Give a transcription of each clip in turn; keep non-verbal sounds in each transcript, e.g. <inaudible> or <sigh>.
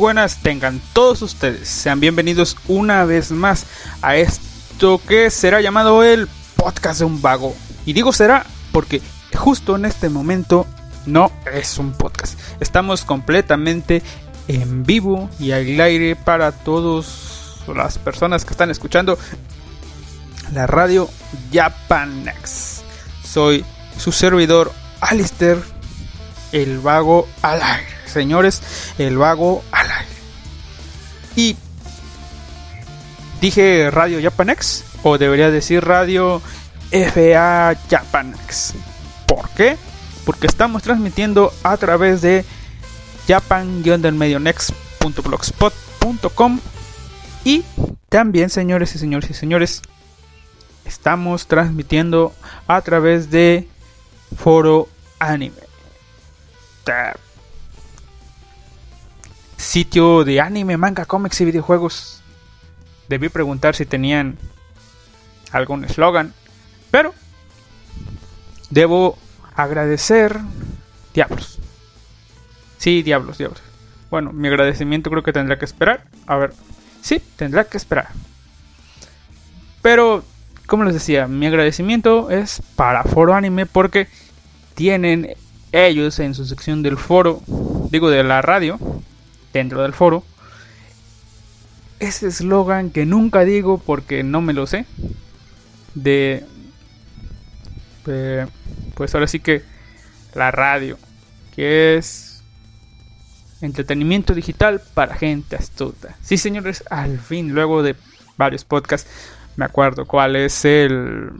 Buenas tengan todos ustedes. Sean bienvenidos una vez más a esto que será llamado el podcast de un vago. Y digo será porque justo en este momento no es un podcast. Estamos completamente en vivo y al aire para todas las personas que están escuchando la radio Japanex. Soy su servidor Alister, el vago al aire señores, el vago al aire. Y dije Radio Japanex o debería decir Radio FA Japanex. ¿Por qué? Porque estamos transmitiendo a través de japan-medionext.blogspot.com y también, señores y señores y señores, estamos transmitiendo a través de Foro Anime sitio de anime, manga, cómics y videojuegos. Debí preguntar si tenían algún eslogan, pero debo agradecer Diablos. Sí, Diablos, Diablos. Bueno, mi agradecimiento creo que tendrá que esperar. A ver, sí, tendrá que esperar. Pero, como les decía, mi agradecimiento es para Foro Anime porque tienen ellos en su sección del foro, digo de la radio, dentro del foro. Ese eslogan que nunca digo porque no me lo sé. De, pues ahora sí que la radio, que es entretenimiento digital para gente astuta. Sí, señores, al fin, luego de varios podcasts, me acuerdo cuál es el.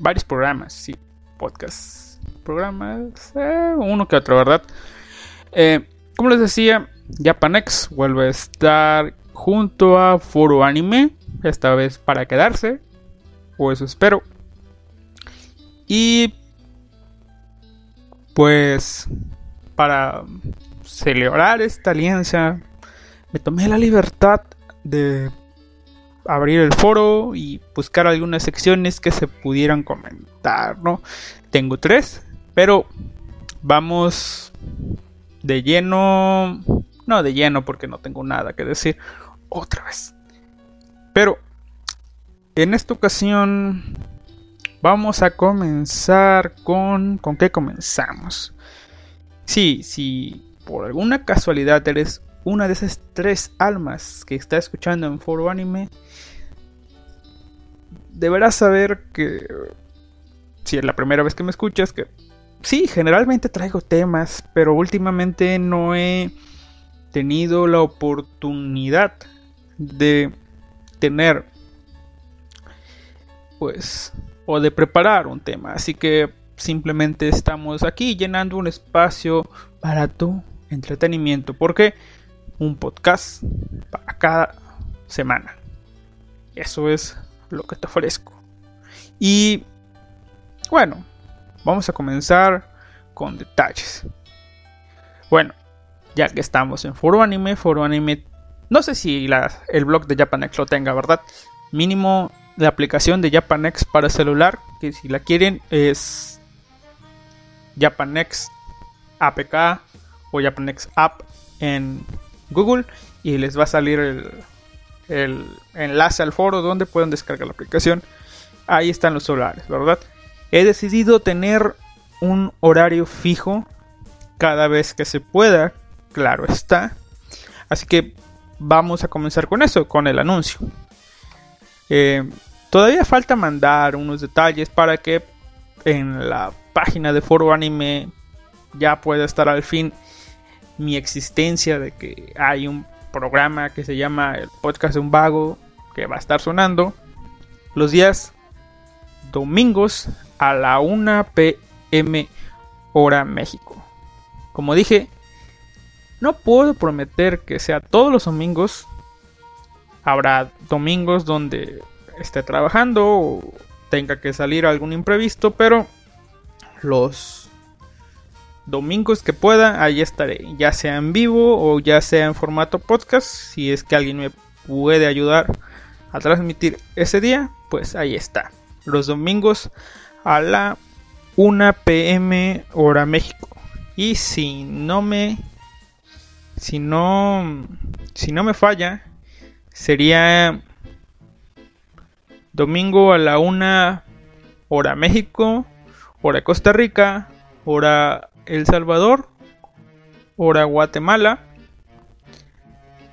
Varios programas, sí, podcasts, programas, eh, uno que otro, ¿verdad? Eh, como les decía, Japanex vuelve a estar junto a Foro Anime, esta vez para quedarse, o eso espero. Y pues para celebrar esta alianza, me tomé la libertad de abrir el foro y buscar algunas secciones que se pudieran comentar, ¿no? Tengo tres, pero vamos de lleno, no de lleno porque no tengo nada que decir otra vez. Pero en esta ocasión vamos a comenzar con ¿con qué comenzamos? Sí, si por alguna casualidad eres una de esas tres almas que está escuchando en Foro Anime, deberás saber que si es la primera vez que me escuchas, que sí, generalmente traigo temas, pero últimamente no he tenido la oportunidad de tener, pues, o de preparar un tema. Así que simplemente estamos aquí llenando un espacio para tu entretenimiento. Porque un podcast para cada semana. Eso es lo que te ofrezco. Y bueno, Vamos a comenzar con detalles. Bueno, ya que estamos en Foro Anime, Foro Anime, no sé si el blog de Japanex lo tenga, ¿verdad? Mínimo la aplicación de Japanex para celular, que si la quieren es Japanex APK o Japanex App en Google y les va a salir el, el enlace al foro donde pueden descargar la aplicación. Ahí están los celulares, ¿verdad? He decidido tener un horario fijo cada vez que se pueda, claro está. Así que vamos a comenzar con eso, con el anuncio. Eh, todavía falta mandar unos detalles para que en la página de Foro Anime ya pueda estar al fin mi existencia de que hay un programa que se llama el podcast de un vago que va a estar sonando los días domingos a la 1 pm hora México. Como dije, no puedo prometer que sea todos los domingos. Habrá domingos donde esté trabajando o tenga que salir algún imprevisto, pero los domingos que pueda, ahí estaré, ya sea en vivo o ya sea en formato podcast. Si es que alguien me puede ayudar a transmitir ese día, pues ahí está. Los domingos a la 1 pm hora México. Y si no me si no, si no me falla, sería domingo a la una hora México, hora Costa Rica, hora El Salvador, hora Guatemala,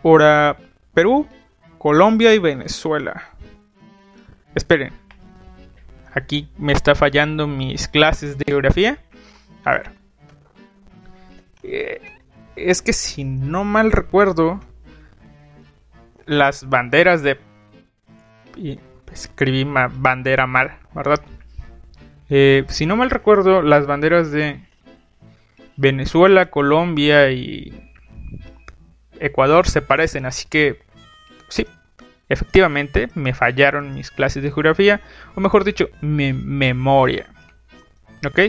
hora Perú, Colombia y Venezuela. Esperen, aquí me está fallando mis clases de geografía. A ver. Eh, es que si no mal recuerdo, las banderas de... escribí bandera mal, ¿verdad? Eh, si no mal recuerdo, las banderas de Venezuela, Colombia y Ecuador se parecen, así que sí, efectivamente me fallaron mis clases de geografía, o mejor dicho, mi memoria. ¿Ok?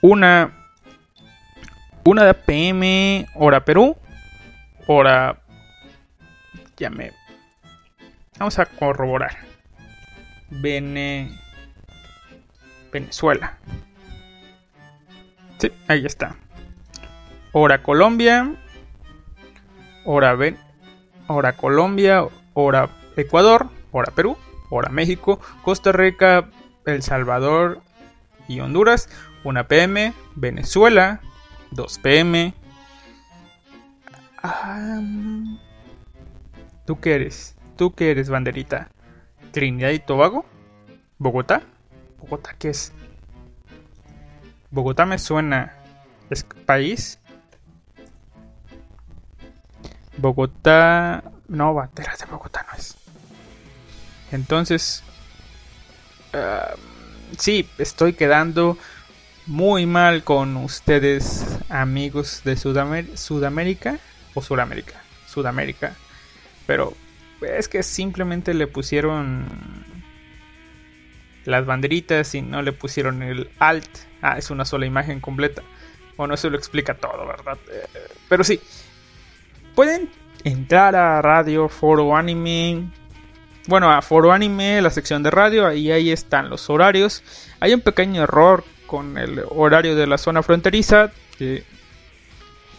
Una, una de PM, hora Perú, hora... Ya me... Vamos a corroborar. Vene... Venezuela. Sí, ahí está. Hora Colombia. Hora, ben, hora Colombia. Hora Ecuador. Hora Perú. Hora México. Costa Rica. El Salvador. Y Honduras. 1 pm. Venezuela. 2 pm. ¿Tú qué eres? ¿Tú qué eres, banderita? ¿Trinidad y Tobago? ¿Bogotá? ¿Bogotá qué es? Bogotá me suena. ¿Es país? Bogotá. No, banderas de Bogotá no es. Entonces. sí, estoy quedando muy mal con ustedes, amigos de Sudamérica. O Sudamérica. Sudamérica. Pero es que simplemente le pusieron las banderitas y no le pusieron el alt. Ah, es una sola imagen completa. Bueno, eso lo explica todo, ¿verdad? Eh, pero sí, pueden entrar a Radio Foro Anime. Bueno, a Foro Anime, la sección de radio, ahí, ahí están los horarios. Hay un pequeño error con el horario de la zona fronteriza.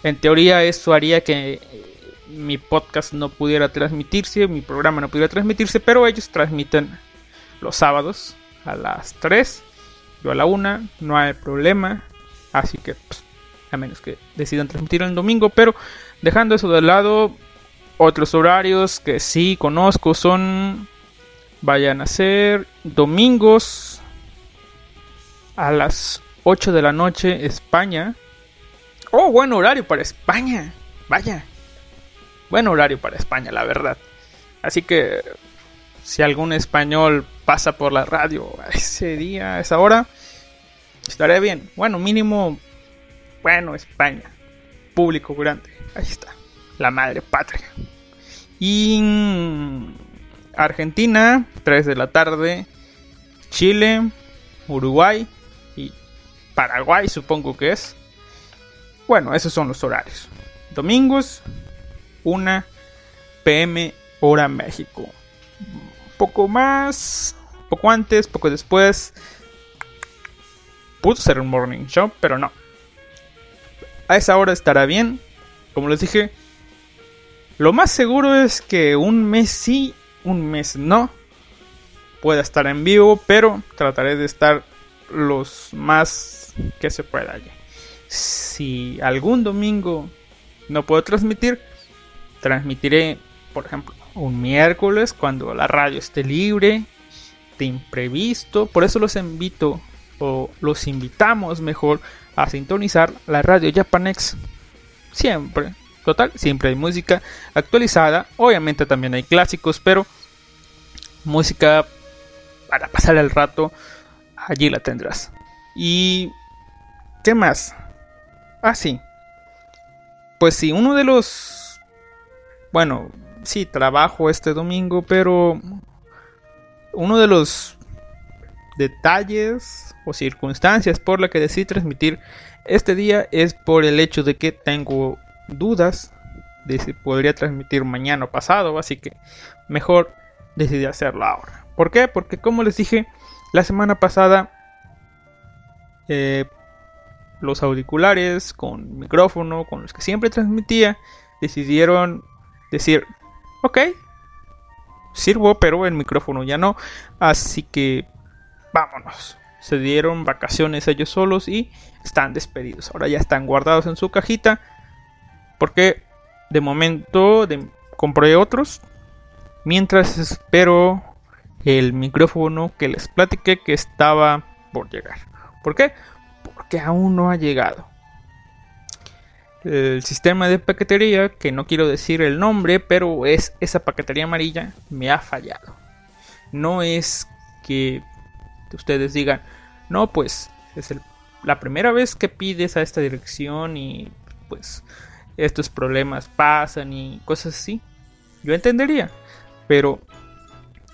en teoría eso haría que mi podcast no pudiera transmitirse, mi programa no pudiera transmitirse, pero ellos transmiten los sábados a las 3, yo a la 1, no hay problema. Así que, pues, a menos que decidan transmitir el domingo, pero dejando eso de lado, otros horarios que sí conozco son, vayan a ser domingos a las 8 de la noche, España. Oh, buen horario para España. Vaya. Buen horario para España, la verdad. Así que si algún español pasa por la radio <laughs> ese día, a esa hora, estaré bien. Bueno, mínimo, bueno, España. Público grande. Ahí está. La madre patria. Y Argentina, 3 de la tarde. Chile, Uruguay y Paraguay, supongo que es. Bueno, esos son los horarios. Domingos, 1 pm hora México poco más, poco antes, poco después. Pudo ser un morning show, pero no. A esa hora estará bien. Como les dije, lo más seguro es que un mes sí, un mes no. Pueda estar en vivo, pero trataré de estar los más que se pueda. Si algún domingo no puedo transmitir, transmitiré, por ejemplo, un miércoles cuando la radio esté libre de imprevisto. Por eso los invito o los invitamos mejor a sintonizar la radio Japanex siempre. Total, siempre hay música actualizada. Obviamente también hay clásicos, pero música para pasar el rato allí la tendrás. ¿Y qué más? Ah, sí. Pues si uno de los bueno, sí, trabajo este domingo, pero uno de los detalles o circunstancias por la que decidí transmitir este día es por el hecho de que tengo dudas de si podría transmitir mañana o pasado, así que mejor decidí hacerlo ahora. ¿Por qué? Porque como les dije, la semana pasada eh, los auriculares con micrófono con los que siempre transmitía, decidieron decir, ok, sirvo, pero el micrófono ya no, así que vámonos. Se dieron vacaciones ellos solos y están despedidos. Ahora ya están guardados en su cajita porque de momento compré otros mientras espero el micrófono que les platiqué que estaba por llegar. ¿Por qué? Porque aún no ha llegado. El sistema de paquetería, que no quiero decir el nombre, pero es esa paquetería amarilla, me ha fallado. No es que ustedes digan, no, pues es la primera vez que pides a esta dirección y pues estos problemas pasan y cosas así. Yo entendería, pero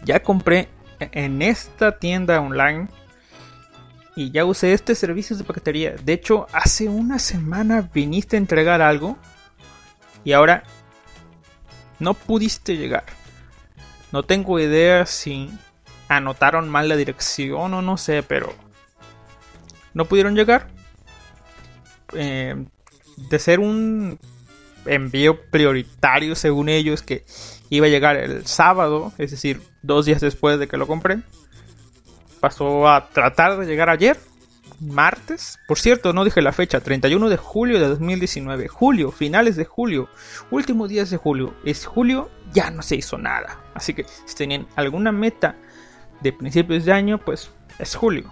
ya compré en esta tienda online y ya usé este servicio de paquetería. De hecho, hace una semana viniste a entregar algo y ahora no pudiste llegar. No tengo idea si anotaron mal la dirección o no sé, pero no pudieron llegar. Eh, de ser un envío prioritario según ellos que iba a llegar el sábado, es decir, dos días después de que lo compré. Pasó a tratar de llegar ayer, martes. Por cierto, no dije la fecha, 31 de julio de 2019. Julio, finales de julio, últimos días de julio. Es julio, ya no se hizo nada. Así que si tenían alguna meta de principios de año, pues es julio.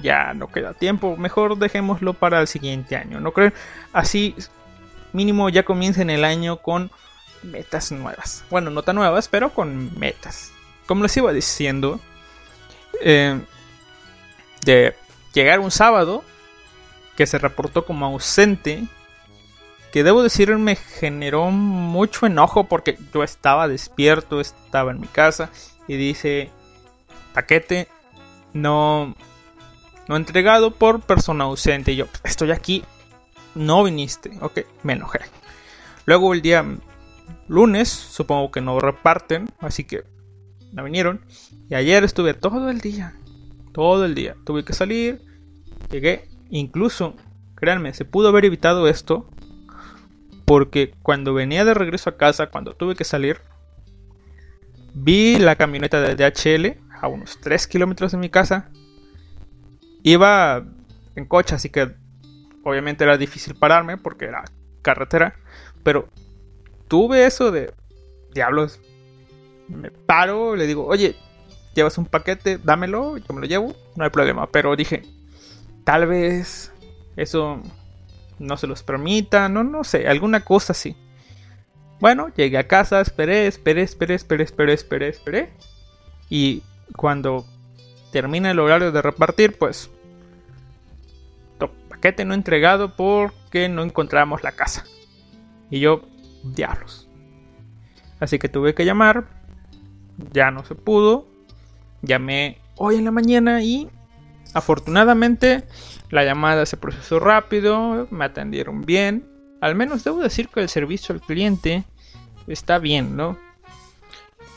Ya no queda tiempo, mejor dejémoslo para el siguiente año, ¿no creen? Así mínimo ya comiencen el año con metas nuevas. Bueno, no tan nuevas, pero con metas. Como les iba diciendo, eh, de llegar un sábado que se reportó como ausente, que debo decir me generó mucho enojo porque yo estaba despierto, estaba en mi casa y dice paquete no no entregado por persona ausente. Y yo estoy aquí, no viniste, ok, me enojé. Luego el día lunes, supongo que no reparten, así que no vinieron. Y ayer estuve todo el día, todo el día. Tuve que salir, llegué, incluso, créanme, se pudo haber evitado esto. Porque cuando venía de regreso a casa, cuando tuve que salir, vi la camioneta de DHL a unos 3 kilómetros de mi casa. Iba en coche, así que obviamente era difícil pararme porque era carretera. Pero tuve eso de diablos. Me paro, le digo, oye, llevas un paquete, dámelo, yo me lo llevo, no hay problema. Pero dije, tal vez eso no se los permita, no, no sé, alguna cosa así. Bueno, llegué a casa, esperé, esperé, esperé, esperé, esperé, esperé, esperé. Y cuando termina el horario de repartir, pues no entregado porque no encontramos la casa. Y yo, diablos. Así que tuve que llamar. Ya no se pudo. Llamé hoy en la mañana y afortunadamente la llamada se procesó rápido. Me atendieron bien. Al menos debo decir que el servicio al cliente está bien, ¿no?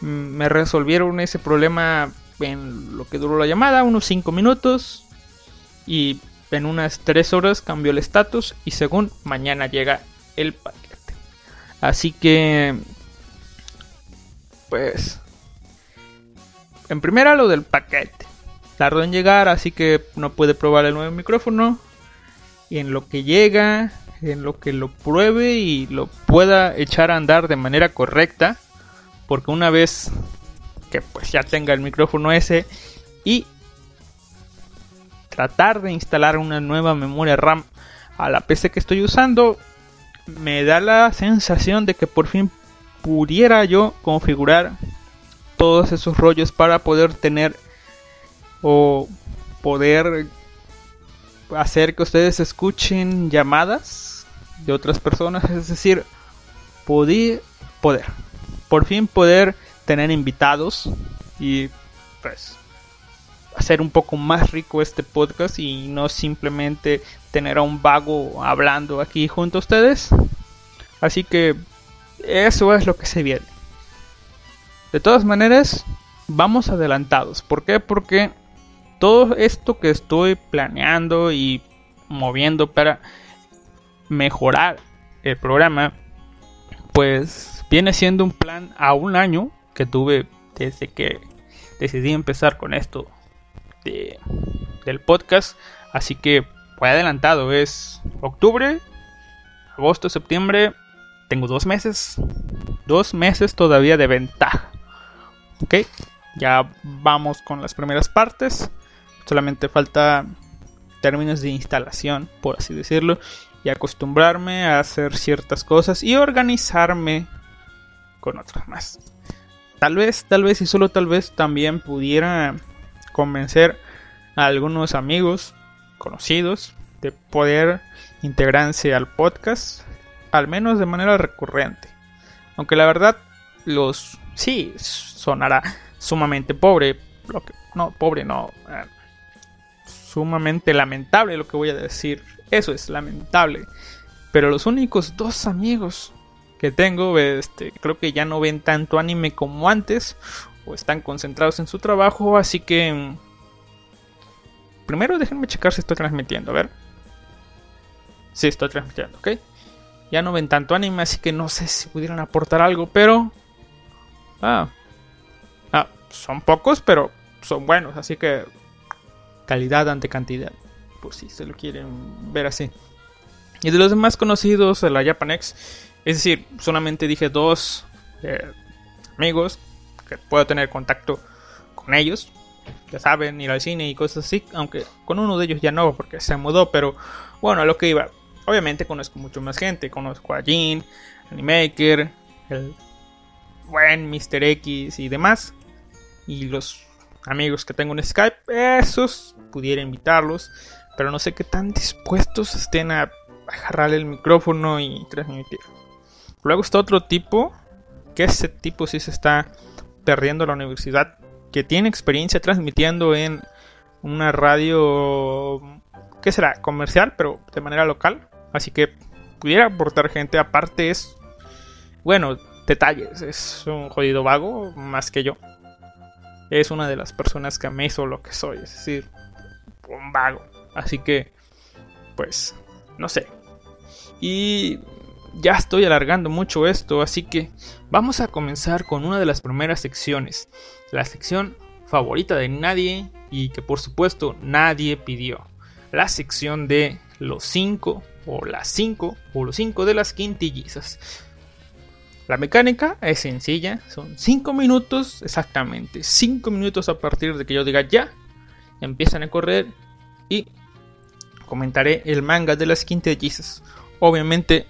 Mm, me resolvieron ese problema en lo que duró la llamada, unos 5 minutos. Y en unas 3 horas cambió el estatus y según mañana llega el paquete. Así que, pues, en primera lo del paquete. Tardó en llegar, así que no puede probar el nuevo micrófono. Y en lo que llega, en lo que lo pruebe y lo pueda echar a andar de manera correcta. Porque una vez que pues ya tenga el micrófono ese y tratar de instalar una nueva memoria RAM a la PC que estoy usando, me da la sensación de que por fin pudiera yo configurar todos esos rollos para poder tener o poder hacer que ustedes escuchen llamadas de otras personas, es decir, poder, poder, por fin poder tener invitados y pues hacer un poco más rico este podcast y no simplemente tener a un vago hablando aquí junto a ustedes. Así que eso es lo que se viene. De todas maneras, vamos adelantados. ¿Por qué? Porque todo esto que estoy planeando y moviendo para mejorar el programa, pues viene siendo un plan a un año que tuve desde que decidí empezar con esto de, del podcast. Así que fue adelantado, es octubre, agosto, septiembre. Tengo dos meses, dos meses todavía de ventaja. Ok, ya vamos con las primeras partes. Solamente falta términos de instalación, por así decirlo, y acostumbrarme a hacer ciertas cosas y organizarme con otras más. Tal vez, tal vez y solo tal vez también pudiera convencer a algunos amigos conocidos de poder integrarse al podcast, al menos de manera recurrente. Aunque la verdad, los sí sonará sumamente pobre, lo que, no, pobre no, eh, sumamente lamentable lo que voy a decir. Eso es lamentable. Pero los únicos dos amigos que tengo, este, creo que ya no ven tanto anime como antes, o están concentrados en su trabajo, así que... Mm, primero déjenme checar si estoy transmitiendo, a ver. Sí, estoy transmitiendo, ¿ok? Ya no ven tanto anime, así que no sé si pudieran aportar algo, pero... Ah. Ah, son pocos, pero son buenos, así que calidad ante cantidad, por si se lo quieren ver así. Y de los más conocidos de la Japanex, es decir, solamente dije dos eh, amigos que puedo tener contacto con ellos, ya saben, ir al cine y cosas así, aunque con uno de ellos ya no, porque se mudó, pero bueno, a lo que iba. Obviamente conozco mucho más gente, conozco a Jin, Animaker, el buen Mr. X y demás. Y los amigos que tengo en Skype, esos pudiera invitarlos, pero no sé qué tan dispuestos estén a agarrar el micrófono y transmitir. Luego está otro tipo, que ese tipo sí se está perdiendo la universidad, que tiene experiencia transmitiendo en una radio, ¿qué será? Comercial, pero de manera local. Así que pudiera aportar gente. Aparte es, bueno, detalles. Es un jodido vago, más que yo es una de las personas que me hizo lo que soy, es decir, un vago. Así que, pues, no sé. Y ya estoy alargando mucho esto, así que vamos a comenzar con una de las primeras secciones. La sección favorita de nadie y que por supuesto nadie pidió. La sección de los 5 o las 5 o los 5 de las quintillizas. La mecánica es sencilla, son 5 minutos exactamente, 5 minutos a partir de que yo diga ya, empiezan a correr y comentaré el manga de las quintillizas. Obviamente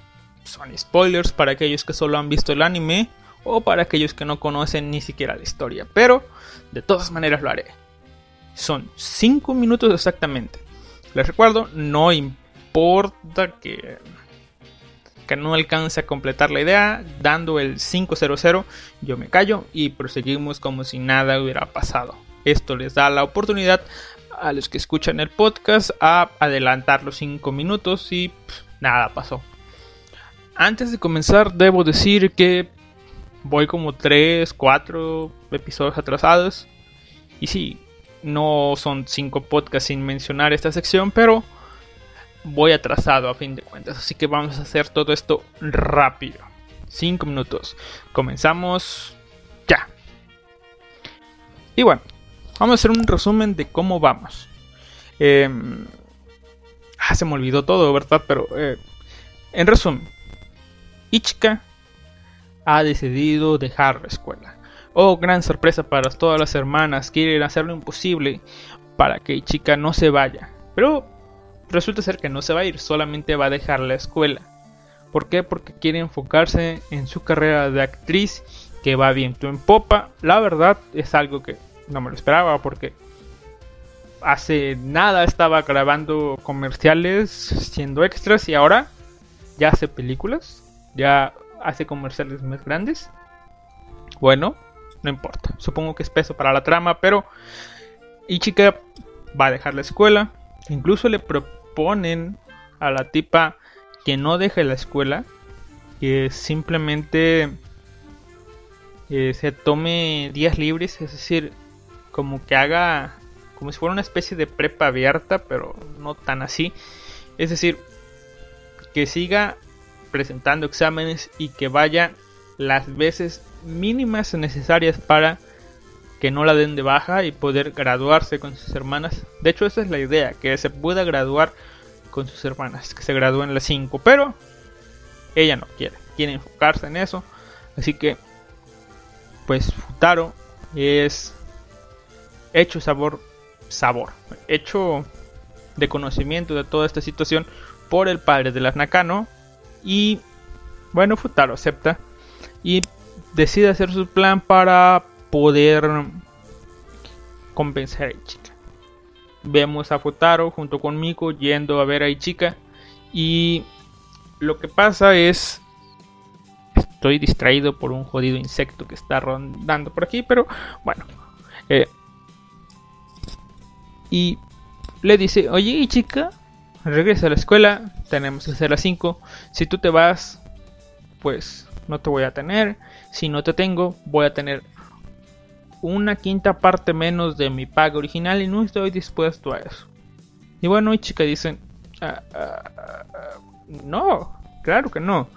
son spoilers para aquellos que solo han visto el anime o para aquellos que no conocen ni siquiera la historia, pero de todas maneras lo haré. Son 5 minutos exactamente. Les recuerdo, no importa que que no alcance a completar la idea, dando el 500, yo me callo y proseguimos como si nada hubiera pasado. Esto les da la oportunidad a los que escuchan el podcast a adelantar los 5 minutos y nada pasó. Antes de comenzar debo decir que voy como 3, 4 episodios atrasados. Y sí, no son 5 podcasts sin mencionar esta sección, pero voy atrasado a fin de cuentas. Así que vamos a hacer todo esto rápido. 5 minutos. Comenzamos ya. Y bueno, vamos a hacer un resumen de cómo vamos. Em, ah, se me olvidó todo, ¿verdad? Pero eh, en resumen, Ichika ha decidido dejar la escuela. Oh, gran sorpresa para todas las hermanas. Quieren hacer lo imposible para que Ichika no se vaya. Pero resulta ser que no se va a ir, solamente va a dejar la escuela. ¿Por qué? Porque quiere enfocarse en su carrera de actriz que va viento en popa. La verdad es algo que no me lo esperaba porque hace nada estaba grabando comerciales siendo extras y ahora ya hace películas, ya hace comerciales más grandes. Bueno, no importa. Supongo que es peso para la trama, pero Ichika va a dejar la escuela. Incluso le, ponen a la tipa que no deje la escuela, que simplemente eh, se tome días libres, es decir, como que haga como si fuera una especie de prepa abierta, pero no tan así. Es decir, que siga presentando exámenes y que vaya las veces mínimas necesarias para que no la den de baja y poder graduarse con sus hermanas. De hecho, esa es la idea, que se pueda graduar con sus hermanas, que se gradúen las 5, pero ella no quiere, quiere enfocarse en eso. Así que, pues Futaro es hecho sabor, sabor, hecho de conocimiento de toda esta situación por el padre de las Nakano. Y bueno, Futaro acepta y decide hacer su plan para poder convencer a Ichika. Vemos a Futaro junto con Miko yendo a ver a Ichika y lo que pasa es estoy distraído por un jodido insecto que está rondando por aquí, pero bueno. Eh, y le dice, oye Ichika, regresa a la escuela, tenemos que hacer las 5. Si tú te vas, pues no te voy a tener. Si no te tengo, voy a tener una quinta parte menos de mi pago original y no estoy dispuesto a eso. Y bueno, y chica dicen, ah, ah, ah, no, claro que no.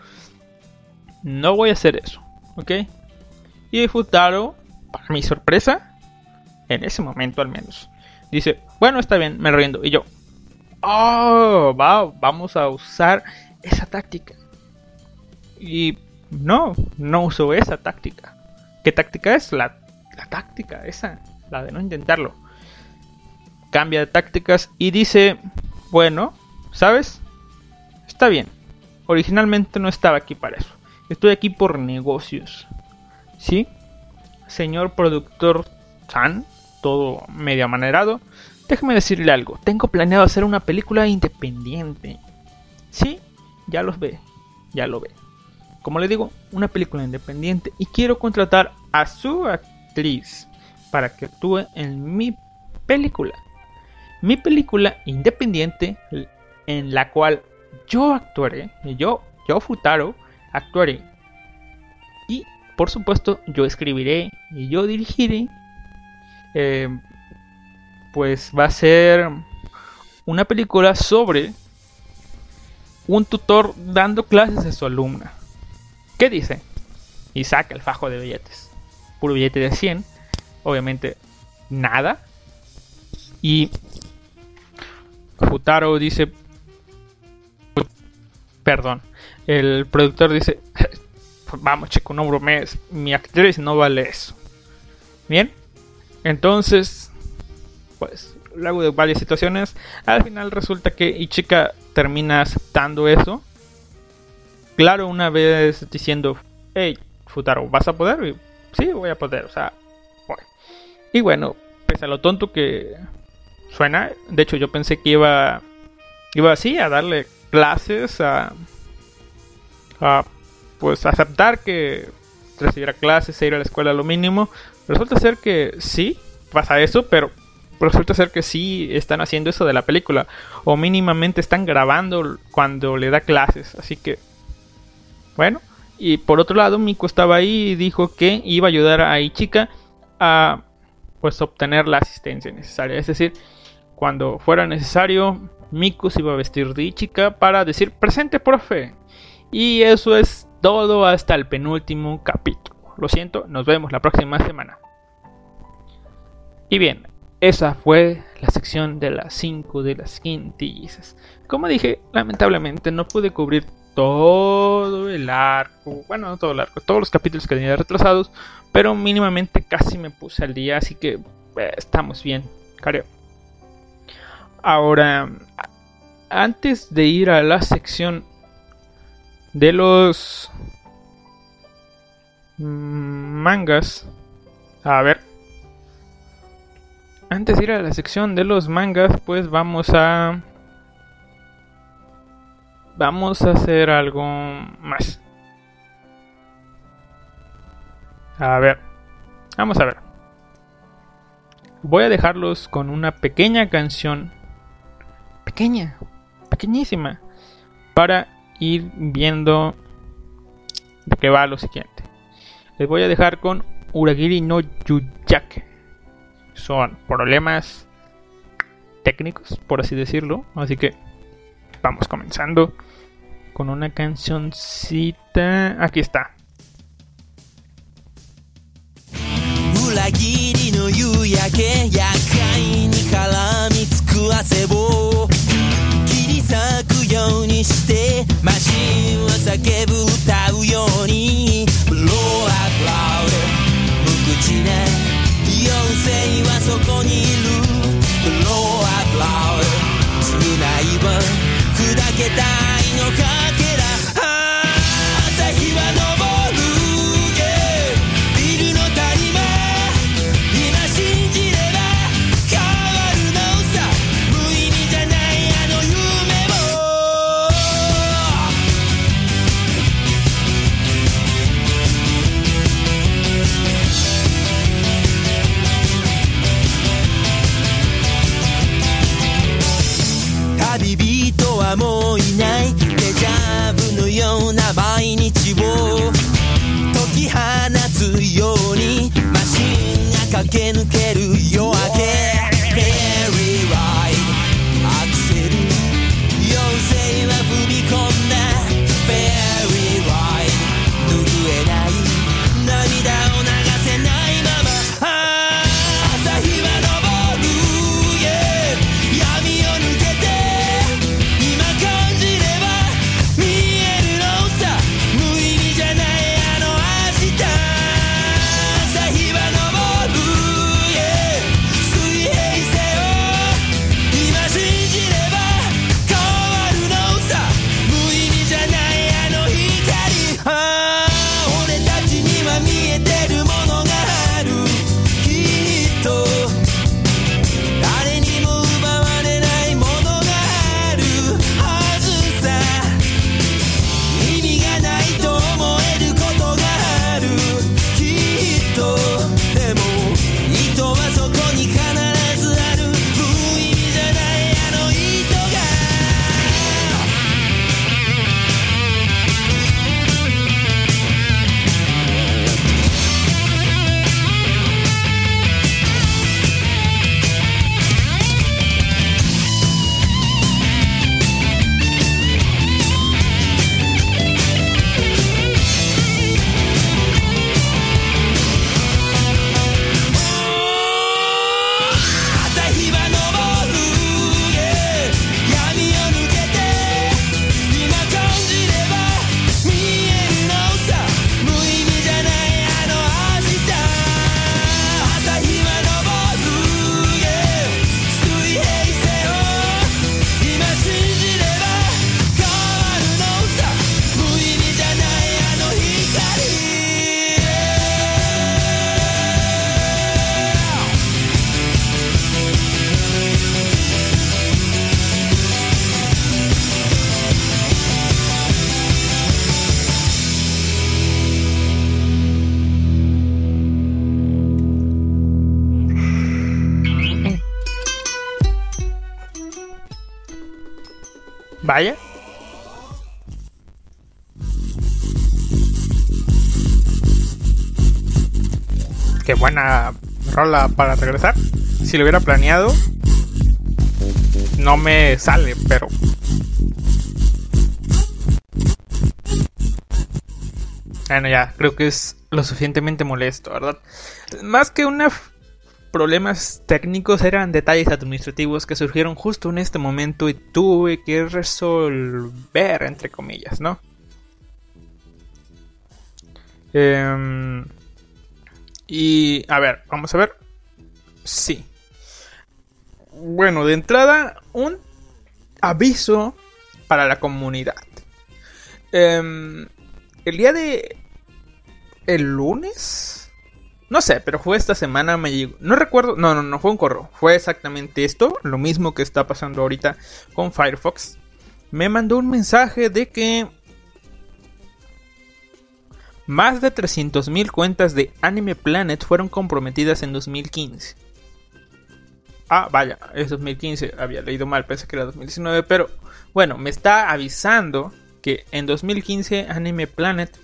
No voy a hacer eso, ¿ok? Y Futaro, para mi sorpresa, en ese momento al menos, dice, bueno, está bien, me rindo. Y yo, oh, va, vamos a usar esa táctica. Y no, no uso esa táctica. ¿Qué táctica es? La la táctica esa, la de no intentarlo. Cambia de tácticas y dice, bueno, ¿sabes? Está bien. Originalmente no estaba aquí para eso. Estoy aquí por negocios. ¿Sí? Señor productor San, todo medio amanerado, déjeme decirle algo. Tengo planeado hacer una película independiente. ¿Sí? Ya los ve. Ya lo ve. Como le digo, una película independiente y quiero contratar a su para que actúe en mi película. Mi película independiente en la cual yo actuaré, yo, yo Futaro, actuaré. Y por supuesto yo escribiré y yo dirigiré. Eh, pues va a ser una película sobre un tutor dando clases a su alumna. ¿Qué dice? Y saca el fajo de billetes puro billete de 100. Obviamente, nada. Y Futaro dice, perdón, el productor dice, <laughs> vamos chico, no bromees, mi actriz no vale eso. Bien, entonces, pues, luego de varias situaciones, al final resulta que Ichika termina aceptando eso. Claro, una vez diciendo, hey, Futaro, ¿vas a poder? sí, voy a poder, o sea, Y bueno, pese a lo tonto que suena, de hecho yo pensé que iba, iba así a darle clases, a, a pues aceptar que recibiera clases e ir a la escuela lo mínimo. Resulta ser que sí, pasa eso, pero resulta ser que sí están haciendo eso de la película. O mínimamente están grabando cuando le da clases. Así que, bueno, y por otro lado, Miko estaba ahí y dijo que iba a ayudar a Ichika a pues obtener la asistencia necesaria. Es decir, cuando fuera necesario, Miko se iba a vestir de Ichika para decir presente, profe. Y eso es todo hasta el penúltimo capítulo. Lo siento, nos vemos la próxima semana. Y bien, esa fue la sección de las 5 de las quintillizas. Como dije, lamentablemente no pude cubrir todo el arco, bueno, no todo el arco, todos los capítulos que tenía retrasados, pero mínimamente casi me puse al día, así que eh, estamos bien, creo. Ahora, antes de ir a la sección de los mangas, a ver, antes de ir a la sección de los mangas, pues vamos a vamos a hacer algo más. A ver, vamos a ver. Voy a dejarlos con una pequeña canción, pequeña, pequeñísima, para ir viendo de qué va lo siguiente. Les voy a dejar con Uragiri no Yuyake. Son problemas técnicos, por así decirlo. Así que vamos comenzando con una cancioncita. Aquí está. 性はそこにいる。The Lord Loud 償いは砕けたいのかけはもういない。デジャブのような毎日を。解き放つように。マシンが駆け抜ける夜明け。Para regresar. Si lo hubiera planeado, no me sale, pero. Bueno, ya, creo que es lo suficientemente molesto, ¿verdad? Más que una problemas técnicos eran detalles administrativos que surgieron justo en este momento y tuve que resolver, entre comillas, ¿no? Em, y a ver, vamos a ver. Sí. Bueno, de entrada, un aviso para la comunidad. Em, el día de... El lunes no sé, pero fue esta semana, me. No recuerdo. No, no, no fue un correo. Fue exactamente esto. Lo mismo que está pasando ahorita con Firefox. Me mandó un mensaje de que. Más de 300.000 cuentas de Anime Planet fueron comprometidas en 2015. Ah, vaya, es 2015. Había leído mal, pensé que era 2019. Pero bueno, me está avisando que en 2015 Anime Planet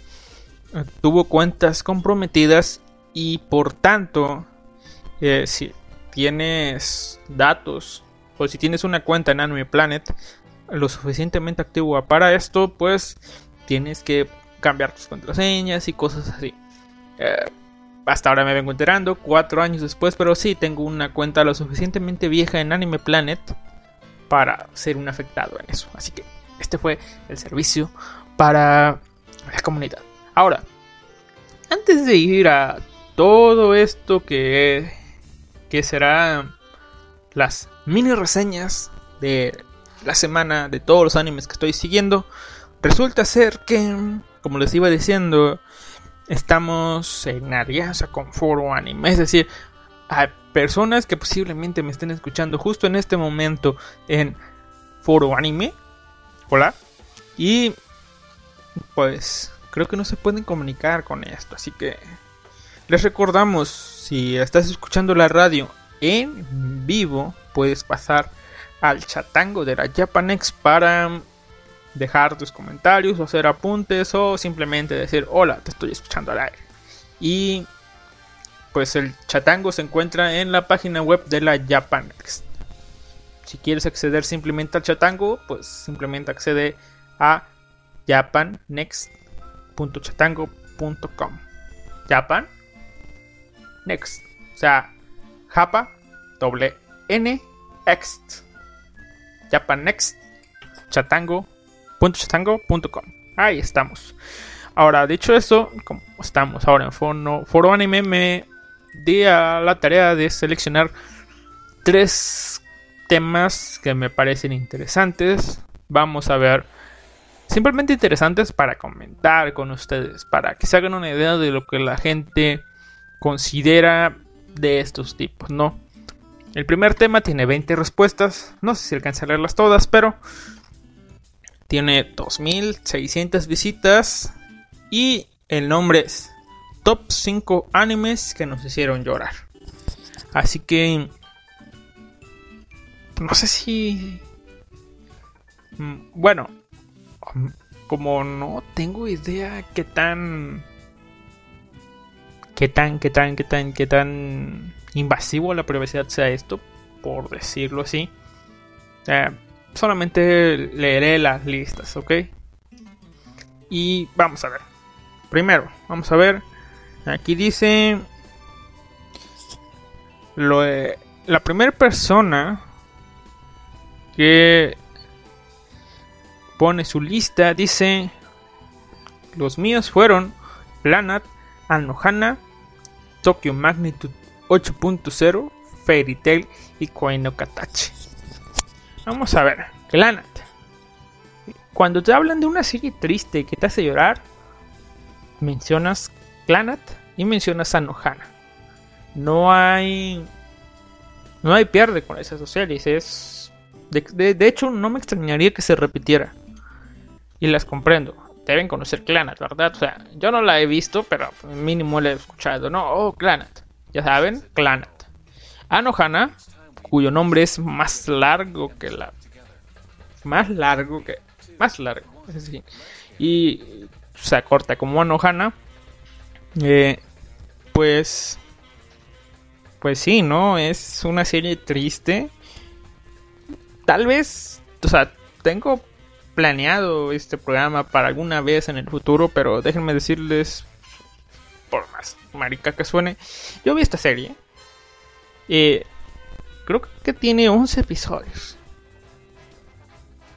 eh, tuvo cuentas comprometidas y por tanto, eh, si tienes datos o si tienes una cuenta en Anime Planet, lo suficientemente activo para esto, pues tienes que cambiar tus contraseñas y cosas así. Eh, hasta ahora me vengo enterando, cuatro años después, pero sí tengo una cuenta lo suficientemente vieja en Anime Planet para ser un afectado en eso. Así que este fue el servicio para la comunidad. Ahora, antes de ir a todo esto que, que será las mini reseñas de la semana de todos los animes que estoy siguiendo, resulta ser que, como les iba diciendo, estamos en alianza con Foro Anime. Es decir, hay personas que posiblemente me estén escuchando justo en este momento en Foro Anime. Hola. Y pues creo que no se pueden comunicar con esto. Así que les recordamos, si estás escuchando la radio en vivo, puedes pasar al chatango de la Japanex para dejar tus comentarios o hacer apuntes o simplemente decir hola, te estoy escuchando al aire. Y pues el chatango se encuentra en la página web de la Japanex. Si quieres acceder simplemente al chatango, pues simplemente accede a japannext www.chatango.com. Japan Next. O sea, Japa doble N Next. Japan Next. Chatango.chatango.com. Ahí estamos. Ahora, dicho eso, como estamos ahora en Foro, Foro Anime, me di a la tarea de seleccionar tres temas que me parecen interesantes. Vamos a ver simplemente interesantes para comentar con ustedes, para que se hagan una idea de lo que la gente considera de estos tipos, ¿no? El primer tema tiene 20 respuestas, no sé si alcanza a leerlas todas, pero tiene 2600 visitas y el nombre es Top 5 animes que nos hicieron llorar. Así que no sé si mm, bueno, como no tengo idea qué tan qué tan qué tan qué tan qué tan invasivo la privacidad sea esto por decirlo así eh, solamente leeré las listas ok y vamos a ver. Primero vamos a ver. Aquí dice lo la primera persona que pone su lista, dice, los míos fueron Planat, Anohana, Tokyo Magnitude 8.0, Fairy Tail y Koino Katachi. Vamos a ver, Planat. Cuando te hablan de una serie triste que te hace llorar, mencionas Planat y mencionas Anohana. No hay. No hay pierde con esas dos series. Es. de hecho, no me extrañaría que se repitiera y las comprendo. Deben conocer Clanat, ¿verdad? O sea, yo no la he visto, pero mínimo la he escuchado, ¿no? Oh, Clanat. Ya saben, Clanat. Anohana, cuyo nombre es más largo que la. Más largo que. Más largo, decir. Y se acorta como Anohana. Eh, pues. Pues sí, ¿no? Es una serie triste. Tal vez. O sea, tengo planeado este programa para alguna vez en el futuro, pero déjenme decirles, por más marica que suene, yo vi esta serie. y creo que tiene 11 episodios.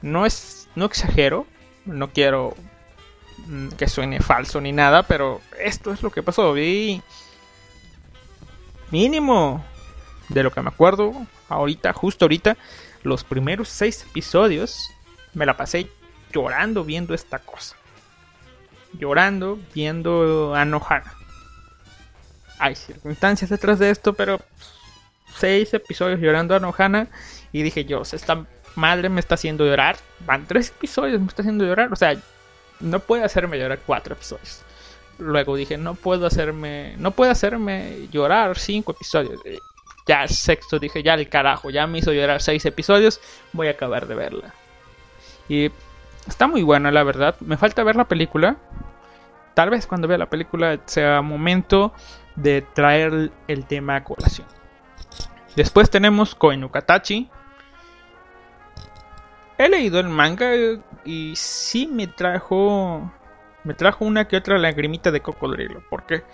No es, no exagero, no quiero mm, que suene falso ni nada, pero esto es lo que pasó. Vi mínimo de lo que me acuerdo ahorita, justo ahorita, los primeros 6 episodios me la pasé llorando viendo esta cosa. Llorando viendo a Nohana. Hay circunstancias detrás de esto, pero seis episodios llorando a Nohana. Y dije yo, esta madre me está haciendo llorar. Van tres episodios, me está haciendo llorar. O sea, no puede hacerme llorar cuatro episodios. Luego dije, no puedo hacerme, no puede hacerme llorar cinco episodios. Ya sexto dije, ya el carajo, ya me hizo llorar seis episodios, voy a acabar de verla. Y está muy buena, la verdad. Me falta ver la película. Tal vez cuando vea la película sea momento de traer el tema a colación. Después tenemos Koenukatachi. he leído el manga y sí me trajo me trajo una que otra lagrimita de cocodrilo, porque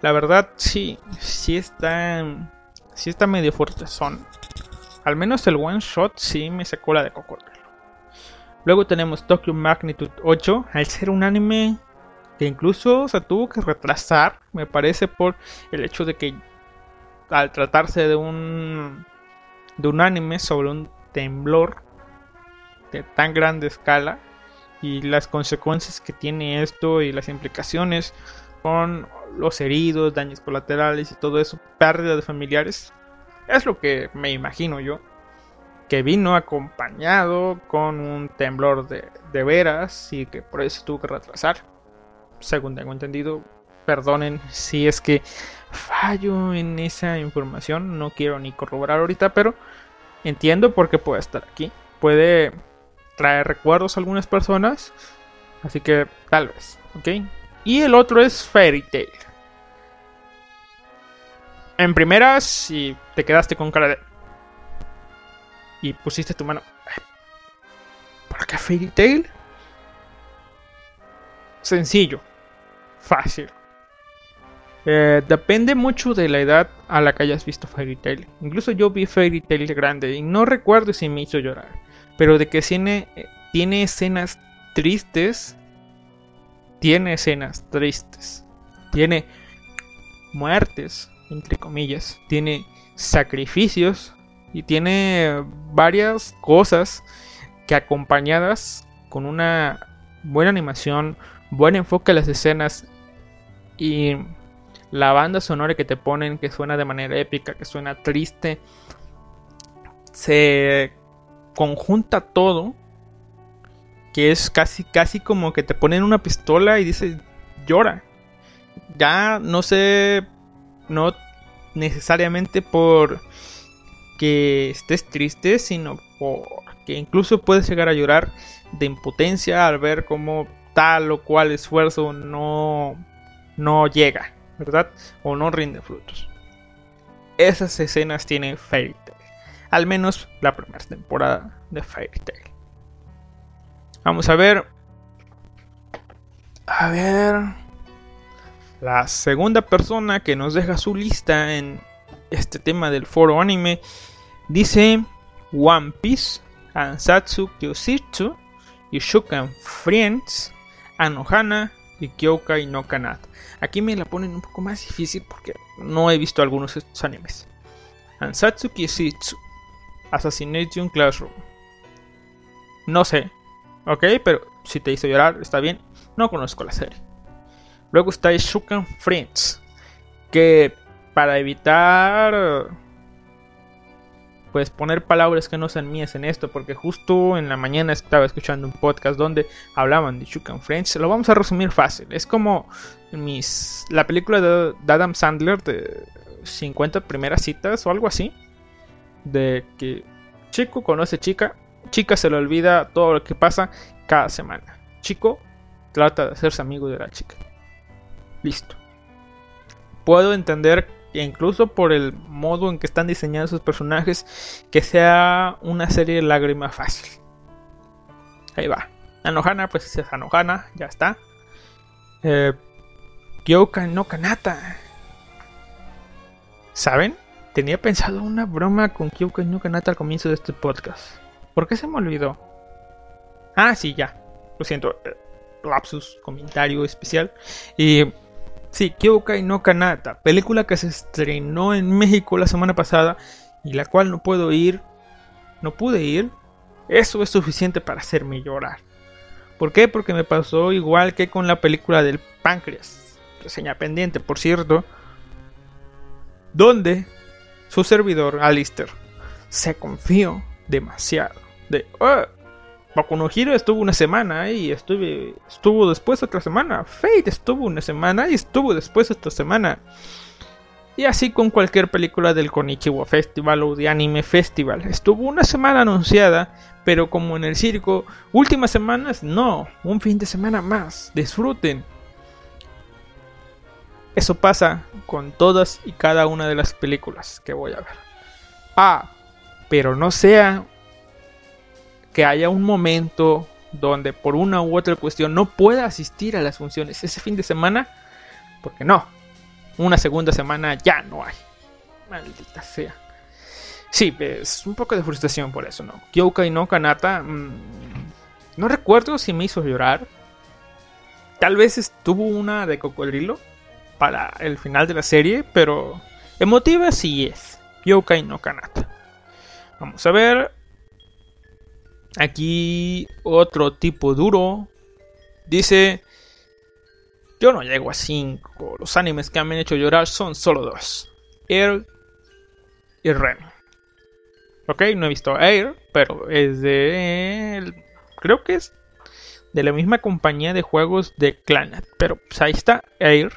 la verdad sí sí está sí está medio fuerte son. Al menos el one shot sí me sacó la de cocodrilo. Luego tenemos Tokyo Magnitude 8, al ser un anime que incluso se tuvo que retrasar, me parece por el hecho de que al tratarse de un de un anime sobre un temblor de tan grande escala y las consecuencias que tiene esto y las implicaciones con los heridos, daños colaterales y todo eso, pérdida de familiares, es lo que me imagino yo, que vino acompañado con un temblor de, de veras y que por eso tuvo que retrasar, según tengo entendido, perdonen si es que fallo en esa información, no quiero ni corroborar ahorita, pero entiendo por qué puede estar aquí. Puede traer recuerdos a algunas personas, así que tal vez, ¿ok? Y el otro es Fairy Tail. En primeras, si te quedaste con cara de... Y pusiste tu mano... ¿Por qué Fairy Tail? Sencillo. Fácil. Eh, depende mucho de la edad a la que hayas visto Fairy Tail. Incluso yo vi Fairy Tail grande y no recuerdo si me hizo llorar. Pero de que tiene, tiene escenas tristes. Tiene escenas tristes. Tiene muertes, entre comillas. Tiene sacrificios. Y tiene varias cosas que acompañadas con una buena animación, buen enfoque a las escenas y la banda sonora que te ponen, que suena de manera épica, que suena triste, se conjunta todo, que es casi, casi como que te ponen una pistola y dice, llora. Ya no sé, no necesariamente por que estés triste, sino porque incluso puedes llegar a llorar de impotencia al ver cómo tal o cual esfuerzo no, no llega. ¿Verdad? O no rinde frutos. Esas escenas tiene Fairy Tail. Al menos la primera temporada de Fairy Tail. Vamos a ver. A ver. La segunda persona que nos deja su lista en este tema del foro anime dice One Piece, Ansatsu Kyositsu, Yushukan Friends, Anohana y Kyokai no Kanata. Aquí me la ponen un poco más difícil porque no he visto algunos de estos animes. Ansatsu Kisitsu. Assassination Classroom. No sé. Ok, pero si te hizo llorar, está bien. No conozco la serie. Luego está Shukan Friends. Que para evitar pues poner palabras que no sean mías en esto, porque justo en la mañana estaba escuchando un podcast donde hablaban de Chuck and Friends. Lo vamos a resumir fácil. Es como mis la película de, Adam Sandler de 50 primeras citas o algo así, de que chico conoce chica, chica se le olvida todo lo que pasa cada semana. Chico trata de hacerse amigo de la chica. Listo. Puedo entender incluso por el modo en que están diseñados sus personajes, que sea una serie de lágrimas fácil. Ahí va. Anohana, pues es Anohana, ya está. Eh, Kyoka no Kanata. ¿Saben? Tenía pensado una broma con Kyoka no Kanata al comienzo de este podcast. ¿Por qué se me olvidó? Ah, sí, ya. Lo siento. Eh, lapsus, comentario especial. Y Sí, Kyokai no Kanata, película que se estrenó en México la semana pasada y la cual no puedo ir, no pude ir. Eso es suficiente para hacerme llorar. ¿Por qué? Porque me pasó igual que con la película del páncreas, reseña pendiente, por cierto, donde su servidor, Alistair, se confió demasiado. De, oh, Boku Hero estuvo una semana y estuve, estuvo después otra semana. Fate estuvo una semana y estuvo después otra semana. Y así con cualquier película del Konichiwa Festival o de Anime Festival. Estuvo una semana anunciada, pero como en el circo, últimas semanas no, un fin de semana más. Disfruten. Eso pasa con todas y cada una de las películas que voy a ver. Ah, pero no sea que haya un momento donde por una u otra cuestión no pueda asistir a las funciones ese fin de semana, porque no, una segunda semana ya no hay. Maldita sea. Sí, es un poco de frustración por eso, ¿no? Kyoka y no Kanata, mmm, no recuerdo si me hizo llorar. Tal vez estuvo una de cocodrilo para el final de la serie, pero emotiva sí es. Yokai no Kanata. Vamos a ver. Aquí otro tipo duro. Dice, yo no llego a 5. Los animes que me han hecho llorar son solo dos. Air y Ren. Ok, no he visto Air, pero es de... Creo que es de la misma compañía de juegos de Clannad. Pero pues, ahí está Air.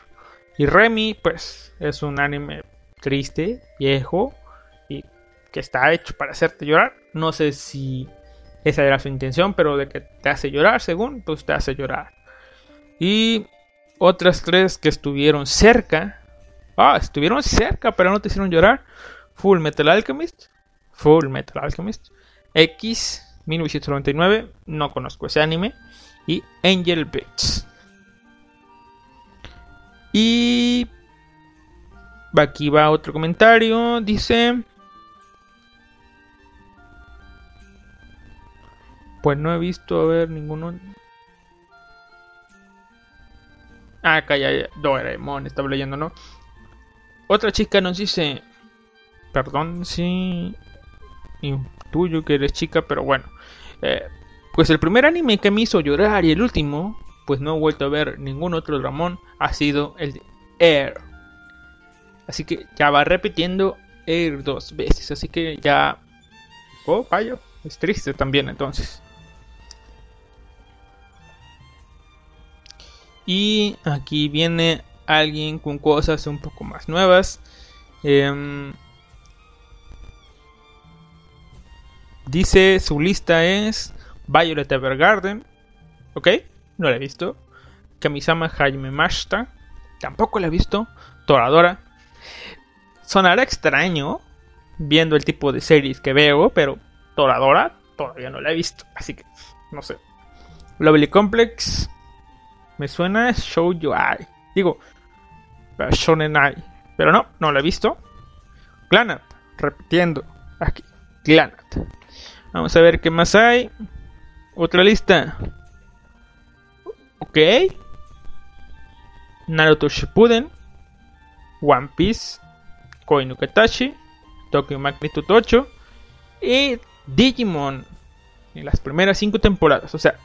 Y Remy, pues es un anime triste, viejo y que está hecho para hacerte llorar. No sé si esa era su intención, pero de que te hace llorar, según, pues te hace llorar. Y otras tres que estuvieron cerca. Ah, estuvieron cerca, pero no te hicieron llorar. Full Metal Alchemist. Full Metal Alchemist. X 1999. No conozco ese anime. Y Angel Beats. Y aquí va otro comentario. Dice. Pues no he visto a ver ninguno. Ah, acá ya. Doraemon, estaba leyendo, ¿no? Otra chica nos dice. Perdón si. Intuyo que eres chica, pero bueno. Eh, pues el primer anime que me hizo llorar y el último, pues no he vuelto a ver ningún otro Ramón, ha sido el de Air. Así que ya va repitiendo Air dos veces. Así que ya. Oh, vaya. Es triste también entonces. Y aquí viene alguien con cosas un poco más nuevas. Em, dice su lista es Violet Evergarden. Ok, no la he visto. Kamisama Jaime Mashta. Tampoco la he visto. Toradora. Sonará extraño viendo el tipo de series que veo, pero Toradora todavía no la he visto. Así que, no sé. Lovely Complex. Me suena You Eye. Digo, Shonen Eye. Pero no, no la he visto. Glanat, repitiendo. Aquí, Glanat. Vamos a ver qué más hay. Otra lista. Ok. Naruto Shippuden. One Piece. Koinukatashi. Tokyo Magnitude 8. Y Digimon. En las primeras 5 temporadas. O sea,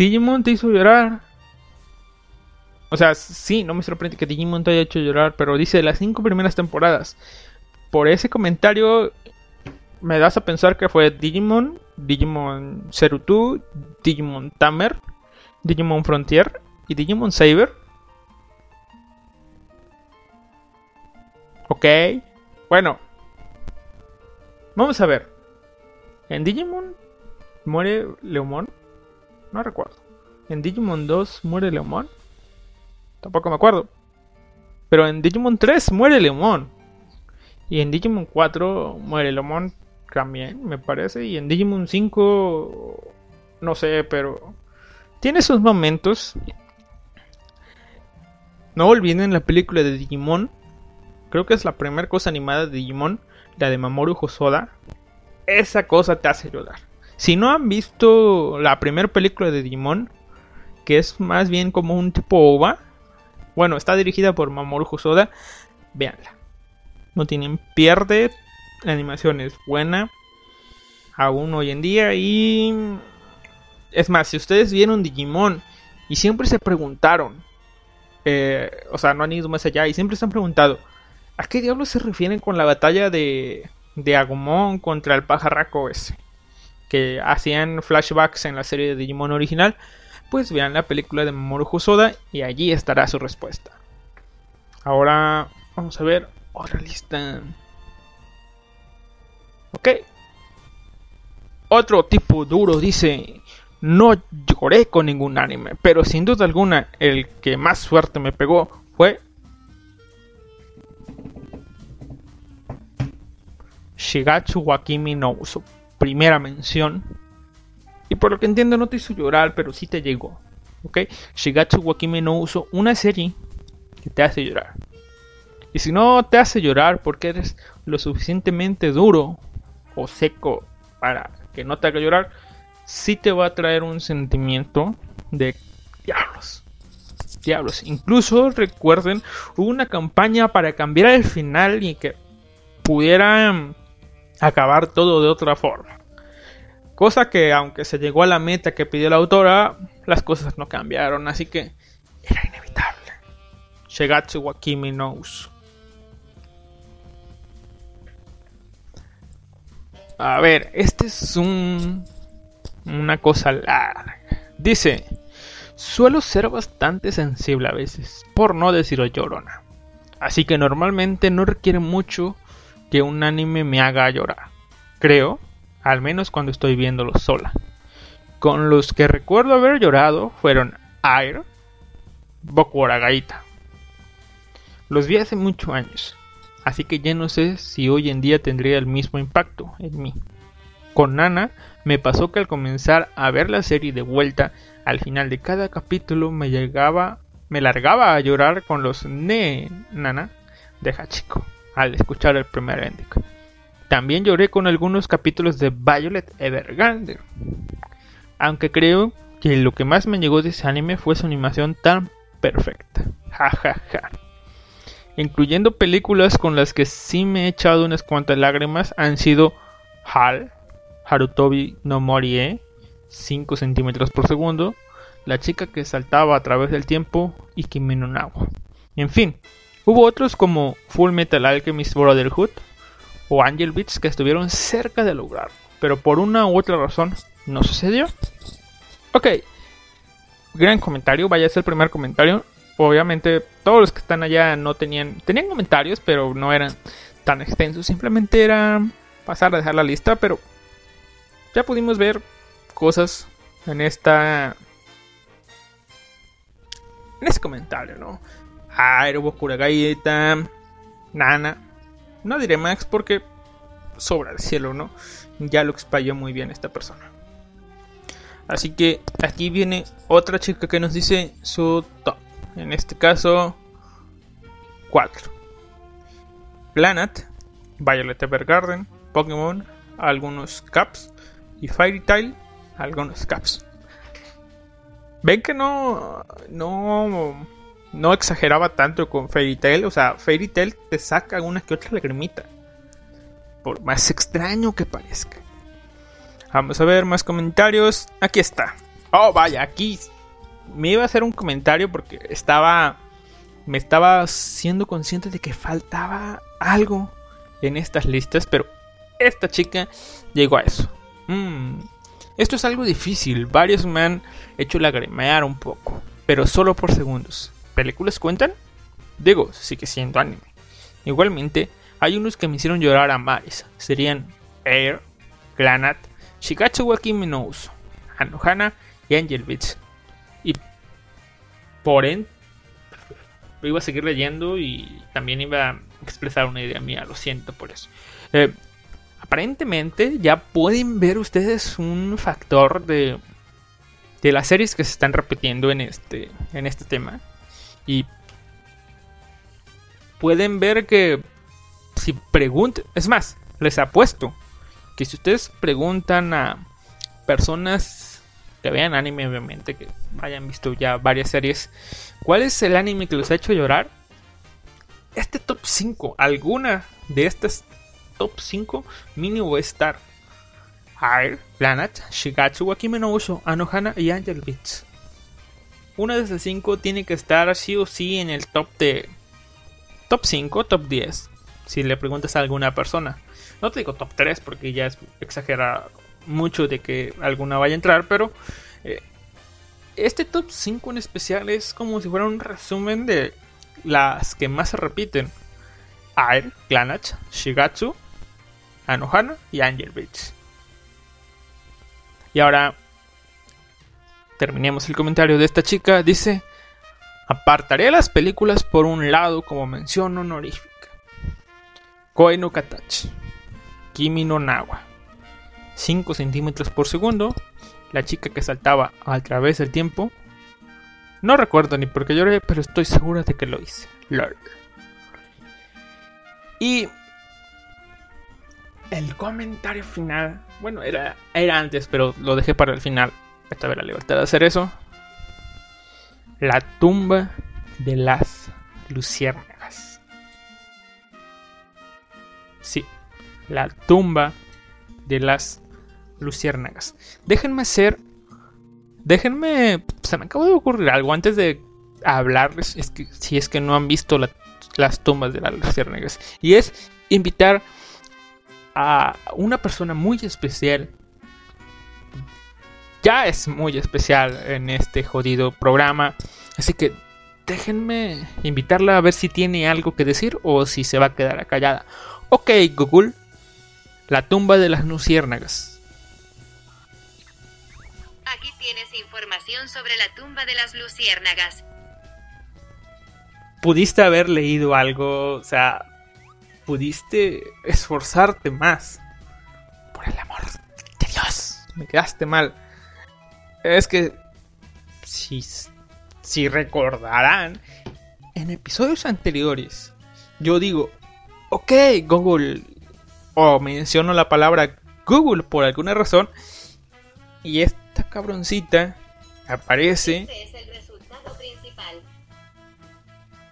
Digimon te hizo llorar. O sea, sí, no me sorprende que Digimon te haya hecho llorar, pero dice las cinco primeras temporadas. Por ese comentario me das a pensar que fue Digimon, Digimon Cerutu, Digimon Tamer, Digimon Frontier y Digimon Saber. Ok. Bueno. Vamos a ver. En Digimon muere Leomon. No recuerdo. En Digimon 2 muere Leomon. Tampoco me acuerdo. Pero en Digimon 3 muere Leomon. Y en Digimon 4 muere Leomon también, me parece. Y en Digimon 5... No sé, pero... Tiene sus momentos. No olviden la película de Digimon. Creo que es la primera cosa animada de Digimon. La de Mamoru Hosoda. Esa cosa te hace llorar. Si no han visto la primera película de Digimon, que es más bien como un tipo OVA, bueno, está dirigida por Mamoru Hosoda, véanla. No tienen pierde, la animación es buena, aún hoy en día y... Es más, si ustedes vieron Digimon y siempre se preguntaron, eh, o sea, no han ido más allá y siempre se han preguntado, ¿a qué diablos se refieren con la batalla de, de Agumon contra el pajarraco ese? Que hacían flashbacks en la serie de Digimon original, pues vean la película de Mamoru Hosoda y allí estará su respuesta. Ahora vamos a ver otra lista. Ok. Otro tipo duro dice, no lloré con ningún anime, pero sin duda alguna el que más suerte me pegó fue Shigatsu Wakimi no Uso. Primera mención. Y por lo que entiendo no te hizo llorar, pero sí te llegó. ¿Ok? Shigatsu Wakimi no Uso, una serie que te hace llorar. Y si no te hace llorar porque eres lo suficientemente duro o seco para que no te haga llorar, sí te va a traer un sentimiento de diablos. Diablos. Incluso recuerden, hubo una campaña para cambiar el final y que pudiera acabar todo de otra forma. Cosa que aunque se llegó a la meta que pidió la autora, las cosas no cambiaron, así que era inevitable. Shigatsu Wakimi knows. A ver, este es un una cosa larga. Dice, suelo ser bastante sensible a veces, por no decir llorona. Así que normalmente no requiere mucho que un anime me haga llorar. Creo, al menos cuando estoy viéndolo sola. Con los que recuerdo haber llorado fueron Air, Boku Aragaita. Los vi hace muchos años, así que ya no sé si hoy en día tendría el mismo impacto en mí. Con Nana me pasó que al comenzar a ver la serie de vuelta, al final de cada capítulo me llegaba, me largaba a llorar con los ne Nana de Hachiko al escuchar el primer ending. También lloré con algunos capítulos de Violet Evergarden. Aunque creo que lo que más me llegó de ese anime fue su animación tan perfecta. <laughs> Ja ja ja. Incluyendo películas con las que sí me he echado unas cuantas lágrimas han sido HAL, Harutobi no Morie, 5 centímetros por segundo, La chica que saltaba a través del tiempo y Kimi no. En fin, Hubo otros como Full Metal Alchemist Brotherhood o Angel Beats que estuvieron cerca de lograr, pero por una u otra razón no sucedió. Ok, gran comentario, vaya ser el primer comentario. Obviamente todos los que están allá no tenían, tenían comentarios, pero no eran tan extensos, simplemente era pasar a dejar la lista, pero ya pudimos ver cosas en esta en este comentario, ¿no? Aero, Kuragaita, Nana. No diré Max porque sobra el cielo, ¿no? Ya lo expayó muy bien esta persona. Así que aquí viene otra chica que nos dice su top. En este caso, 4. Planet, Violet Evergarden, Pokémon, algunos caps y Fairy Tail, algunos caps. Ven que no, no no exageraba tanto con Fairy Tail. O sea, Fairy Tail te saca una que otra lagrimita. Por más extraño que parezca. Vamos a ver más comentarios. Aquí está. Oh, vaya, aquí me iba a hacer un comentario porque estaba. Me estaba siendo consciente de que faltaba algo en estas listas, pero esta chica llegó a eso. Mm, esto es algo difícil. Varios me han hecho lagrimear un poco, pero solo por segundos películas cuentan? Digo, sigue siendo anime. Igualmente, hay unos que me hicieron llorar a mares. Serían Air, Granat, Shigatsu wa Kimi no Uso, Anohana y Angel Beats. Y por ende, iba a seguir leyendo y también iba a expresar una idea mía, lo siento por eso. Eh, aparentemente ya pueden ver ustedes un factor de, de las series que se están repitiendo en este, en este tema. Y pueden ver que si preguntan, es más, les apuesto que si ustedes preguntan a personas que vean anime, obviamente, que hayan visto ya varias series, ¿cuál es el anime que los ha hecho llorar? Este top 5, alguna de estas top 5 mínimo estar Air, Planet, Shigatsu, Wakime no Anohana y Angel Beats una de esas 5 tiene que estar sí o sí en el top de top 5, top 10. Si le preguntas a alguna persona. No te digo top 3 porque ya es exagera mucho de que alguna vaya a entrar, pero eh, este top 5 en especial es como si fuera un resumen de las que más se repiten. Air, Clanach, Shigatsu, Anohana y Angel Beats. Y ahora terminemos el comentario de esta chica, dice, apartaré las películas por un lado como mención honorífica. Koe no Katachi, Kimi no Nawa. 5 centímetros por segundo. La chica que saltaba a través del tiempo. No recuerdo ni por qué lloré, pero estoy segura de que lo hice. Lord. Y el comentario final. Bueno, era, era antes, pero lo dejé para el final. Esta vez la libertad de hacer eso. La tumba de las luciérnagas. Sí, la tumba de las luciérnagas. Déjenme hacer. Déjenme. Se me acaba de ocurrir algo antes de hablarles. Es que, si es que no han visto las tumbas de las luciérnagas. Y es invitar a una persona muy especial. Ya es muy especial en este jodido programa. Así que déjenme invitarla a ver si tiene algo que decir o si se va a quedar callada. Ok, Google. La tumba de las luciérnagas. Aquí tienes información sobre la tumba de las luciérnagas. Pudiste haber leído algo, o sea, pudiste esforzarte más. Por el amor de Dios, me quedaste mal. Es que, si, si recordarán, en episodios anteriores, yo digo, ok, Google, o menciono la palabra Google por alguna razón, y esta cabroncita aparece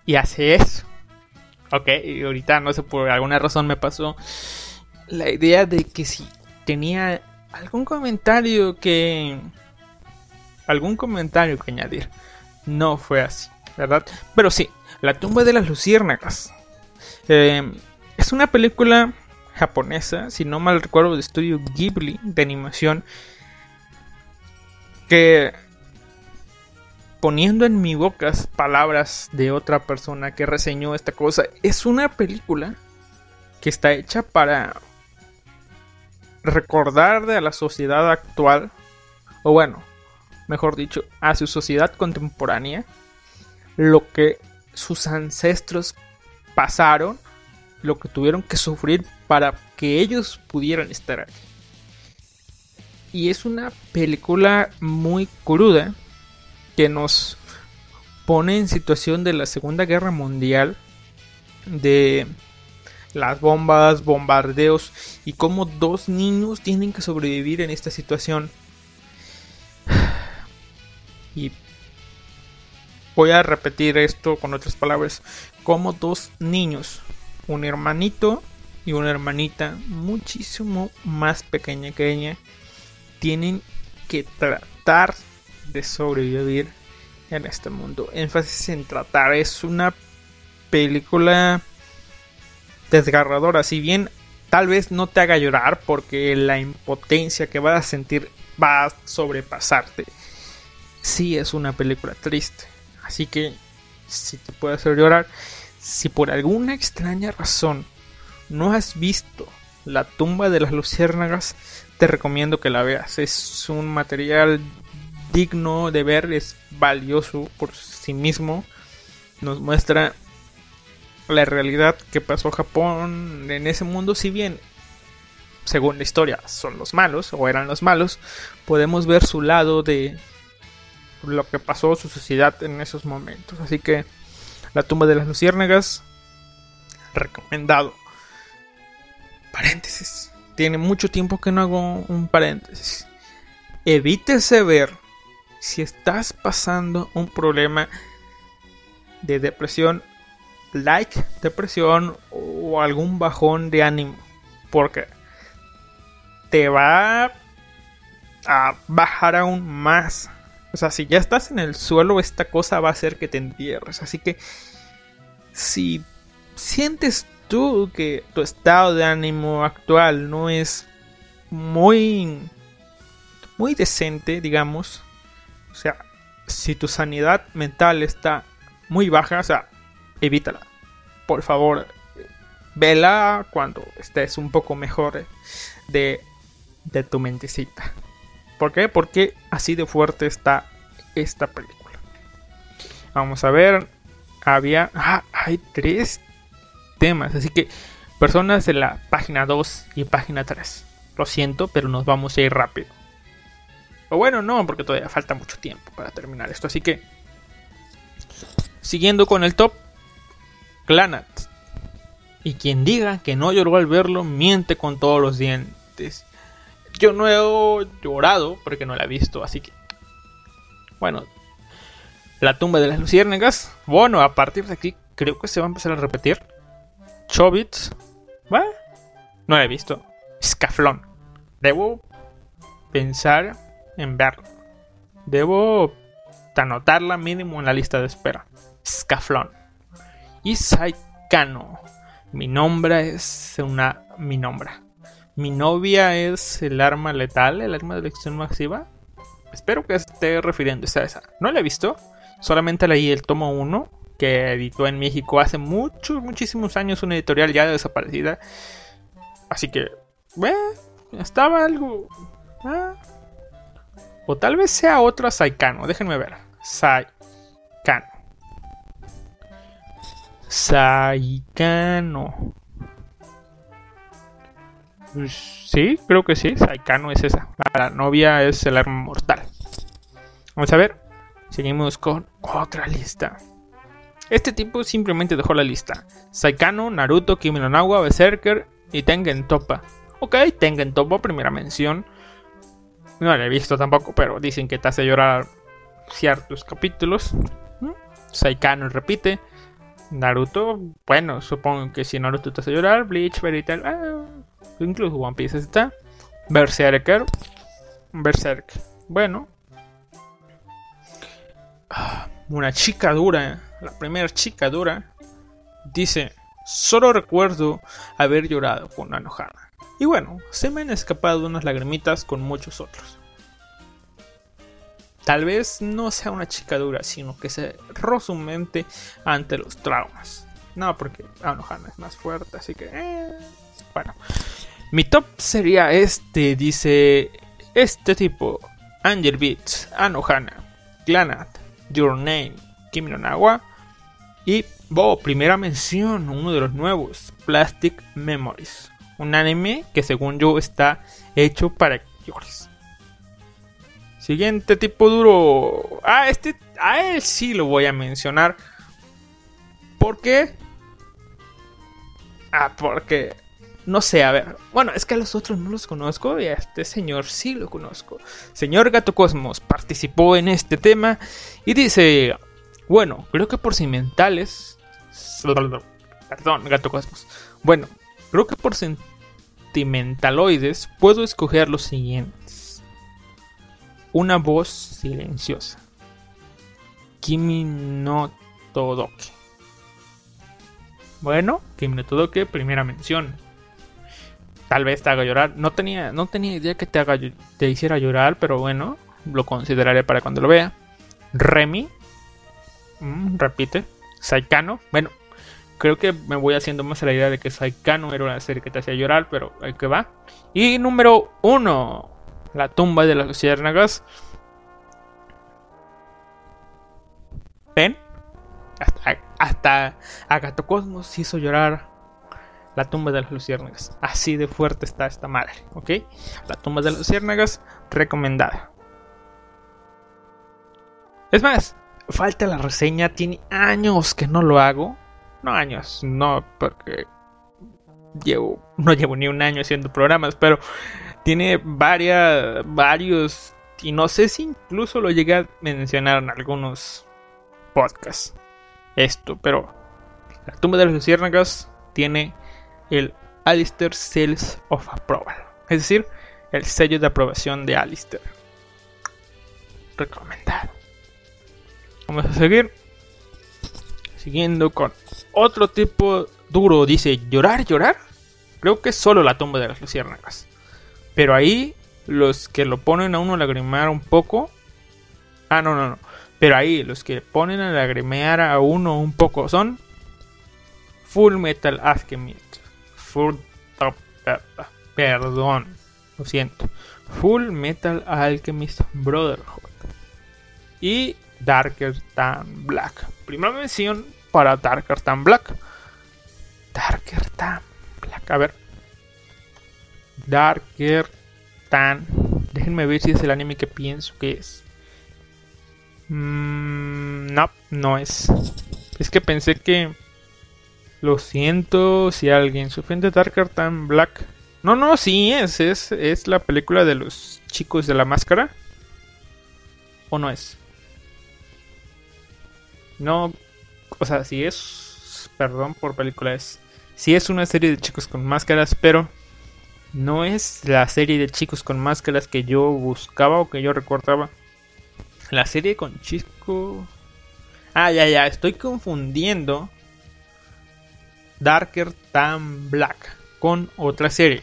y hace eso. Ok, y ahorita no sé, por alguna razón me pasó la idea de que si tenía algún comentario que... Algún comentario que añadir. No fue así, ¿verdad? Pero sí, La tumba de las luciérnagas. Eh, es una película japonesa, si no mal recuerdo, de estudio Ghibli de animación. Que poniendo en mi boca palabras de otra persona que reseñó esta cosa. Es una película que está hecha para recordar de la sociedad actual, o bueno, mejor dicho, a su sociedad contemporánea, lo que sus ancestros pasaron, lo que tuvieron que sufrir para que ellos pudieran estar aquí. Y es una película muy cruda, que nos pone en situación de la Segunda Guerra Mundial, de las bombas, bombardeos y cómo dos niños tienen que sobrevivir en esta situación. Y voy a repetir esto con otras palabras, como dos niños, un hermanito y una hermanita muchísimo más pequeña que ella, tienen que tratar de sobrevivir en este mundo. Énfasis en tratar. Es una película desgarradora. Si bien tal vez no te haga llorar porque la impotencia que vas a sentir va a sobrepasarte. Sí es una película triste. Así que si te puede hacer llorar, si por alguna extraña razón no has visto la tumba de las luciérnagas, te recomiendo que la veas. Es un material digno de ver, es valioso por sí mismo. Nos muestra la realidad que pasó Japón en ese mundo, si bien según la historia son los malos o eran los malos, podemos ver su lado de lo que pasó su sociedad en esos momentos. Así que la tumba de las luciérnagas recomendado. Paréntesis. Tiene mucho tiempo que no hago un paréntesis. Evítese ver si estás pasando un problema de depresión, like depresión o algún bajón de ánimo, porque te va a bajar aún más. O sea, si ya estás en el suelo, esta cosa va a hacer que te entierres. Así que si sientes tú que tu estado de ánimo actual no es muy muy decente, digamos, o sea, si tu sanidad mental está muy baja, o sea, evítala. Por favor, vela cuando estés un poco mejor de, de tu mentecita. ¿Por qué? Porque así de fuerte está esta película. Vamos a ver. Había. Ah, hay tres temas. Así que personas de la página 2 y página 3. Lo siento, pero nos vamos a ir rápido. O bueno, no, porque todavía falta mucho tiempo para terminar esto. Así que, siguiendo con el top, Clanat. Y quien diga que no lloró al verlo, miente con todos los dientes. Yo no he llorado porque no la he visto, así que... Bueno, la tumba de las luciérnagas. Bueno, a partir de aquí creo que se va a empezar a repetir. Chobits. ¿Va? No la he visto. Scaflón. Debo pensar en verlo. Debo anotarla mínimo en la lista de espera. Scaflón. Y Saikano. Mi nombre es una. Mi nombre. Mi novia es el arma letal, el arma de elección masiva. Espero que esté refiriéndose a esa. No la he visto. Solamente leí el tomo 1 que editó en México hace muchos, muchísimos años una editorial ya desaparecida. Así que, bueno, estaba algo... Ah. O tal vez sea otro Saikano, déjenme ver. Saikano. Saikano. Pues, sí, creo que sí. Saikano es esa. La novia es el arma mortal. Vamos a ver. Seguimos con otra lista. Este tipo simplemente dejó la lista. Saikano, Naruto, Kimi no Nawa, Berserker y Tengen Topa. Ok, Tengen Topa, primera mención. No la he visto tampoco, pero dicen que te hace llorar ciertos capítulos. ¿Mm? Saikano repite. Naruto, bueno, supongo que si Naruto te hace llorar, Bleach, Fairy ah, incluso One Piece está. Berserker, Berserk, bueno. Ah, una chica dura la primera chica dura, dice, solo recuerdo haber llorado con Anohana. Y bueno, se me han escapado unas lagrimitas con muchos otros. Tal vez no sea una chica dura, sino que se su mente ante los traumas. No, porque Anohana es más fuerte, así que... Eh, bueno. Mi top sería este, dice este tipo. Angel Beats, Anohana, Glanat, Your Name, Kimi no Nawa, y, Bo, primera mención, uno de los nuevos, Plastic Memories. Un anime que según yo está hecho para llores. Siguiente tipo duro. Ah, este. A él sí lo voy a mencionar. ¿Por qué? Ah, porque. No sé, a ver. Bueno, es que a los otros no los conozco y a este señor sí lo conozco. Señor Gato Cosmos participó en este tema y dice: bueno, creo que por sentimentales. Perdón, gato cosmos. Bueno, creo que por sentimentaloides puedo escoger los siguientes: Una voz silenciosa. Kimi no. Bueno, Kimi no primera mención. Tal vez te haga llorar. No tenía, no tenía idea que te, haga, hiciera llorar, pero bueno, lo consideraré para cuando lo vea. Remy, Mm, repite. Saikano. Bueno, creo que me voy haciendo más a la idea de que Saikano era una serie que te hacía llorar, pero ahí que va. Y número uno, La tumba de las luciérnagas. ¿Ven? Hasta, hasta Agato Cosmos hizo llorar la tumba de las luciérnagas. Así de fuerte está esta madre, ¿ok? La tumba de las luciérnagas, recomendada. Es más, falta la reseña. Tiene años que no lo hago. No años, no, porque llevo, no llevo ni un año haciendo programas, pero tiene varias, varios, y no sé si incluso lo llegué a mencionar en algunos podcasts. Esto, pero la tumba de las luciérnagas tiene el Alistair Sales of Approval, es decir, el sello de aprobación de Alistair. Recomendado. Vamos a seguir. Siguiendo con otro tipo duro. Dice, ¿llorar, llorar? Creo que es solo la tumba de las luciérnagas. Pero ahí los que lo ponen a uno a lagrimear un poco. Ah, no, no, no. Pero ahí los que ponen a lagrimear a uno un poco son Full Metal Alchemist. Full. perdón. Lo siento. Full Metal Alchemist Brotherhood. Y Darker Than Black. Primera mención para Darker Than Black. Darker Than Black. A ver. Darker Tan. Déjenme ver si es el anime que pienso que es. Mm, no, no es. Es que pensé que. Lo siento si alguien se ofende Darker Tan Black. No, no, sí es, es. Es la película de los chicos de la máscara. ¿O no es? No. O sea, si es. Perdón por película, es. Si es una serie de chicos con máscaras, pero no es la serie de chicos con máscaras que yo buscaba o que yo recordaba. La serie con chico... Ah, ya, ya, estoy confundiendo Darker Than Black con otra serie.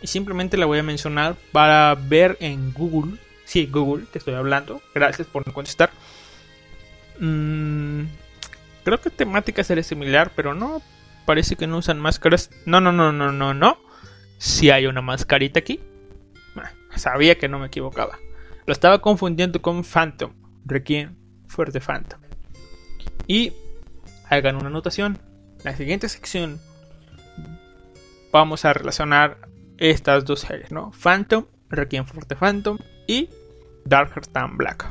Y simplemente la voy a mencionar para ver en Google. Sí, Google, te estoy hablando. Gracias por no contestar. Mm, creo que temática sería similar, pero no. Parece que no usan máscaras. No, no, no, no, no, no si hay una mascarita aquí. Sabía que no me equivocaba. Lo estaba confundiendo con Phantom. Requiem Fuerte Phantom. Y hagan una anotación. La siguiente sección vamos a relacionar estas dos series, ¿no? Phantom, Requiem Fuerte Phantom y Darker Than Black.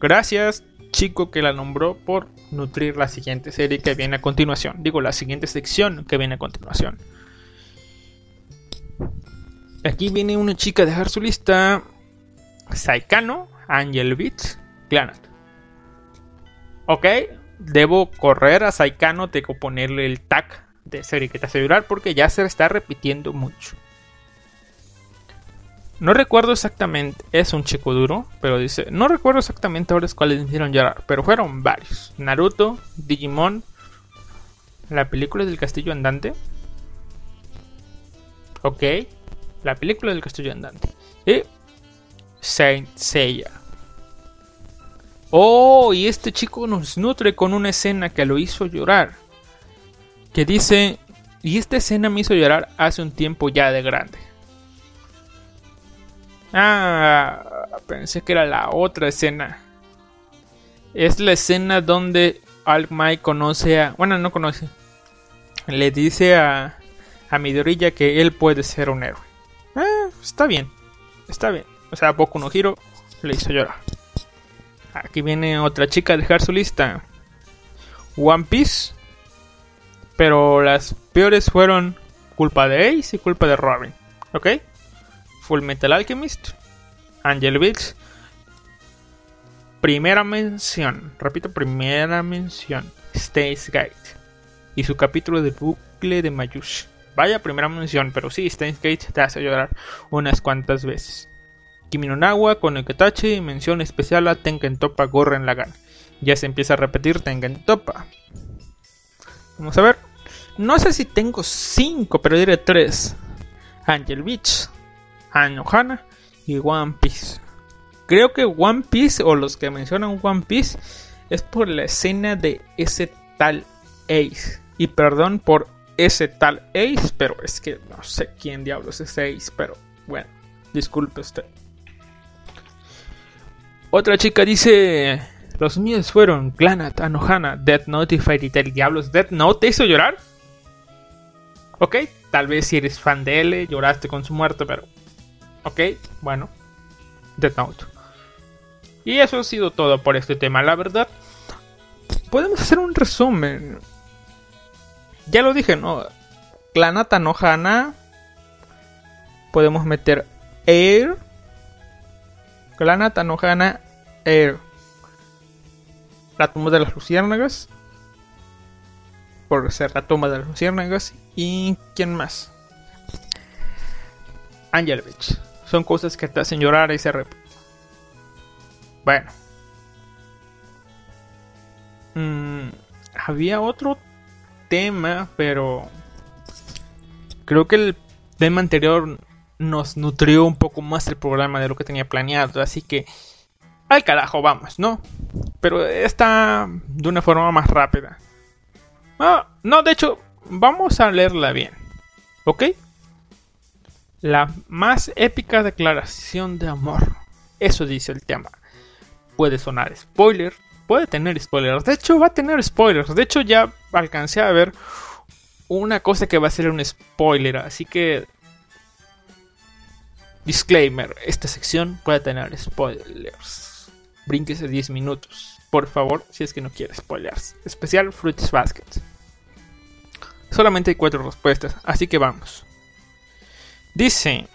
Gracias, chico que la nombró por nutrir la siguiente serie que viene a continuación. Digo, la siguiente sección que viene a continuación. Aquí viene una chica a dejar su lista. Saikano, Angel Beats, Clanat. Ok, debo correr a Saikano, que ponerle el tag de serie que te hace llorar porque ya se está repitiendo mucho. No recuerdo exactamente, es un chico duro, pero dice, no recuerdo exactamente ahora cuáles hicieron llorar, pero fueron varios. Naruto, Digimon, la película del castillo andante. Ok, la película del castillo andante. Y Saint Seiya. Oh, y este chico nos nutre con una escena que lo hizo llorar. Que dice, y esta escena me hizo llorar hace un tiempo ya de grande. Ah, pensé que era la otra escena. Es la escena donde Almai conoce a... Bueno, no conoce. Le dice a, a Midorilla que él puede ser un héroe. Eh, está bien. Está bien. O sea, Boku no Hiro le hizo llorar. Aquí viene otra chica a dejar su lista. One Piece. Pero las peores fueron culpa de Ace y culpa de Robin. ¿Ok? Full Metal Alchemist. Angel Beats. Primera mención. Repito, primera mención. Stays Gate. Y su capítulo de bucle de Mayush. Vaya primera mención, pero sí, Steins Gate te hace llorar unas cuantas veces. Kimi no con el Ketachi, mención especial a Tengen Topa Gorren Lagan. Ya se empieza a repetir Tengen Topa. Vamos a ver. No sé si tengo 5, pero diré 3. Angel Beach, Anohana y One Piece. Creo que One Piece, o los que mencionan One Piece, es por la escena de ese tal Ace. Y perdón por ese tal Ace, pero es que no sé quién diablos es Ace, pero bueno, disculpe usted. Otra chica dice, los míos fueron Glanat, Anohana, Death Note y Fairy Tail. Diablos, Death Note te hizo llorar. Ok, tal vez si eres fan de L, lloraste con su muerte, pero... Ok, bueno. Death Note. Y eso ha sido todo por este tema, la verdad. Podemos hacer un resumen ya lo dije, ¿no? Clanata no Hana. Podemos meter Air. Clanata no Hana Air. La tumba de las luciérnagas. Por ser la tumba de las luciérnagas. ¿Y quién más? Angelovich. Son cosas que te hacen llorar y se repiten. Bueno. Mm, había otro tema, pero creo que el tema anterior nos nutrió un poco más el programa de lo que tenía planeado, así que al carajo vamos, ¿no? Pero está de una forma más rápida. Ah, no, de hecho, vamos a leerla bien, ¿ok? La más épica declaración de amor. Eso dice el tema. Puede sonar spoiler, puede tener spoilers. De hecho, va a tener spoilers. De hecho, ya alcancé a ver una cosa que va a ser un spoiler, así que disclaimer, esta sección puede tener spoilers. Brínquese 10 minutos, por favor, si es que no quiere spoilers. Especial Fruits Basket. Solamente hay cuatro respuestas, así que vamos. Dice,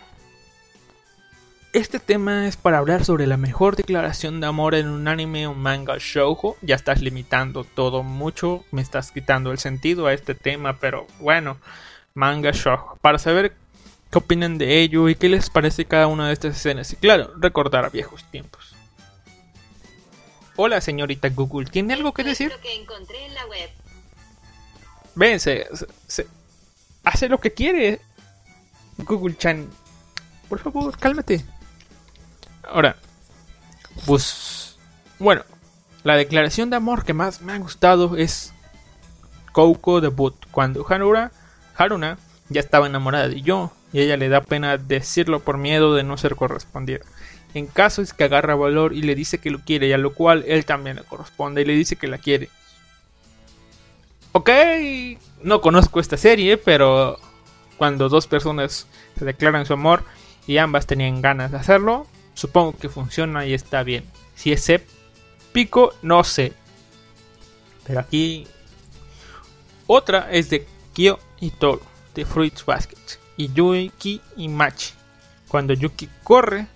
este tema es para hablar sobre la mejor declaración de amor en un anime o manga shoujo. Ya estás limitando todo mucho, me estás quitando el sentido a este tema, pero bueno, manga shoujo. Para saber qué opinan de ello y qué les parece cada una de estas escenas. Y claro, recordar a viejos tiempos. Hola, señorita Google, ¿tiene algo que decir? Lo que encontré en la web. Ven, se, se- hace lo que quiere. Google Chan. Por favor, cálmate. Ahora, pues. Bueno, la declaración de amor que más me ha gustado es Kouko debut. Cuando Haruna, Haruna ya estaba enamorada de yo y ella le da pena decirlo por miedo de no ser correspondida. En caso es que agarra valor y le dice que lo quiere, y a lo cual él también le corresponde y le dice que la quiere. Ok, no conozco esta serie, pero cuando dos personas se declaran su amor y ambas tenían ganas de hacerlo, supongo que funciona y está bien. Si es épico, no sé. Pero aquí otra es de Kyo y Toro, de Fruits Basket, y Yuki y Machi. Cuando Yuki corre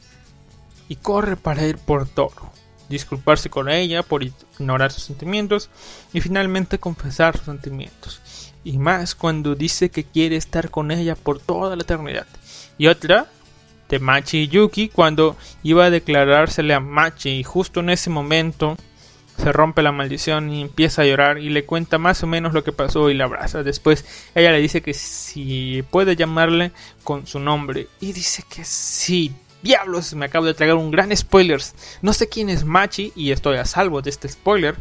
y corre para ir por Toro, disculparse con ella por ignorar sus sentimientos y finalmente confesar sus sentimientos. Y más cuando dice que quiere estar con ella por toda la eternidad. Y otra de Machi y Yuki cuando iba a declarársele a Machi y justo en ese momento se rompe la maldición y empieza a llorar y le cuenta más o menos lo que pasó y la abraza. Después ella le dice que si puede llamarle con su nombre y dice que sí. Diablos, me acabo de tragar un gran spoiler. No sé quién es Machi y estoy a salvo de este spoiler.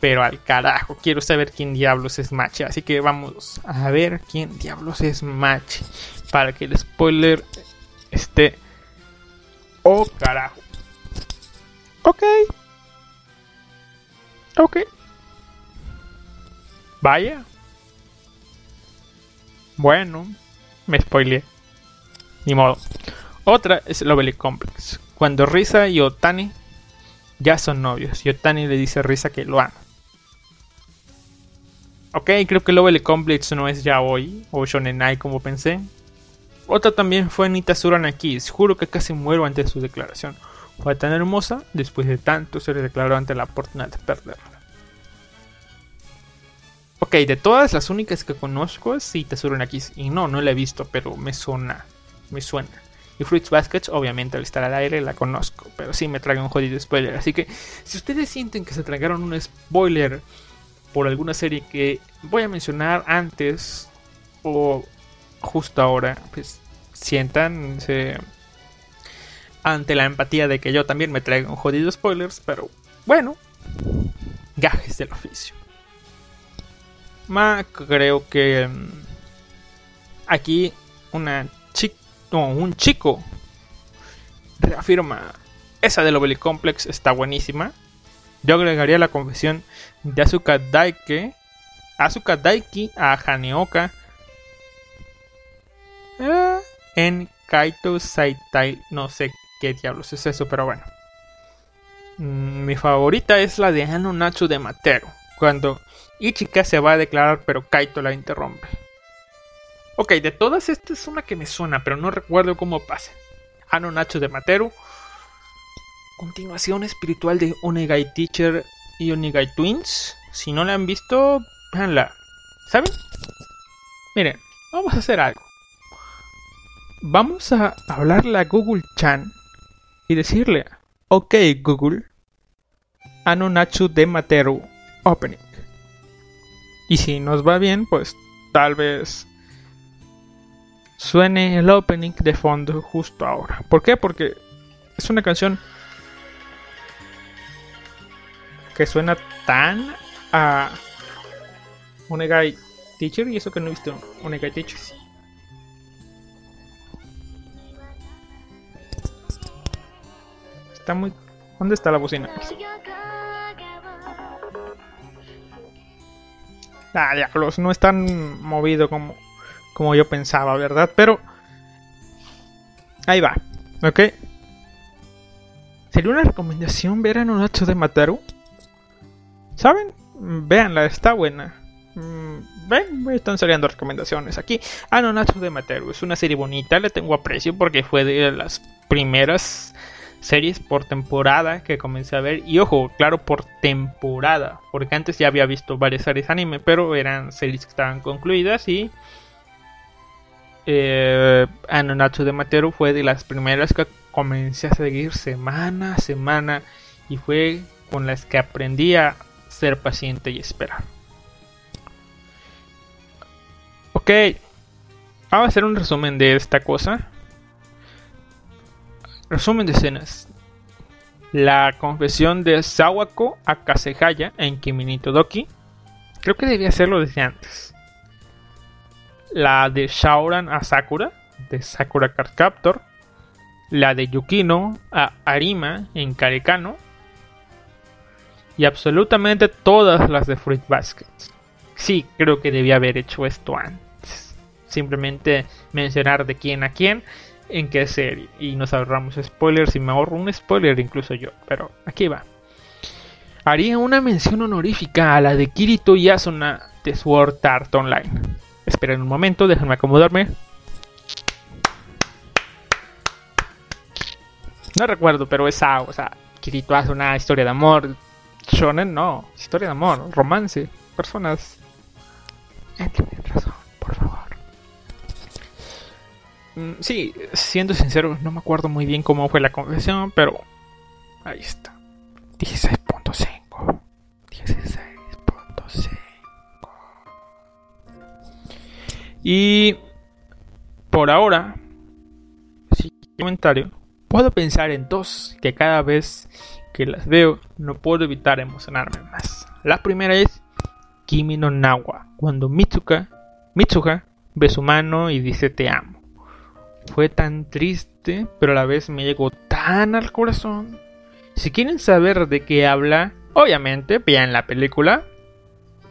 Pero al carajo, quiero saber quién diablos es Machi. Así que vamos a ver quién diablos es Machi. Para que el spoiler esté... Oh carajo. Ok. Ok. Vaya. Bueno, me spoileé. Ni modo. Otra es Lovely Complex. Cuando Risa y Otani ya son novios. Y Otani le dice a Risa que lo ama. Ok, creo que Lovely Complex no es ya hoy. O Shonenai como pensé. Otra también fue Nitasura Nakis. Juro que casi muero ante su declaración. Fue tan hermosa, después de tanto se le declaró ante la oportunidad de perderla. Ok, de todas las únicas que conozco es Nitasura Nakis. Y no, no la he visto, pero me suena. Me suena. Y Fruits Basket, obviamente al estar al aire la conozco, pero sí me traga un jodido spoiler. Así que si ustedes sienten que se tragaron un spoiler por alguna serie que voy a mencionar antes o justo ahora, pues siéntanse ante la empatía de que yo también me traiga un jodido spoilers, pero bueno, gajes del oficio. Ma, creo que mm, aquí una chica un chico reafirma esa de Lovely Complex está buenísima. Yo agregaría la confesión de Asuka Daike, Asuka Daiki a Haneoka eh, en Kaito Saitai. No sé qué diablos es eso, pero bueno. Mm, Mi favorita es la de Ano Natsu de Matero, cuando Ichika se va a declarar pero Kaito la interrumpe. Ok, de todas esta es una que me suena, pero no recuerdo cómo pasa. Ano Nacho de Materu. Continuación espiritual de Onegai Teacher y Onegai Twins. Si no la han visto, véanla. ¿Saben? Miren, vamos a hacer algo. Vamos a hablarle a Google Chan y decirle, ok Google, Ano Nacho de Materu Opening. Y si nos va bien, pues tal vez suene el opening de fondo justo ahora. ¿Por qué? Porque es una canción que suena tan a Onegai Teacher y eso que no he visto Onegai Teacher. Está muy... ¿Dónde está la bocina? Ah, diablos, no es tan movido como, como yo pensaba, ¿verdad? Pero ahí va, ¿ok? ¿Sería una recomendación ver a Nonacho de Mataru? ¿Saben? Véanla, está buena. Mm, ven, están saliendo recomendaciones aquí. Ah, Nonacho de Mataru es una serie bonita, le tengo aprecio porque fue de las primeras series por temporada que comencé a ver. Y ojo, claro, por temporada. Porque antes ya había visto varias series anime, pero eran series que estaban concluidas y... Eh, Anonatsu de Materu fue de las primeras que comencé a seguir semana a semana y fue con las que aprendí a ser paciente y esperar. Ok, vamos a hacer un resumen de esta cosa. Resumen de escenas. La confesión de Sawako a Kasehaya en Kiminito Doki. Creo que debía hacerlo desde antes. La de Shaoran a Sakura, de Sakura Card Captor. La de Yukino a Arima en Karekano. Y absolutamente todas las de Fruit Basket. Sí, creo que debía haber hecho esto antes. Simplemente mencionar de quién a quién en qué serie. Y nos ahorramos spoilers y me ahorro un spoiler incluso yo. Pero aquí va. Haría una mención honorífica a la de Kirito y Asuna de Sword Art Online. Esperen un momento, déjenme acomodarme. No recuerdo, pero esa, o sea, Kirito Asuna, historia de amor. Shonen, no, historia de amor, romance, personas. Razón, por favor. Mm, sí, siendo sincero, no me acuerdo muy bien cómo fue la confesión, pero ahí está. 16.5. 16.5. Y por ahora, si comentario, puedo pensar en dos que cada vez que las veo no puedo evitar emocionarme más. La primera es Kimi no Nawa, cuando Mitsuka, Mitsuha ve su mano y dice te amo fue tan triste, pero a la vez me llegó tan al corazón. Si quieren saber de qué habla, obviamente vean la película.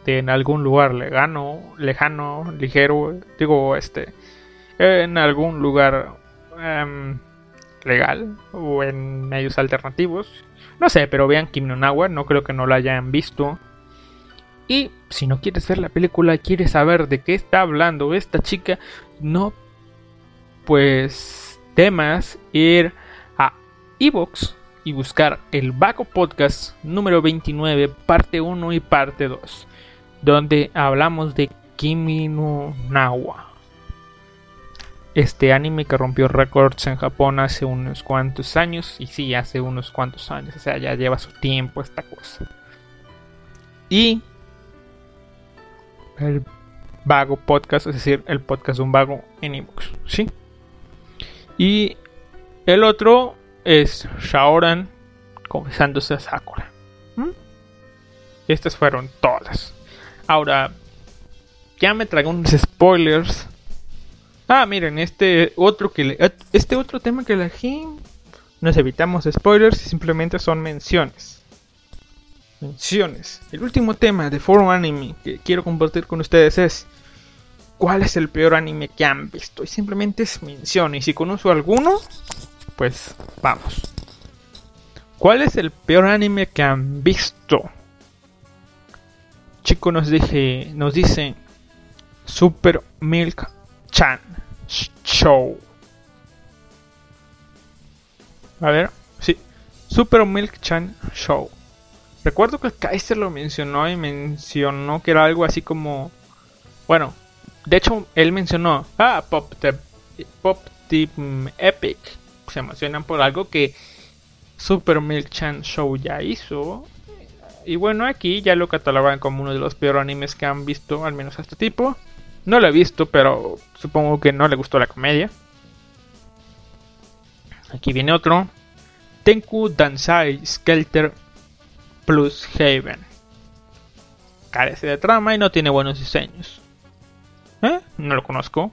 De en algún lugar lejano, lejano, ligero, digo, este, en algún lugar em, legal o en medios alternativos. No sé, pero vean Kim no Nawa, no creo que no la hayan visto. Y si no quieres ver la película, quieres saber de qué está hablando esta chica, no pues temas ir a Evox y buscar el Baco Podcast número 29, parte 1 y parte 2, donde hablamos de Kimi no Nawa. Este anime que rompió récords en Japón hace unos cuantos años, y sí, hace unos cuantos años, o sea, ya lleva su tiempo esta cosa. Y el Vago Podcast, es decir, el podcast de un vago en Evox, ¿sí? Y el otro es Shaoran confesándose a Sakura. ¿Mm? Estas fueron todas. Ahora, ya me traigo unos spoilers. Ah, miren, este otro que este otro tema que elegí nos evitamos spoilers y simplemente son menciones. Menciones. El último tema de Forum Anime que quiero compartir con ustedes es cuál es el peor anime que han visto. Y simplemente es mención. Y si conozco alguno, pues vamos. ¿Cuál es el peor anime que han visto? Chico nos dije, nos dice Super Milk Chan Show. A ver, sí, Super Milk Chan Show. Recuerdo que el Kaiser lo mencionó y mencionó que era algo así como, bueno, de hecho, él mencionó, ah, Pop, Team Epic. Se emocionan por algo que Super Milk Chan Show ya hizo. Y bueno, aquí ya lo catalogan como uno de los peores animes que han visto, al menos a este tipo. No lo he visto, pero supongo que no le gustó la comedia. Aquí viene otro. Tenku Dansai Skelter Plus Haven. Carece de trama y no tiene buenos diseños. ¿Eh? No lo conozco.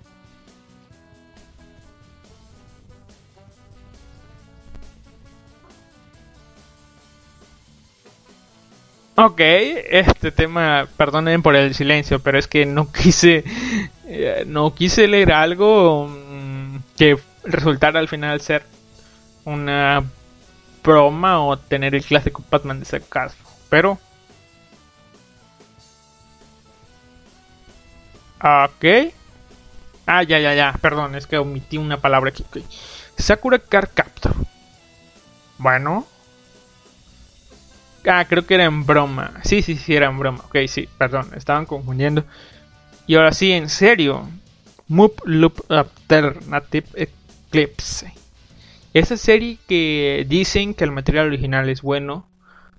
Ok, este tema, perdonen por el silencio, pero es que no <laughs> quise, eh, no quise leer algo mm, que resultara al final ser una broma o tener el clásico Batman de ese caso. Pero Ok. Ah, ya, ya, ya. Perdón, es que omití una palabra aquí. Sakura Car Captor. Bueno. Ah, creo que era en broma. Sí, sí, sí, era en broma. Ok, sí, perdón, estaban confundiendo. Y ahora sí, en serio. Move Loop Alternative Eclipse. Esa serie que dicen que el material original es bueno,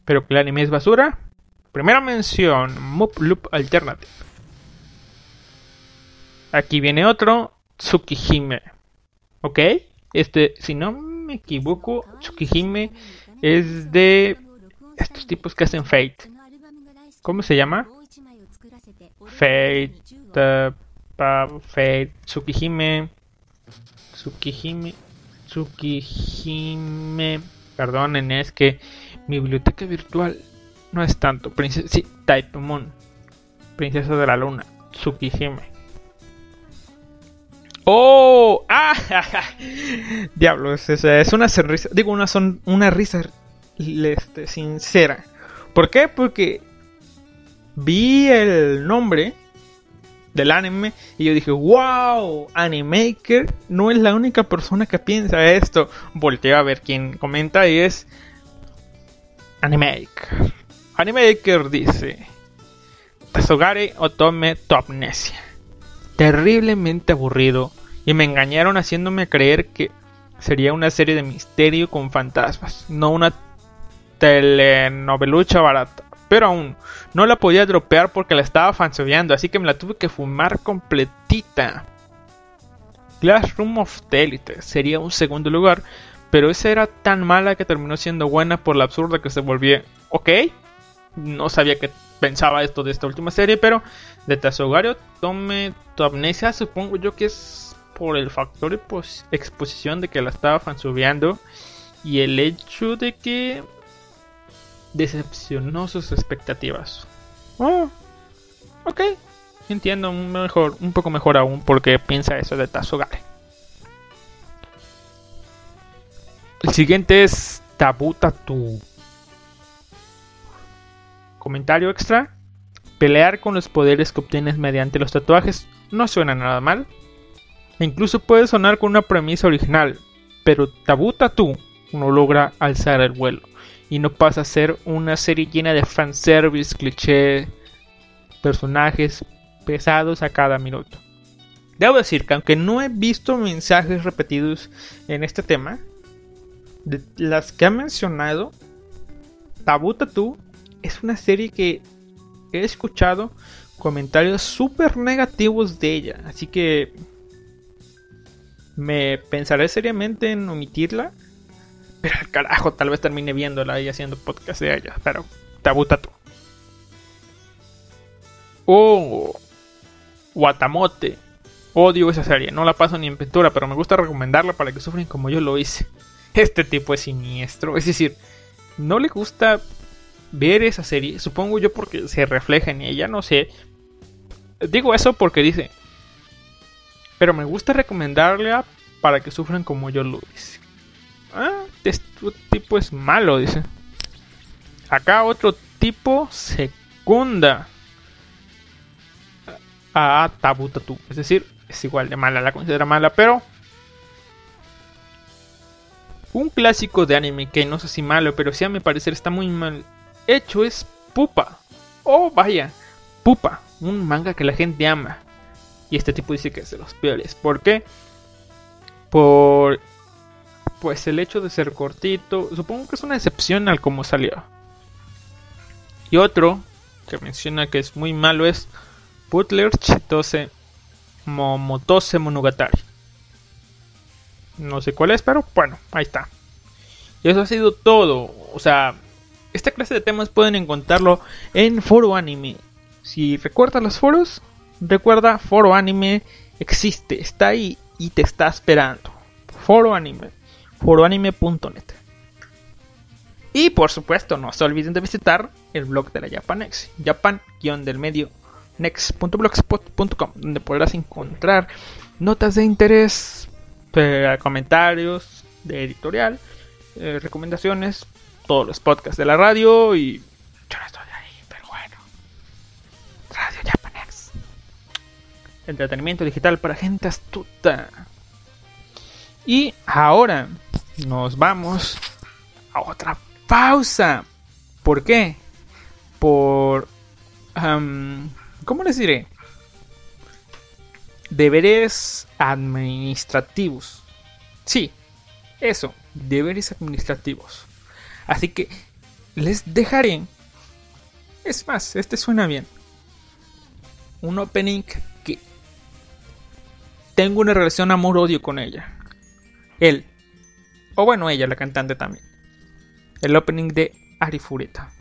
pero que el anime es basura. Primera mención, Move Loop Alternative. Aquí viene otro, Tsukihime. ¿Ok? Este, si no me equivoco, Tsukihime es de estos tipos que hacen Fate. ¿Cómo se llama? Fate, uh, Fate, Tsukihime, Tsukihime, Tsukihime. Perdonen, es que mi biblioteca virtual no es tanto. Princesa, sí, Moon, Princesa de la Luna, Tsukihime. ¡Oh! ¡Ah! Diablos, es, es una sonrisa. Digo, una, son, una risa este, sincera. ¿Por qué? Porque vi el nombre del anime y yo dije, wow, Animaker no es la única persona que piensa esto. Volteo a ver quién comenta y es Animaker. Animaker dice, Tasogare Otome Topnesia terriblemente aburrido y me engañaron haciéndome creer que sería una serie de misterio con fantasmas, no una telenovelucha barata. Pero aún, no la podía dropear porque la estaba fansobeando, así que me la tuve que fumar completita. Classroom of Elite sería un segundo lugar, pero esa era tan mala que terminó siendo buena por la absurda que se volvía. ¿Ok? No sabía que pensaba esto de esta última serie, pero de Tazogario tome tu amnesia, supongo yo que es por el factor de exposición de que la estaba fansubeando y el hecho de que decepcionó sus expectativas. Oh, ok, entiendo mejor, un poco mejor aún porque piensa eso de Tazogare. El siguiente es Tabutatu. Comentario extra. Pelear con los poderes que obtienes mediante los tatuajes no suena nada mal. E incluso puede sonar con una premisa original, pero Tabú Tattoo no logra alzar el vuelo y no pasa a ser una serie llena de fanservice, cliché, personajes pesados a cada minuto. Debo decir que aunque no he visto mensajes repetidos en este tema, de las que ha mencionado, Tabú Tattoo es una serie que he escuchado comentarios súper negativos de ella. Así que me pensaré seriamente en omitirla. Pero al carajo, tal vez termine viéndola y haciendo podcast de ella. Pero tabú tatu. Oh, Guatamote. Odio esa serie. No la paso ni en pintura, pero me gusta recomendarla para que sufren como yo lo hice. Este tipo es siniestro. Es decir, no le gusta ver esa serie, supongo yo porque se refleja en ella, no sé. Digo eso porque dice, pero me gusta recomendarla para que sufran como yo lo hice. Ah, este tipo es malo, dice. Acá otro tipo secunda a Tabutatu. Es decir, es igual de mala, la considera mala, pero un clásico de anime que no sé si malo, pero sí a mi parecer está muy mal hecho es Pupa. Oh, vaya, Pupa, un manga que la gente ama. Y este tipo dice que es de los peores. ¿Por qué? Por pues el hecho de ser cortito, supongo que es una excepción al cómo salió. Y otro que menciona que es muy malo es Butler Chitose Momotose Monogatari. No sé cuál es, pero bueno, ahí está. Y eso ha sido todo. O sea, esta clase de temas pueden encontrarlo en Foro Anime. Si recuerdas los foros, recuerda Foro Anime existe, está ahí y te está esperando. Foro Anime, foroanime.net. Y por supuesto, no se olviden de visitar el blog de la Japanex, japan-del medio next.blogspot.com, donde podrás encontrar notas de interés, eh, comentarios de editorial, eh, recomendaciones, todos los podcasts de la radio y yo no estoy ahí, pero bueno. Radio Japanex. Entretenimiento digital para gente astuta. Y ahora nos vamos a otra pausa. ¿Por qué? Por... Um, ¿Cómo les diré? Deberes administrativos. Sí, eso, deberes administrativos. Así que les dejaré... Es más, este suena bien. Un opening que tengo una relación amor-odio con ella. Él. O bueno, ella, la cantante también. El opening de Arifureta.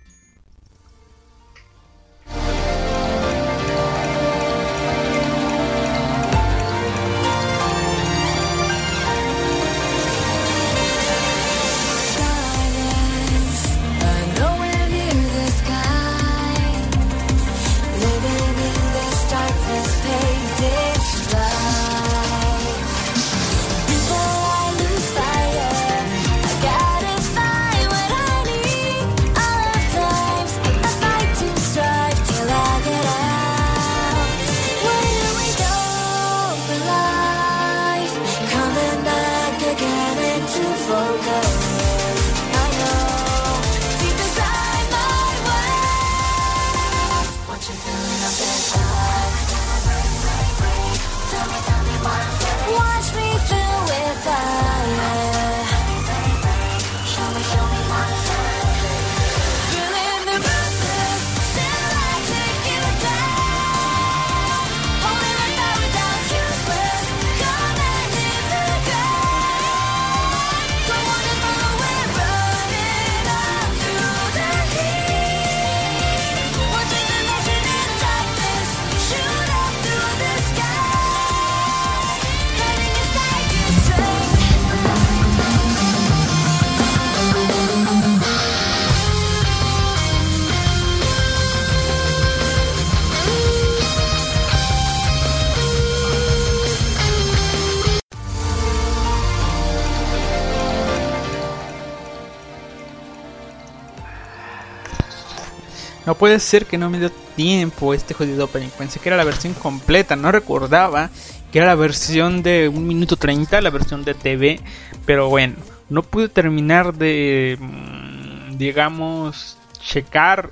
No puede ser que no me dio tiempo este jodido opening. Pensé que era la versión completa. No recordaba que era la versión de 1 minuto 30, la versión de TV. Pero bueno, no pude terminar de, mm, digamos, checar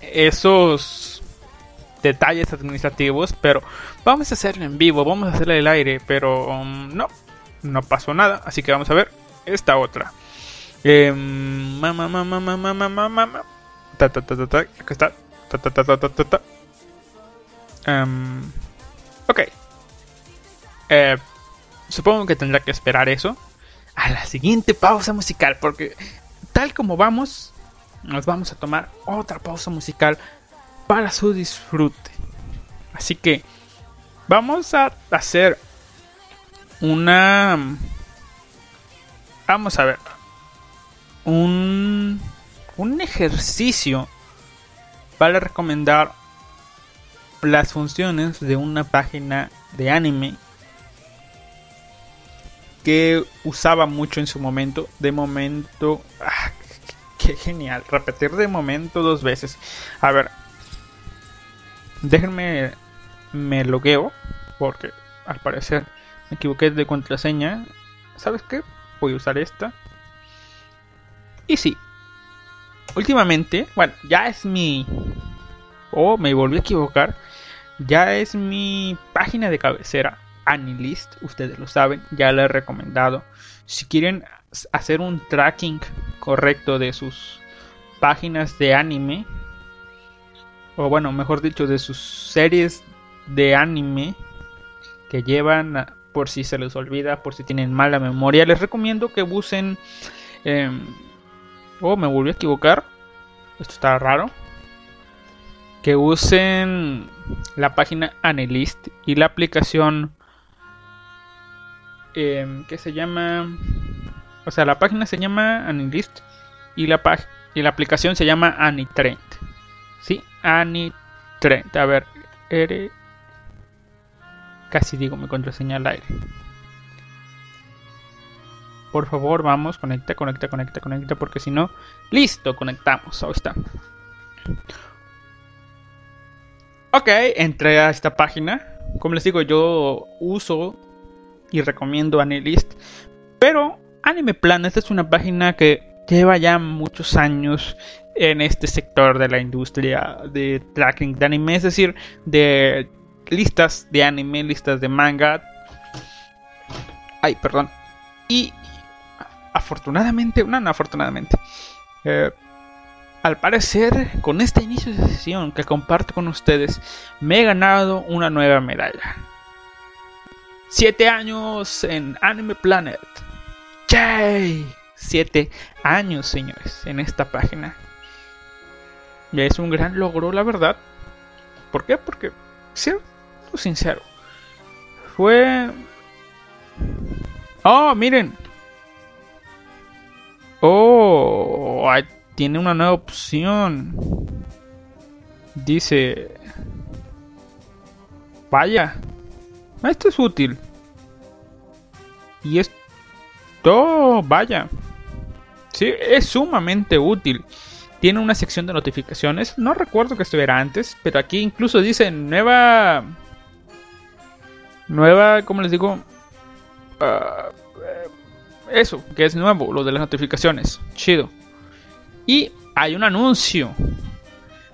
esos detalles administrativos. Pero vamos a hacerlo en vivo, vamos a hacerle el aire. Pero um, no, no pasó nada. Así que vamos a ver esta otra. Eh, mamá, mamá, mamá. Ta, ta, ta, ta, ta. Acá está. Ta, ta, ta, ta, ta, ta. Um, ok. Eh, supongo que tendrá que esperar eso a la siguiente pausa musical. Porque tal como vamos, nos vamos a tomar otra pausa musical para su disfrute. Así que vamos a hacer una... Vamos a ver. Un un ejercicio para recomendar las funciones de una página de anime que usaba mucho en su momento. De momento, ah, qué genial. Repetir de momento dos veces. A ver, déjenme, me logueo porque al parecer me equivoqué de contraseña. ¿Sabes qué? Voy a usar esta. Y sí, últimamente, bueno, ya es mi... O me volví a equivocar. Ya es mi página de cabecera, Anilist, ustedes lo saben, ya la he recomendado. Si quieren hacer un tracking correcto de sus páginas de anime, o bueno, mejor dicho, de sus series de anime que llevan por si se les olvida, por si tienen mala memoria, les recomiendo que usen... Eh, Oh, me volví a equivocar. Esto está raro. Que usen la página Analyst y la aplicación eh, que se llama. O sea, la página se llama Analyst y la, y la aplicación se llama Anitrend. ¿Sí? Anitrend. A ver, R. Casi digo mi contraseña aire. Por favor, vamos, conecta, conecta, conecta, conecta, porque si no, listo, conectamos. Ahí está. Ok, entré a esta página. Como les digo, yo uso y recomiendo Anilist. Pero Anime Planet es una página que lleva ya muchos años en este sector de la industria de tracking de anime, es decir, de listas de anime, listas de manga. Ay, perdón. Y afortunadamente, no, no afortunadamente, eh, al parecer, con este inicio de sesión que comparto con ustedes, me he ganado una nueva medalla. Siete años en Anime Planet. ¡Yay! Siete años, señores, en esta página. Ya es un gran logro, la verdad. ¿Por qué? Porque, siendo sincero, fue... Oh, miren. Oh, tiene una nueva opción. Dice... Vaya. Esto es útil. Y esto... Vaya. Sí, es sumamente útil. Tiene una sección de notificaciones. No recuerdo que estuviera antes. Pero aquí incluso dice nueva... Nueva, ¿cómo les digo? Uh, eso, que es nuevo, lo de las notificaciones. Chido. Y hay un anuncio.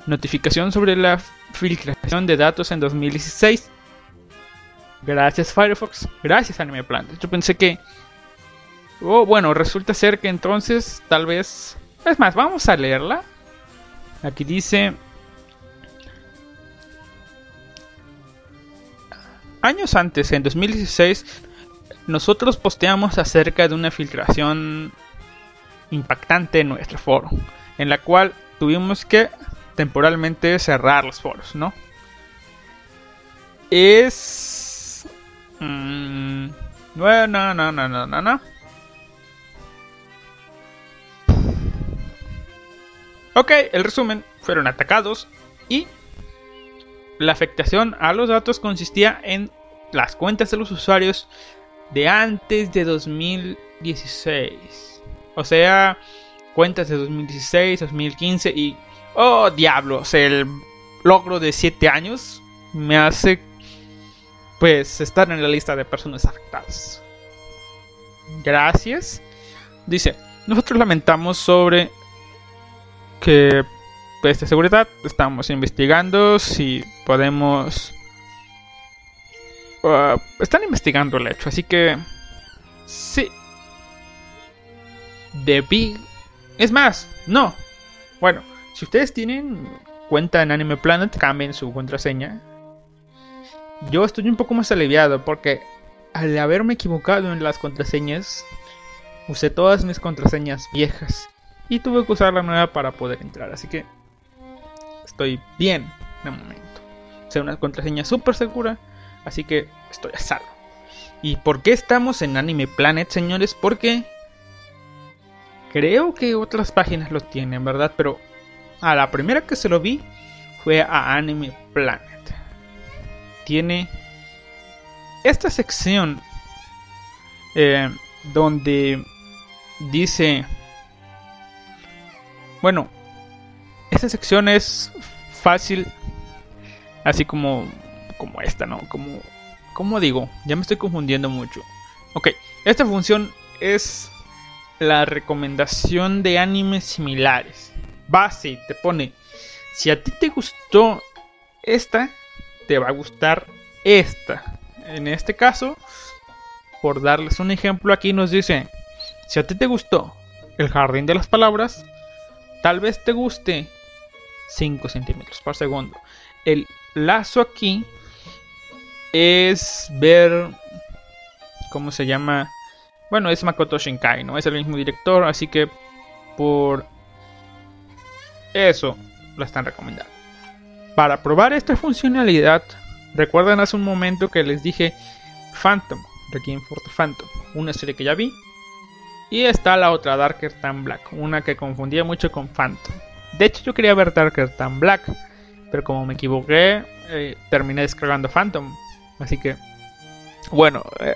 Notificación sobre la filtración de datos en 2016. Gracias Firefox. Gracias Anime Planet. Yo pensé que... Oh, bueno, resulta ser que entonces tal vez... Es más, vamos a leerla. Aquí dice... Años antes, en 2016, nosotros posteamos acerca de una filtración impactante en nuestro foro, en la cual tuvimos que temporalmente cerrar los foros, ¿no? Es... No, no, no, no, no, no. Ok, el resumen, fueron atacados y la afectación a los datos consistía en las cuentas de los usuarios de antes de 2016. O sea, cuentas de 2016, 2015 y... ¡Oh, diablos! El logro de 7 años me hace pues estar en la lista de personas afectadas. Gracias. Dice, nosotros lamentamos sobre que pues seguridad estamos investigando si podemos... Uh, están investigando el hecho, así que... Sí, de Big. Es más, no. Bueno, si ustedes tienen cuenta en Anime Planet, cambien su contraseña. Yo estoy un poco más aliviado porque al haberme equivocado en las contraseñas, usé todas mis contraseñas viejas y tuve que usar la nueva para poder entrar. Así que estoy bien de momento. Sea, una contraseña súper segura, así que estoy a salvo. ¿Y por qué estamos en Anime Planet, señores? Porque Creo que otras páginas lo tienen, ¿verdad? Pero a la primera que se lo vi fue a Anime Planet. Tiene esta sección eh, donde dice... Bueno, esta sección es fácil, así como, como esta, ¿no? Como, como digo, ya me estoy confundiendo mucho. Ok, esta función es la recomendación de animes similares. Base, te pone, si a ti te gustó esta, te va a gustar esta. En este caso, por darles un ejemplo aquí nos dice, si a ti te gustó el jardín de las palabras, tal vez te guste 5 centímetros por segundo. El lazo aquí es ver, ¿cómo se llama? Bueno, es Makoto Shinkai, ¿no? Es el mismo director, así que por eso lo están recomendando. Para probar esta funcionalidad, recuerdan hace un momento que les dije Phantom, Requiem for the Phantom, una serie que ya vi. Y está la otra, Darker Than Black, una que confundía mucho con Phantom. De hecho, yo quería ver Darker Than Black, pero como me equivoqué, eh, terminé descargando Phantom. Así que, bueno, eh,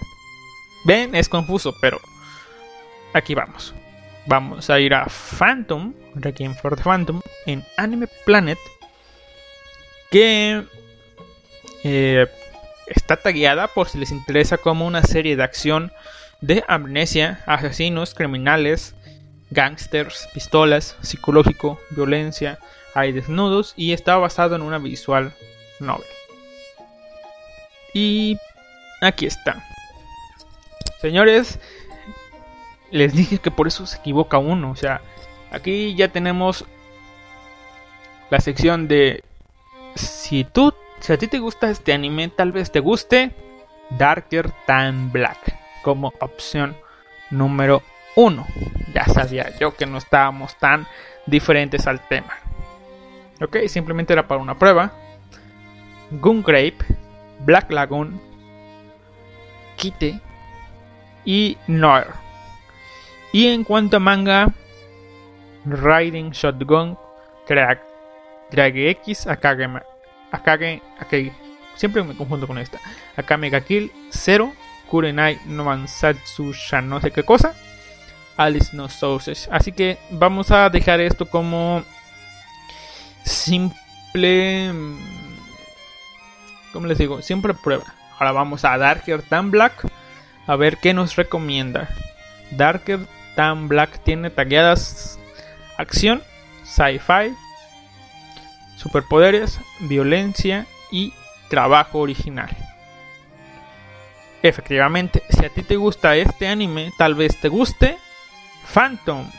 ven, es confuso, pero aquí vamos. Vamos a ir a Phantom, Requiem for the Phantom, en Anime Planet, que eh, está tagueada por si les interesa como una serie de acción de amnesia, asesinos, criminales, gangsters, pistolas, psicológico, violencia, hay desnudos y está basado en una visual novel. Y aquí está. Señores, les dije que por eso se equivoca uno. O sea, aquí ya tenemos la sección de si tú, si a ti te gusta este anime, tal vez te guste Darker Than Black como opción número uno. Ya sabía yo que no estábamos tan diferentes al tema. Ok, simplemente era para una prueba. Gungrape, Black Lagoon, Kite y Noir. Y en cuanto a manga, Riding Shotgun, Drag, Drag X, Akage, Akage, Akage, siempre me confundo con esta. Akame ga Kill, 0, Kurenai no Mansatsu Shan, no sé qué cosa. Alice no Sources. Así que vamos a dejar esto como simple. ¿Cómo les digo? Siempre prueba. Ahora vamos a Darker Than Black. A ver qué nos recomienda. Darker Than Black tiene tagueadas acción, sci-fi, superpoderes, violencia y trabajo original. Efectivamente, si a ti te gusta este anime, tal vez te guste Phantom,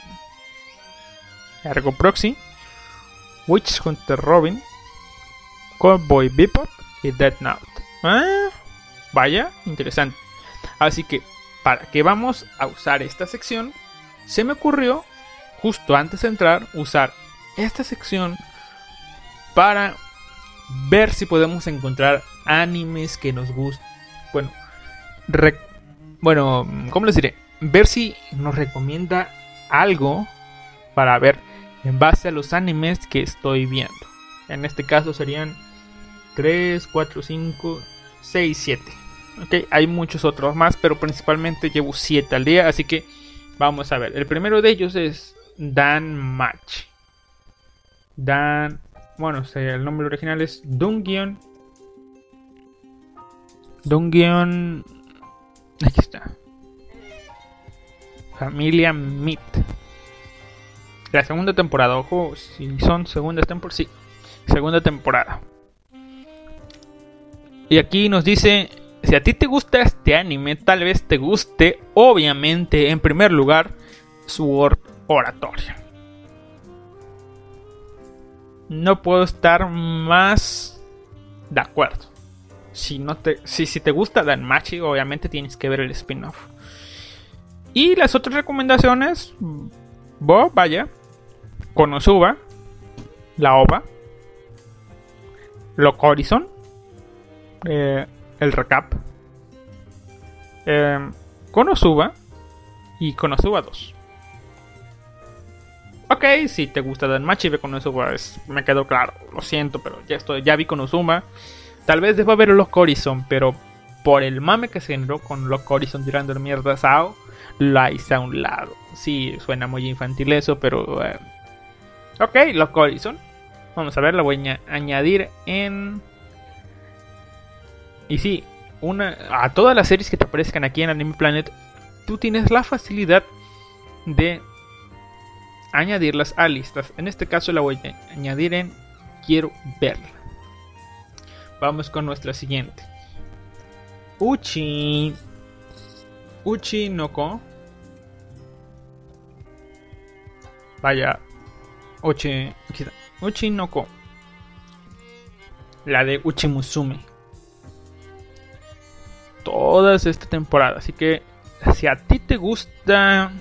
Ergo Proxy, Witch Hunter Robin, Cowboy Bebop y Dead Note. Ah, vaya, interesante. Así que, ¿para qué vamos a usar esta sección? Se me ocurrió, justo antes de entrar, usar esta sección para ver si podemos encontrar animes que nos gusten. Bueno, bueno, ¿cómo les diré? Ver si nos recomienda algo para ver en base a los animes que estoy viendo. En este caso serían 3, 4, 5, 6, 7. Ok, hay muchos otros más, pero principalmente llevo 7 al día, así que vamos a ver. El primero de ellos es Dan Match. Dan, bueno, el nombre original es Dungeon. Dungeon. Aquí está. Familia Meat. La segunda temporada, ojo, si son segundas temporadas, sí, segunda temporada. Y aquí nos dice, si a ti te gusta este anime, tal vez te guste, obviamente, en primer lugar, su oratoria. No puedo estar más de acuerdo. Si, no te, si, si te gusta Danmachi, obviamente tienes que ver el spin-off. Y las otras recomendaciones, bo, vaya, Konosuba, la OVA, Loco Horizon, eh, el recap, eh, Konosuba y Konosuba 2. Ok, si te gusta Danmachi, ve Konosuba, es, me quedó claro, lo siento, pero ya, estoy, ya vi Konosuba. Tal vez deba ver Loco Horizon, pero por el mame que se generó con Loco Horizon tirando mierda a Sao, la hice a un lado. Sí, suena muy infantil eso, pero eh, Ok, Loco Horizon. Vamos a ver, la voy a añadir en. Y sí, una, a todas las series que te aparezcan aquí en Anime Planet, tú tienes la facilidad de añadirlas a listas. En este caso la voy a añadir en Quiero verla. Vamos con nuestra siguiente. Uchi. Uchi Noko. Vaya, Uchi, Uchi no Ko. La de Uchimusume. Todas esta temporada. Así que si a ti te gusta...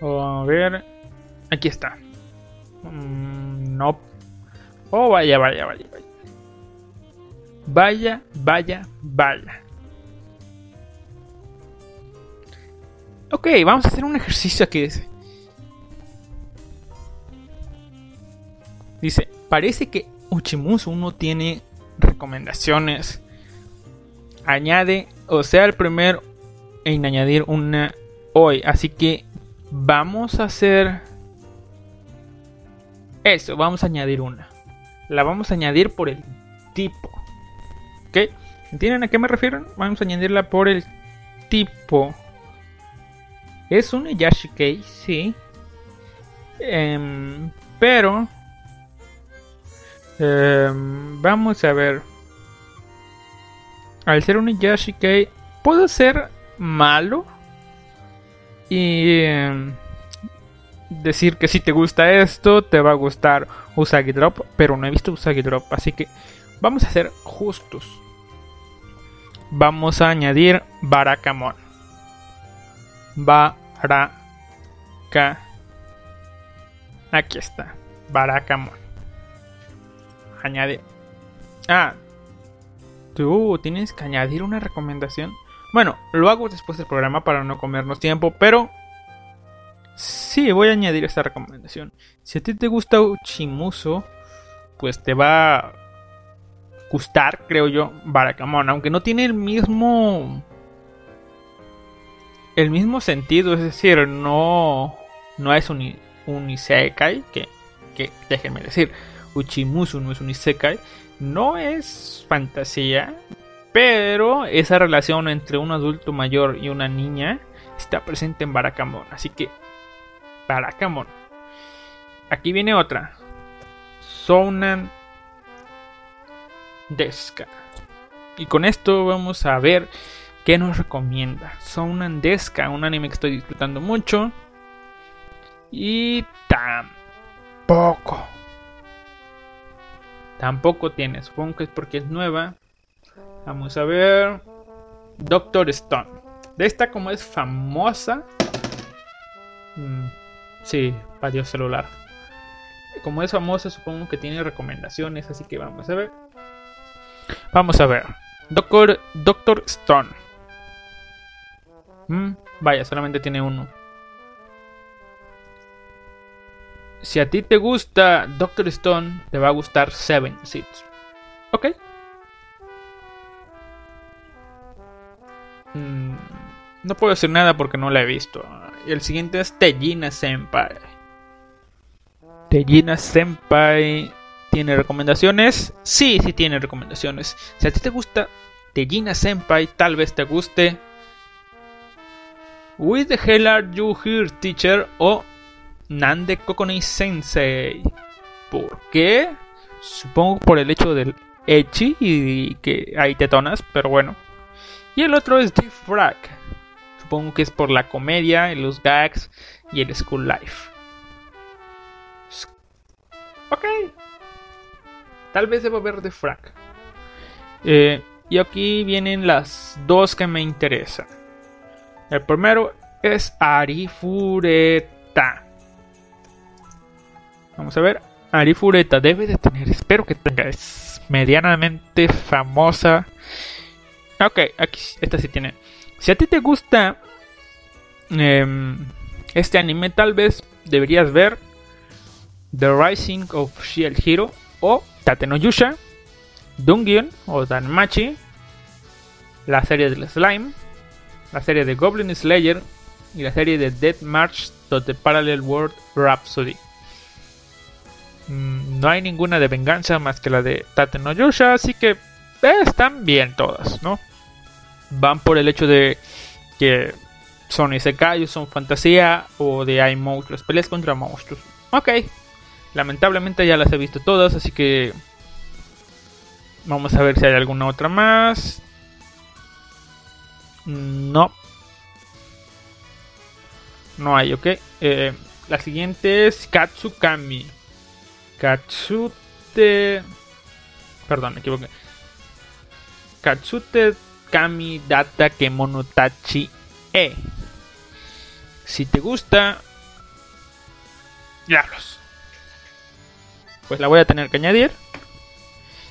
A ver... Aquí está. Mm, no. Oh, vaya, vaya, vaya, vaya. Vaya, vaya, vaya. Ok, vamos a hacer un ejercicio aquí. Dice. Dice, parece que Uchimusu no tiene recomendaciones. Añade, o sea, el primero en añadir una hoy. Así que vamos a hacer eso, vamos a añadir una. La vamos a añadir por el tipo. ¿Ok? ¿Entienden a qué me refiero? Vamos a añadirla por el tipo. Es un Yashikei, sí. Em, pero... Em, vamos a ver. Al ser un Yashikei, puedo ser malo. Y... Em, decir que si te gusta esto, te va a gustar Usagi Drop, pero no he visto Usagi Drop, así que vamos a ser justos. Vamos a añadir Barakamon. Baraka. Aquí está. Barakamon. Añade. Ah. Tú tienes que añadir una recomendación. Bueno, lo hago después del programa para no comernos tiempo, pero Sí, voy a añadir esta recomendación. Si a ti te gusta Uchimuso, pues te va a gustar, creo yo, Barakamon. Aunque no tiene el mismo. El mismo sentido, es decir, no. No es un, un isekai, que, que déjenme decir, Uchimusu no es un isekai, no es fantasía, pero esa relación entre un adulto mayor y una niña está presente en Barakamon, así que Barakamon. Aquí viene otra. Sounan Deska. Y con esto vamos a ver qué nos recomienda. Sounan Deska, un anime que estoy disfrutando mucho. Y tampoco. Tampoco tiene. Supongo que es porque es nueva. Vamos a ver. Doctor Stone. De esta como es famosa. Mm, Sí, Dios celular. Como es famoso, supongo que tiene recomendaciones, así que vamos a ver. Vamos a ver. Doctor, Doctor Stone. Mm, vaya, solamente tiene uno. Si a ti te gusta Doctor Stone, te va a gustar Seven Seeds. Ok. Mm, no puedo decir nada porque no la he visto. Y el siguiente es Tejina Senpai. Tejina Senpai tiene recomendaciones. Sí, sí tiene recomendaciones. Si a ti te gusta Tejina Senpai, tal vez te guste With the Hell Are You Here Teacher o Nande Kokonei Sensei. ¿Por qué? Supongo por el hecho del Echi y que hay tetonas, pero bueno. Y el otro es Deep Frag. Supongo que es por la comedia, los gags y el school life. Ok. Tal vez debo ver de Frack. Eh, y aquí vienen las dos que me interesan. El primero es Arifureta. Vamos a ver. Arifureta debe de tener, espero que tenga, es medianamente famosa. Ok, aquí, esta sí tiene. Si a ti te gusta em, este anime, tal vez deberías ver The Rising of Shield Hero o Tate no Yusha, Dungeon o Danmachi, la serie del Slime, la serie de Goblin Slayer y la serie de Dead March to the Parallel World Rhapsody. Mm, no hay ninguna de venganza más que la de Tate no Yusha, así que eh, están bien todas, ¿no? van por el hecho de que son Isekai, son fantasía o de hay monstruos, peleas contra monstruos. Ok, lamentablemente ya las he visto todas, así que vamos a ver si hay alguna otra más. No. No hay, ok. Eh, la siguiente es Katsukami. Katsute. Perdón, me equivoqué. Katsute Kami Data Kemonotachi E. Si te gusta, diablos. Pues la voy a tener que añadir.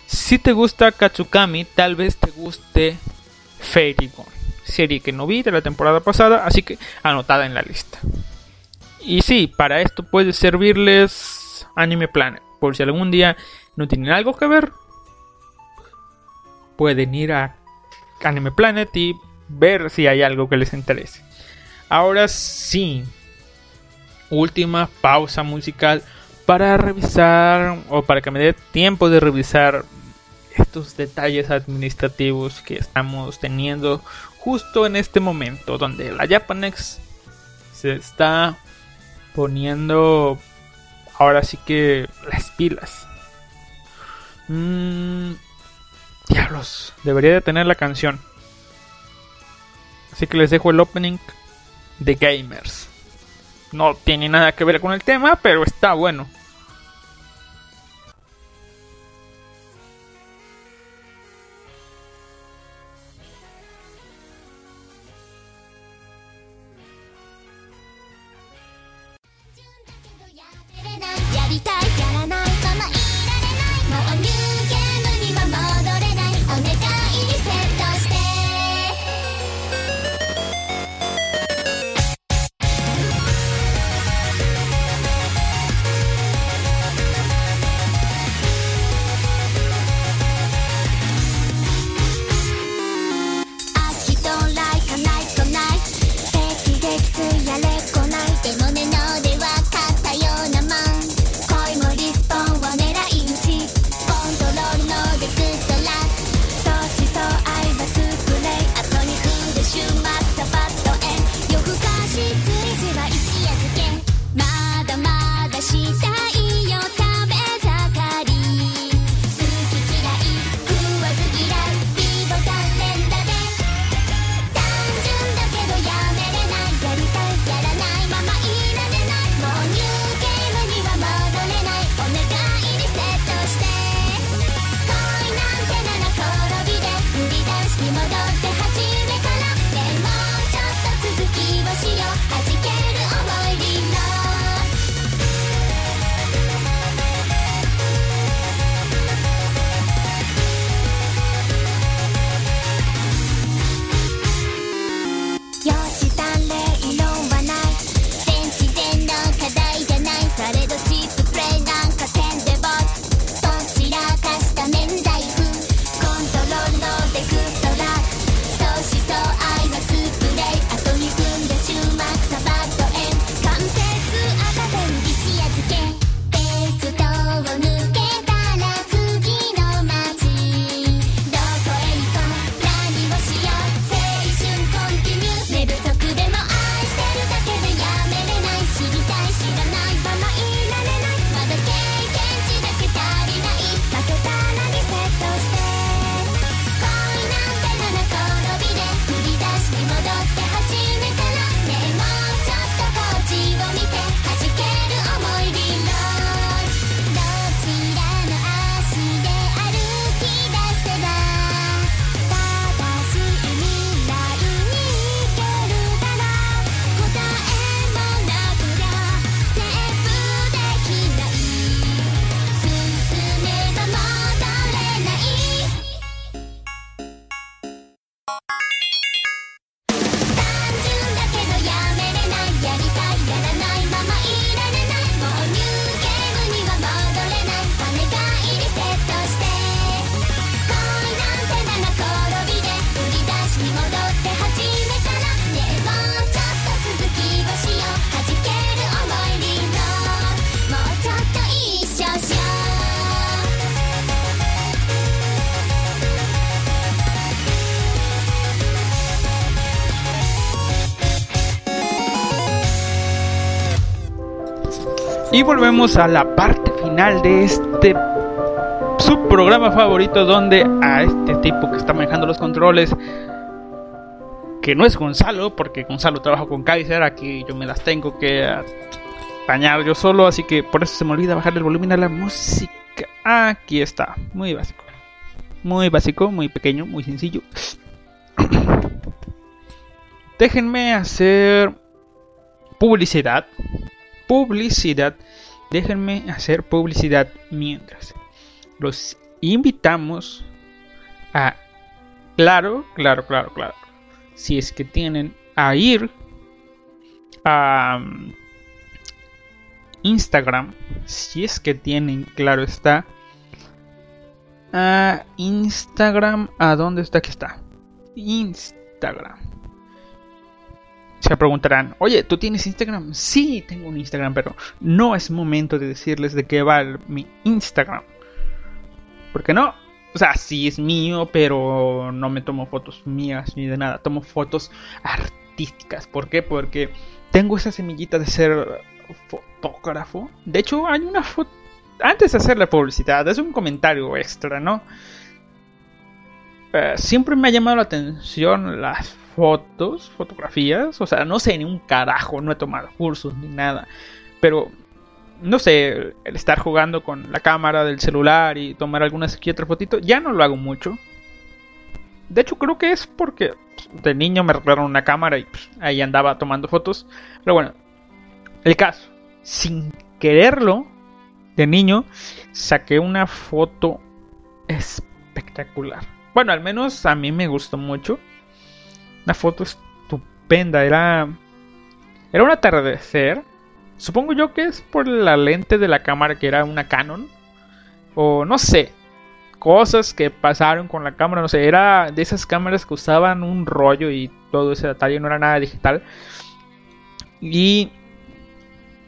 Si te gusta Katsukami, tal vez te guste Fairy serie que no vi de la temporada pasada, así que anotada en la lista. Y sí, para esto puede servirles Anime Planet, por si algún día no tienen algo que ver, pueden ir a Anime Planet y ver si hay algo que les interese. Ahora sí, última pausa musical para revisar o para que me dé tiempo de revisar estos detalles administrativos que estamos teniendo justo en este momento donde la Japanex se está poniendo ahora sí que las pilas. Mmm, diablos, debería de tener la canción. Así que les dejo el opening de Gamers. No tiene nada que ver con el tema, pero está bueno. Y volvemos a la parte final de este subprograma favorito donde a este tipo que está manejando los controles, que no es Gonzalo, porque Gonzalo trabaja con Kaiser, aquí yo me las tengo que bañar yo solo, así que por eso se me olvida bajar el volumen a la música. Aquí está, muy básico. Muy básico, muy pequeño, muy sencillo. <coughs> Déjenme hacer publicidad publicidad. Déjenme hacer publicidad mientras. Los invitamos a, claro, claro, claro, claro, si es que tienen, a ir a um, Instagram, si es que tienen, claro está, a Instagram, ¿a dónde está? Aquí está. Instagram. Se preguntarán, oye, ¿tú tienes Instagram? Sí, tengo un Instagram, pero no es momento de decirles de qué va mi Instagram. Porque no, o sea, sí es mío, pero no me tomo fotos mías ni de nada. Tomo fotos artísticas. ¿Por qué? Porque tengo esa semillita de ser fotógrafo. De hecho, hay una foto. Antes de hacer la publicidad, es un comentario extra, ¿no? Eh, siempre me ha llamado la atención las fotos, fotografías. O sea, no sé ni un carajo, no he tomado cursos ni nada. Pero no sé, el estar jugando con la cámara del celular y tomar algunas y otras fotitos, ya no lo hago mucho. De hecho, creo que es porque pues, de niño me regalaron una cámara y pues, ahí andaba tomando fotos. Pero bueno, el caso, sin quererlo, de niño, saqué una foto espectacular. Bueno, al menos a mí me gustó mucho. Una foto estupenda, era. Era un atardecer Supongo yo que es por la lente de la cámara que era una Canon. O no sé. Cosas que pasaron con la cámara. No sé. Era de esas cámaras que usaban un rollo y todo ese detalle. No era nada digital. Y.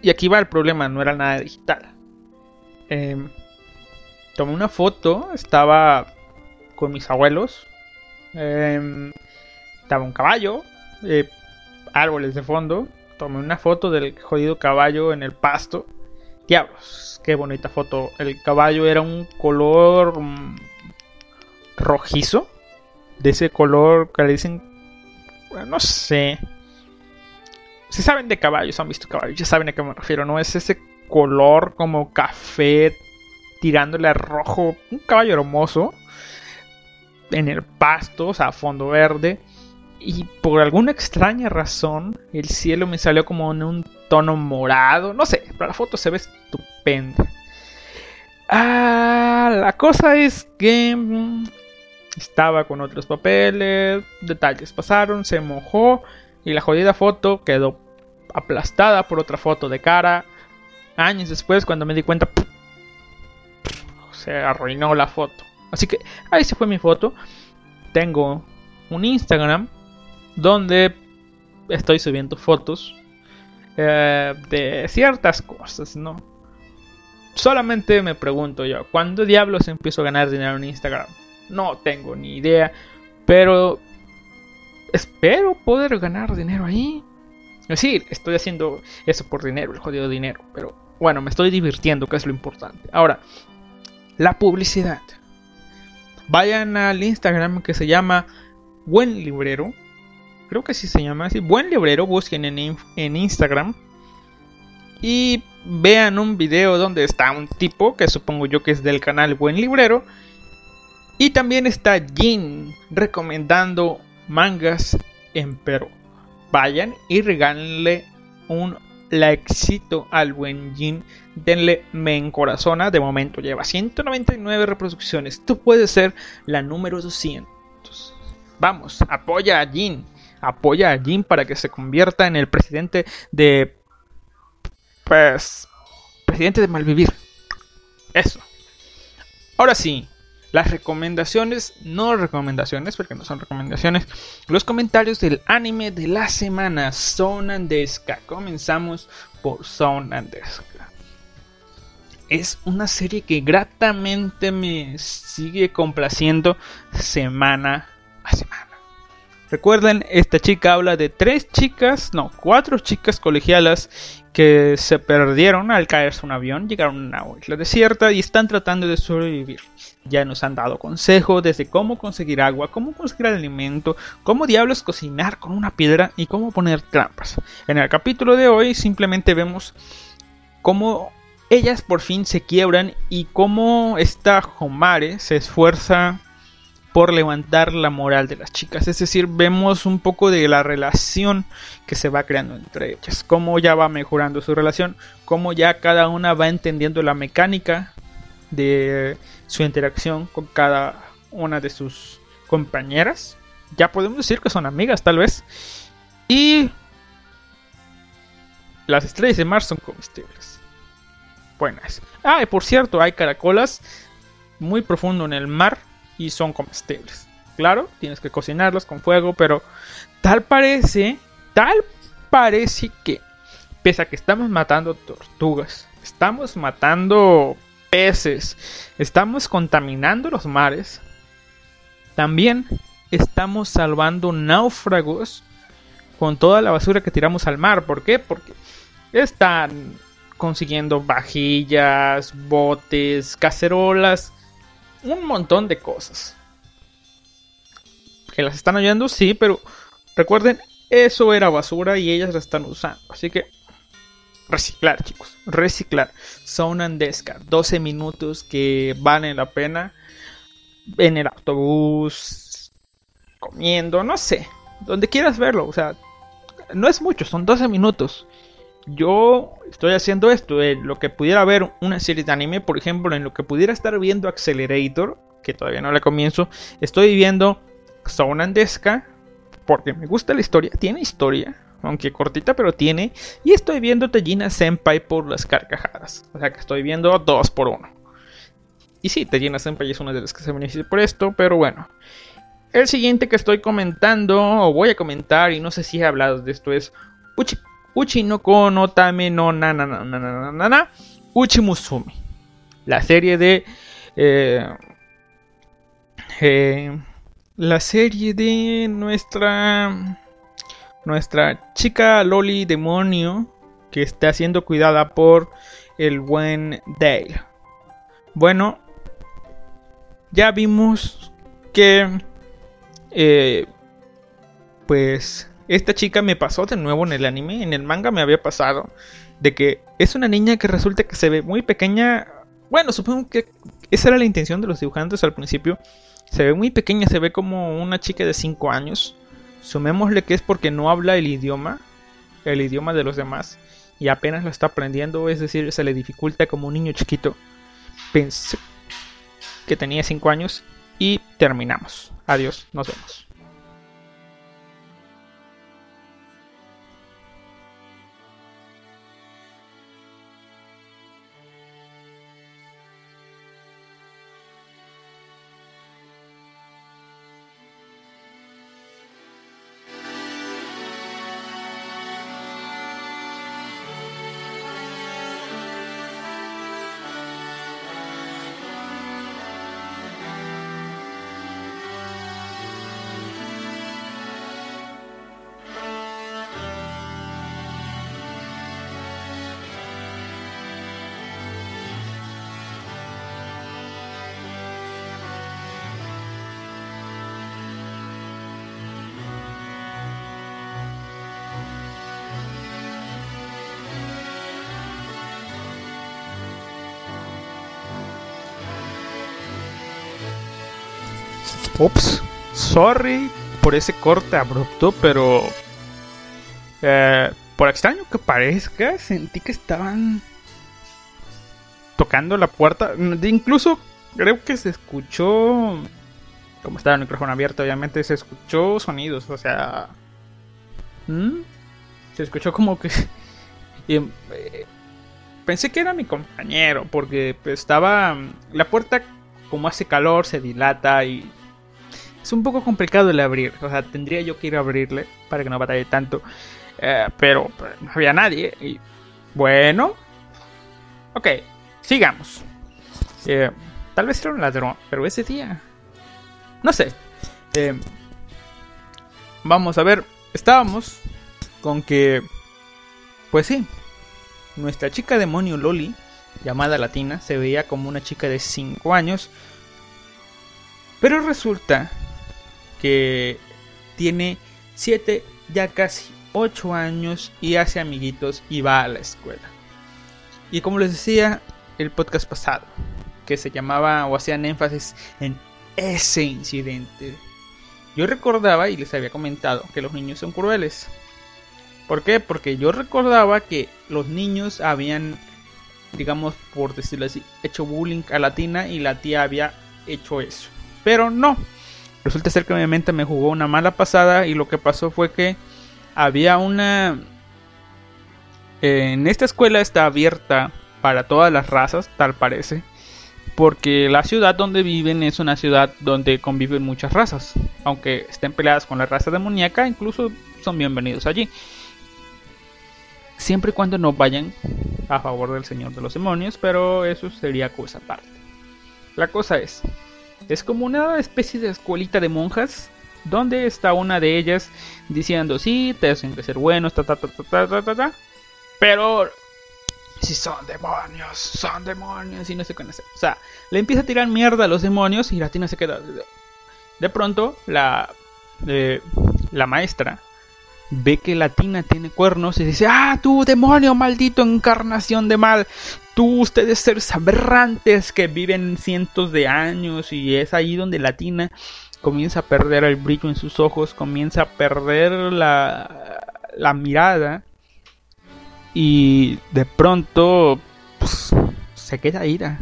Y aquí va el problema. No era nada digital. Em, tomé una foto. Estaba con mis abuelos. Em, estaba un caballo. Eh, árboles de fondo tomé una foto del jodido caballo en el pasto. Diablos, qué bonita foto. El caballo era un color mm, rojizo. De ese color que le dicen... no sé. Si saben de caballos, han visto caballos, ya saben a qué me refiero, ¿no? Es ese color como café tirándole a rojo. Un caballo hermoso. En el pasto, o sea, fondo verde. Y por alguna extraña razón, el cielo me salió como en un tono morado. No sé, pero la foto se ve estupenda. Ah, la cosa es que mm, estaba con otros papeles, detalles pasaron, se mojó y la jodida foto quedó aplastada por otra foto de cara. Años después, cuando me di cuenta, se arruinó la foto. Así que ahí se fue mi foto. Tengo un Instagram donde estoy subiendo fotos eh, de ciertas cosas, ¿no? Solamente me pregunto yo, ¿cuándo diablos empiezo a ganar dinero en Instagram? No tengo ni idea, pero espero poder ganar dinero ahí. Decir, estoy haciendo eso por dinero, el jodido dinero, pero bueno, me estoy divirtiendo, que es lo importante. Ahora, la publicidad. Vayan al Instagram que se llama Buen Librero creo que así se llama así, Buen Librero, busquen en, en Instagram y vean un video donde está un tipo, que supongo yo que es del canal Buen Librero, y también está Jin recomendando mangas en Perú. Vayan y regálenle un likecito al buen Jin. Denle me encorazona. De momento lleva 199 reproducciones. Tú puedes ser la número 200. Vamos, apoya a Jin apoya a Jim para que se convierta en el presidente de... Pues... Presidente de Malvivir. Eso. Ahora sí, las recomendaciones, no recomendaciones, porque no son recomendaciones, los comentarios del anime de la semana, Sonandesca. Comenzamos por Sonandesca. Es una serie que gratamente me sigue complaciendo semana a semana. Recuerden, esta chica habla de tres chicas, no, cuatro chicas colegialas que se perdieron al caerse un avión, llegaron a una isla desierta y están tratando de sobrevivir. Ya nos han dado consejos desde cómo conseguir agua, cómo conseguir alimento, cómo diablos cocinar con una piedra y cómo poner trampas. En el capítulo de hoy simplemente vemos cómo ellas por fin se quiebran y cómo esta Homare se esfuerza por levantar la moral de las chicas. Es decir, vemos un poco de la relación que se va creando entre ellas, cómo ya va mejorando su relación, cómo ya cada una va entendiendo la mecánica de su interacción con cada una de sus compañeras. ya podemos decir que son amigas tal vez. Y las estrellas de mar son comestibles. Buenas. Ah, y por cierto, hay caracolas muy profundo en el mar y son comestibles. Claro, tienes que cocinarlas con fuego, pero tal parece, tal parece que, pese a que estamos matando tortugas, estamos matando peces, estamos contaminando los mares, también estamos salvando náufragos con toda la basura que tiramos al mar. ¿Por qué? Porque están consiguiendo vajillas, botes, cacerolas, un montón de cosas. Que las están oyendo, sí, pero recuerden, eso era basura y ellas la están usando. Así que reciclar, chicos, reciclar. Zona Andesca, 12 minutos que valen la pena en el autobús, comiendo, no sé, donde quieras verlo, o sea, no es mucho, son 12 minutos. Yo estoy haciendo esto, en lo que pudiera ver una serie de anime, por ejemplo, en lo que pudiera estar viendo Accelerator, que todavía no la comienzo, estoy viendo Zona Andesca, porque me gusta la historia, tiene historia, aunque cortita, pero tiene, y estoy viendo Tejina Senpai por las carcajadas, o sea que estoy viendo dos por uno. Y sí, Tejina Senpai es una de las que se beneficia por esto, pero bueno. El siguiente que estoy comentando, o voy a comentar, y no sé si he hablado de esto, es Uchi no Kono Tame no na na na na na na na Uchi Musumi. La serie de... Eh, eh, la serie de nuestra... Nuestra chica Loli demonio que está siendo cuidada por el buen Dale. Bueno, ya vimos que eh, pues esta chica me pasó de nuevo en el anime, en el manga me había pasado, de que es una niña que resulta que se ve muy pequeña. Bueno, supongo que esa era la intención de los dibujantes al principio. Se ve muy pequeña, se ve como una chica de 5 años. Sumémosle que es porque no habla el idioma, el idioma de los demás, y apenas lo está aprendiendo, es decir, se le dificulta como un niño chiquito. Pensé que tenía 5 años y terminamos. Adiós, nos vemos. Ups, sorry por ese corte abrupto, pero eh, por extraño que parezca, sentí que estaban tocando la puerta. Incluso creo que se escuchó, como estaba el micrófono abierto, obviamente se escuchó sonidos, o sea, se escuchó como que <laughs> eh, pensé que era mi compañero porque estaba la puerta como hace calor se dilata y es un poco complicado el abrir. O sea, tendría yo que ir a abrirle para que no batalle tanto. Eh, pero no había nadie. Y bueno. Ok, sigamos. Eh, tal vez era un ladrón, pero ese día. No sé. Eh, vamos a ver. Estábamos con que. Pues sí. Nuestra chica demonio Loli, llamada Latina, se veía como una chica de 5 años. Pero resulta que tiene 7, ya casi 8 años y hace amiguitos y va a la escuela. Y como les decía el podcast pasado, que se llamaba o hacían énfasis en ese incidente, yo recordaba y les había comentado que los niños son crueles. ¿Por qué? Porque yo recordaba que los niños habían, digamos, por decirlo así, hecho bullying a la tina y la tía había hecho eso. Pero no, Resulta ser que mi mente me jugó una mala pasada y lo que pasó fue que había una... En esta escuela está abierta para todas las razas, tal parece, porque la ciudad donde viven es una ciudad donde conviven muchas razas, aunque estén peleadas con la raza demoníaca, incluso son bienvenidos allí. Siempre y cuando no vayan a favor del Señor de los Demonios, pero eso sería cosa aparte. La cosa es, es como una especie de escuelita de monjas donde está una de ellas diciendo, sí, te hacen que ser buenos, ta, ta, ta, ta, ta, ta, ta, pero si son demonios, son demonios y no sé qué hacer. O sea, le empieza a tirar mierda a los demonios y la tina se queda. De pronto, la, eh, la maestra ve que la tina tiene cuernos y dice, ah, tú demonio maldito, encarnación de mal, tú ustedes seres aberrantes que viven cientos de años y es ahí donde la tina comienza a perder el brillo en sus ojos, comienza a perder la, la mirada y de pronto pues, se queda ira.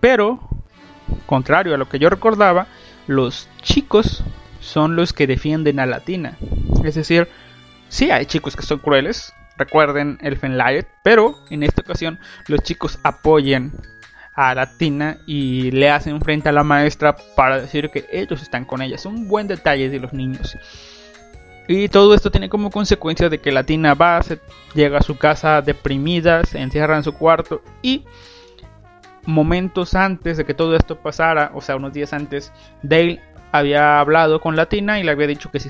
Pero, contrario a lo que yo recordaba, los chicos son los que defienden a Latina. Es decir, sí hay chicos que son crueles, recuerden el Fenlight, pero en esta ocasión los chicos apoyan a Latina y le hacen frente a la maestra para decir que ellos están con ella. Es un buen detalle de los niños. Y todo esto tiene como consecuencia de que Latina va, se llega a su casa deprimida, se encierra en su cuarto y momentos antes de que todo esto pasara, o sea, unos días antes, Dale había hablado con Latina y le había dicho que si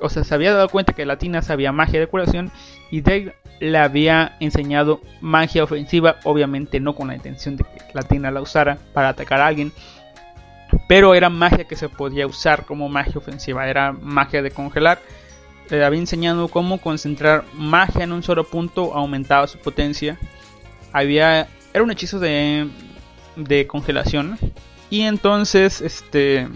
o sea, se había dado cuenta que Latina sabía magia de curación y Dale le había enseñado magia ofensiva, obviamente no con la intención de que Latina la usara para atacar a alguien, pero era magia que se podía usar como magia ofensiva, era magia de congelar le había enseñado cómo concentrar magia en un solo punto aumentaba su potencia. Había era un hechizo de de congelación y entonces este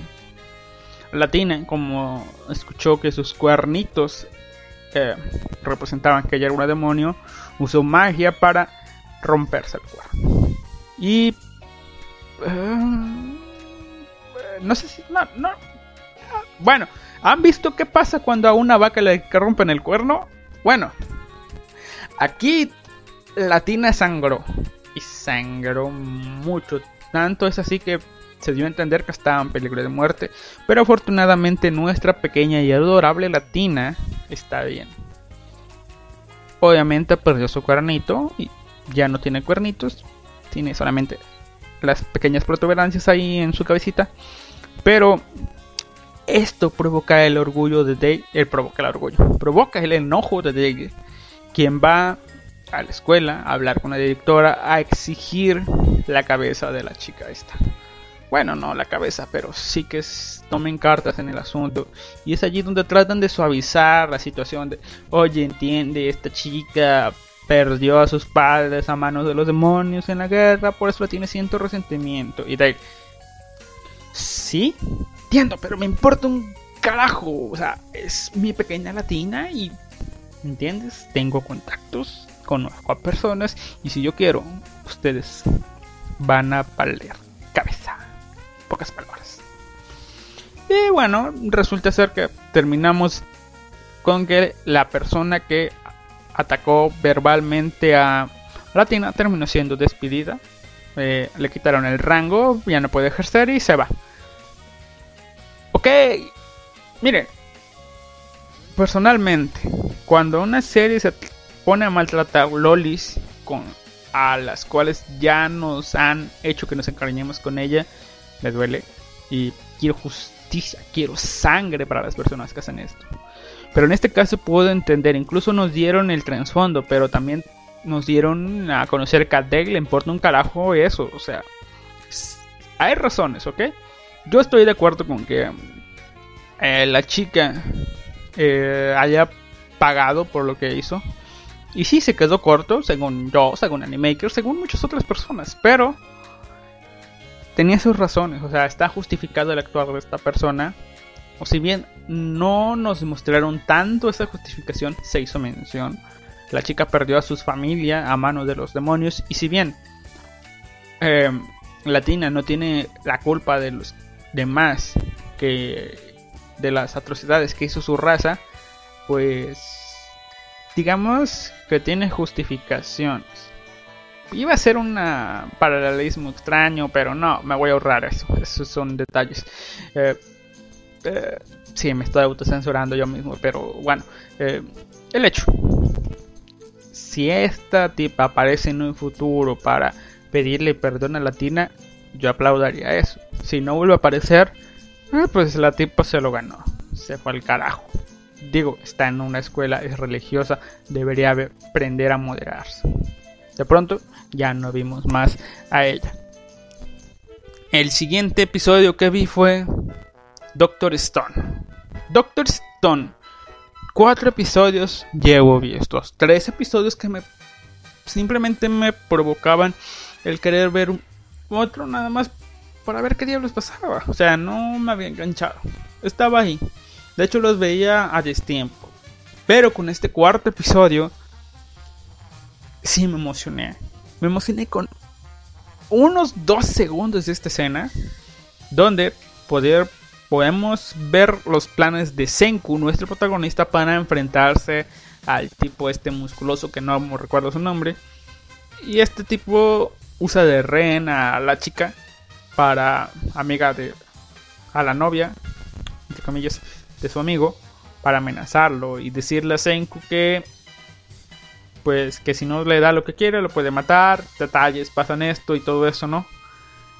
Latina como escuchó que sus cuernitos eh, representaban que ella era un demonio, usó magia para romperse el cuerno. Y eh, no sé si no, no bueno, ¿Han visto qué pasa cuando a una vaca le rompen el cuerno? Bueno, aquí la tina sangró. Y sangró mucho. Tanto es así que se dio a entender que estaba en peligro de muerte. Pero afortunadamente nuestra pequeña y adorable latina está bien. Obviamente perdió su cuernito y ya no tiene cuernitos. Tiene solamente las pequeñas protuberancias ahí en su cabecita. Pero esto provoca el orgullo de Dale, él provoca el orgullo, provoca el enojo de Dale, quien va a la escuela a hablar con la directora a exigir la cabeza de la chica esta. Bueno, no la cabeza, pero sí que tomen cartas en el asunto. Y es allí donde tratan de suavizar la situación de, oye, entiende, esta chica perdió a sus padres a manos de los demonios en la guerra, por eso tiene cierto resentimiento. Y Dale, sí, pero me importa un carajo. O sea, es mi pequeña latina y, ¿entiendes? Tengo contactos, conozco a personas y si yo quiero, ustedes van a palear cabeza. Pocas palabras. Y bueno, resulta ser que terminamos con que la persona que atacó verbalmente a Latina terminó siendo despedida. Eh, le quitaron el rango, ya no puede ejercer y se va. Ok, miren, personalmente, cuando una serie se pone a maltratar lolis con a las cuales ya nos han hecho que nos encariñemos con ella, me duele y quiero justicia, quiero sangre para las personas que hacen esto. Pero en este caso puedo entender, incluso nos dieron el trasfondo, pero también nos dieron a conocer que a Deg le importa un carajo eso, o sea, hay razones, ¿ok? Yo estoy de acuerdo con que eh, la chica eh, haya pagado por lo que hizo. Y sí, se quedó corto, según yo, según Animaker, según muchas otras personas. Pero tenía sus razones, o sea, está justificado el actuar de esta persona. O si bien no nos mostraron tanto esa justificación, se hizo mención. La chica perdió a su familia a manos de los demonios. Y si bien eh, Latina no tiene la culpa de los demás que de las atrocidades que hizo su raza, pues digamos que tiene justificaciones. Iba a ser un paralelismo extraño, pero no, me voy a ahorrar eso. Esos son detalles. Eh, eh, sí, me estoy autocensurando yo mismo, pero bueno, eh, el hecho. Si esta tipa aparece en un futuro para pedirle perdón a la Tina, yo aplaudiría eso. Si no vuelve a aparecer, pues la tipa se lo ganó. Se fue al carajo. Digo, está en una escuela, es religiosa, debería aprender a moderarse. De pronto, ya no vimos más a ella. El siguiente episodio que vi fue Doctor Stone. Doctor Stone. Cuatro episodios llevo vistos. Tres episodios que me simplemente me provocaban el querer ver otro nada más para ver qué diablos pasaba. O sea, no me había enganchado. Estaba ahí. De hecho, los veía a destiempo. Pero con este cuarto episodio, sí me emocioné. Me emocioné con unos dos segundos de esta escena. Donde poder podemos ver los planes de Senku, nuestro protagonista, para enfrentarse al tipo este musculoso que no recuerdo su nombre. Y este tipo usa de rehén a la chica para amiga de a la novia, entre comillas, de su amigo para amenazarlo y decirle a Senku que pues que si no le da lo que quiere lo puede matar, detalles, pasan esto y todo eso, ¿no?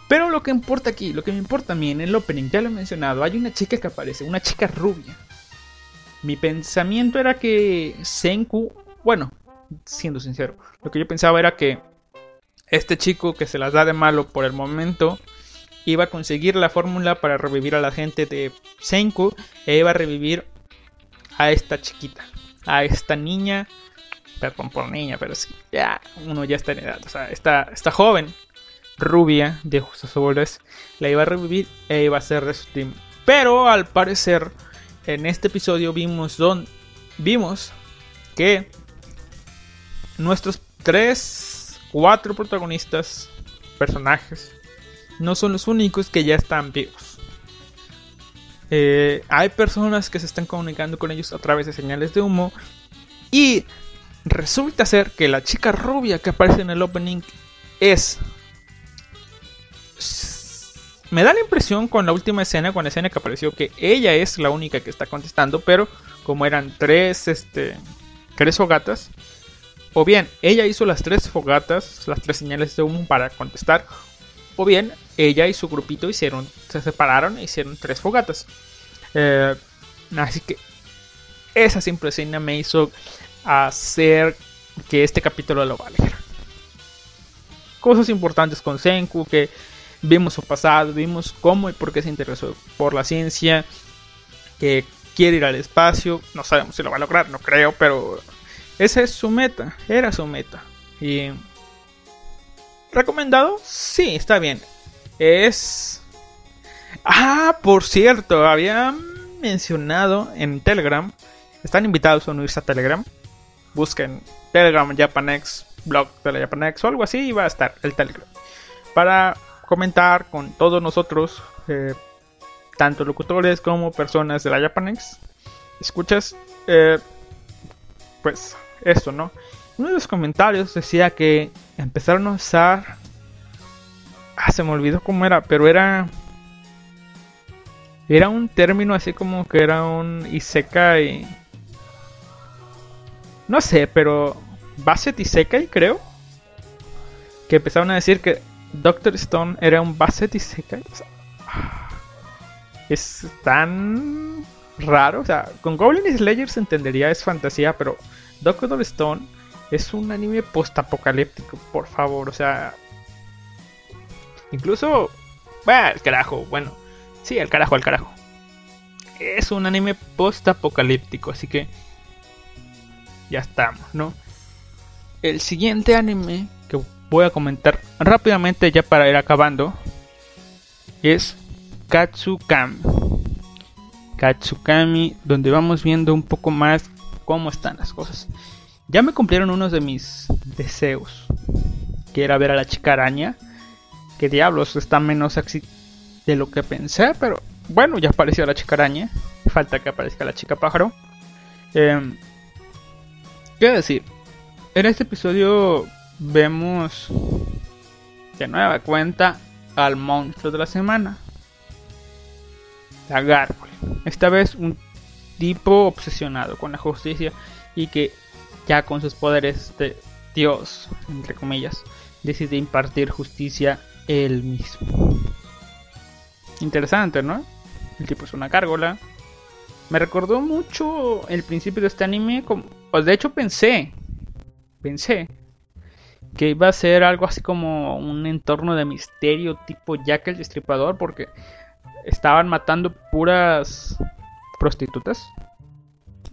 Pero lo que importa aquí, lo que me importa a mí en el opening, ya lo he mencionado, hay una chica que aparece, una chica rubia. Mi pensamiento era que Senku, bueno, siendo sincero, lo que yo pensaba era que este chico que se las da de malo por el momento iba a conseguir la fórmula para revivir a la gente de Senku e iba a revivir a esta chiquita, a esta niña, perdón por niña, pero sí, ya uno ya está en edad, o sea, esta, esta joven rubia de Justos la iba a revivir e iba a ser de su team. Pero al parecer, en este episodio vimos, don, vimos que nuestros tres, cuatro protagonistas, personajes, no son los únicos que ya están vivos. Eh, hay personas que se están comunicando con ellos a través de señales de humo. Y resulta ser que la chica rubia que aparece en el opening es me da la impresión con la última escena, con la escena que apareció, que ella es la única que está contestando, pero como eran tres, este, tres fogatas, o bien ella hizo las tres fogatas, las tres señales de humo para contestar, o bien ella y su grupito hicieron, se separaron e hicieron tres fogatas. Eh, así que esa simple escena me hizo hacer que este capítulo lo valiera. Cosas importantes con Senku, que vimos su pasado, vimos cómo y por qué se interesó por la ciencia, que quiere ir al espacio, no sabemos si lo va a lograr, no creo, pero esa es su meta, era su meta. Y recomendado, sí, está bien. Es Ah, por cierto, había mencionado en Telegram, están invitados a unirse a Telegram. Busquen Telegram Japanex, blog de la Japanex o algo así y va a estar el Telegram. Para comentar con todos nosotros, eh, tanto locutores como personas de la Japanex. Escuchas, eh, pues esto, ¿no? Uno de los comentarios decía que empezaron a usar... Ah, se me olvidó cómo era, pero era... Era un término así como que era un Isekai... No sé, pero... Basset Isekai, creo. Que empezaron a decir que Doctor Stone era un Basset Isekai. es tan raro. O sea, con Goblin Slayer se entendería, es fantasía, pero Doctor Stone es un anime post-apocalíptico, por favor. O sea, incluso. Bueno, el carajo, bueno. Sí, el carajo, el carajo. Es un anime post-apocalíptico, así que. Ya estamos, ¿no? El siguiente anime que voy a comentar rápidamente ya para ir acabando es Katsukami. Katsukami, donde vamos viendo un poco más cómo están las cosas. Ya me cumplieron uno de mis deseos, que era ver a la chica araña. Que diablos, está menos sexy de lo que pensé, pero bueno, ya apareció la chica araña. Falta que aparezca la chica pájaro. Eh, ¿Qué decir? En este episodio vemos de nueva cuenta al monstruo de la semana. La Gargoyle. Esta vez un tipo obsesionado con la justicia y que ya con sus poderes de Dios, entre comillas, decide impartir justicia él mismo. Interesante, ¿no? El tipo es una gárgola. Me recordó mucho el principio de este anime. Como, pues de hecho pensé, pensé que iba a ser algo así como un entorno de misterio tipo Jack el Destripador porque estaban matando puras prostitutas.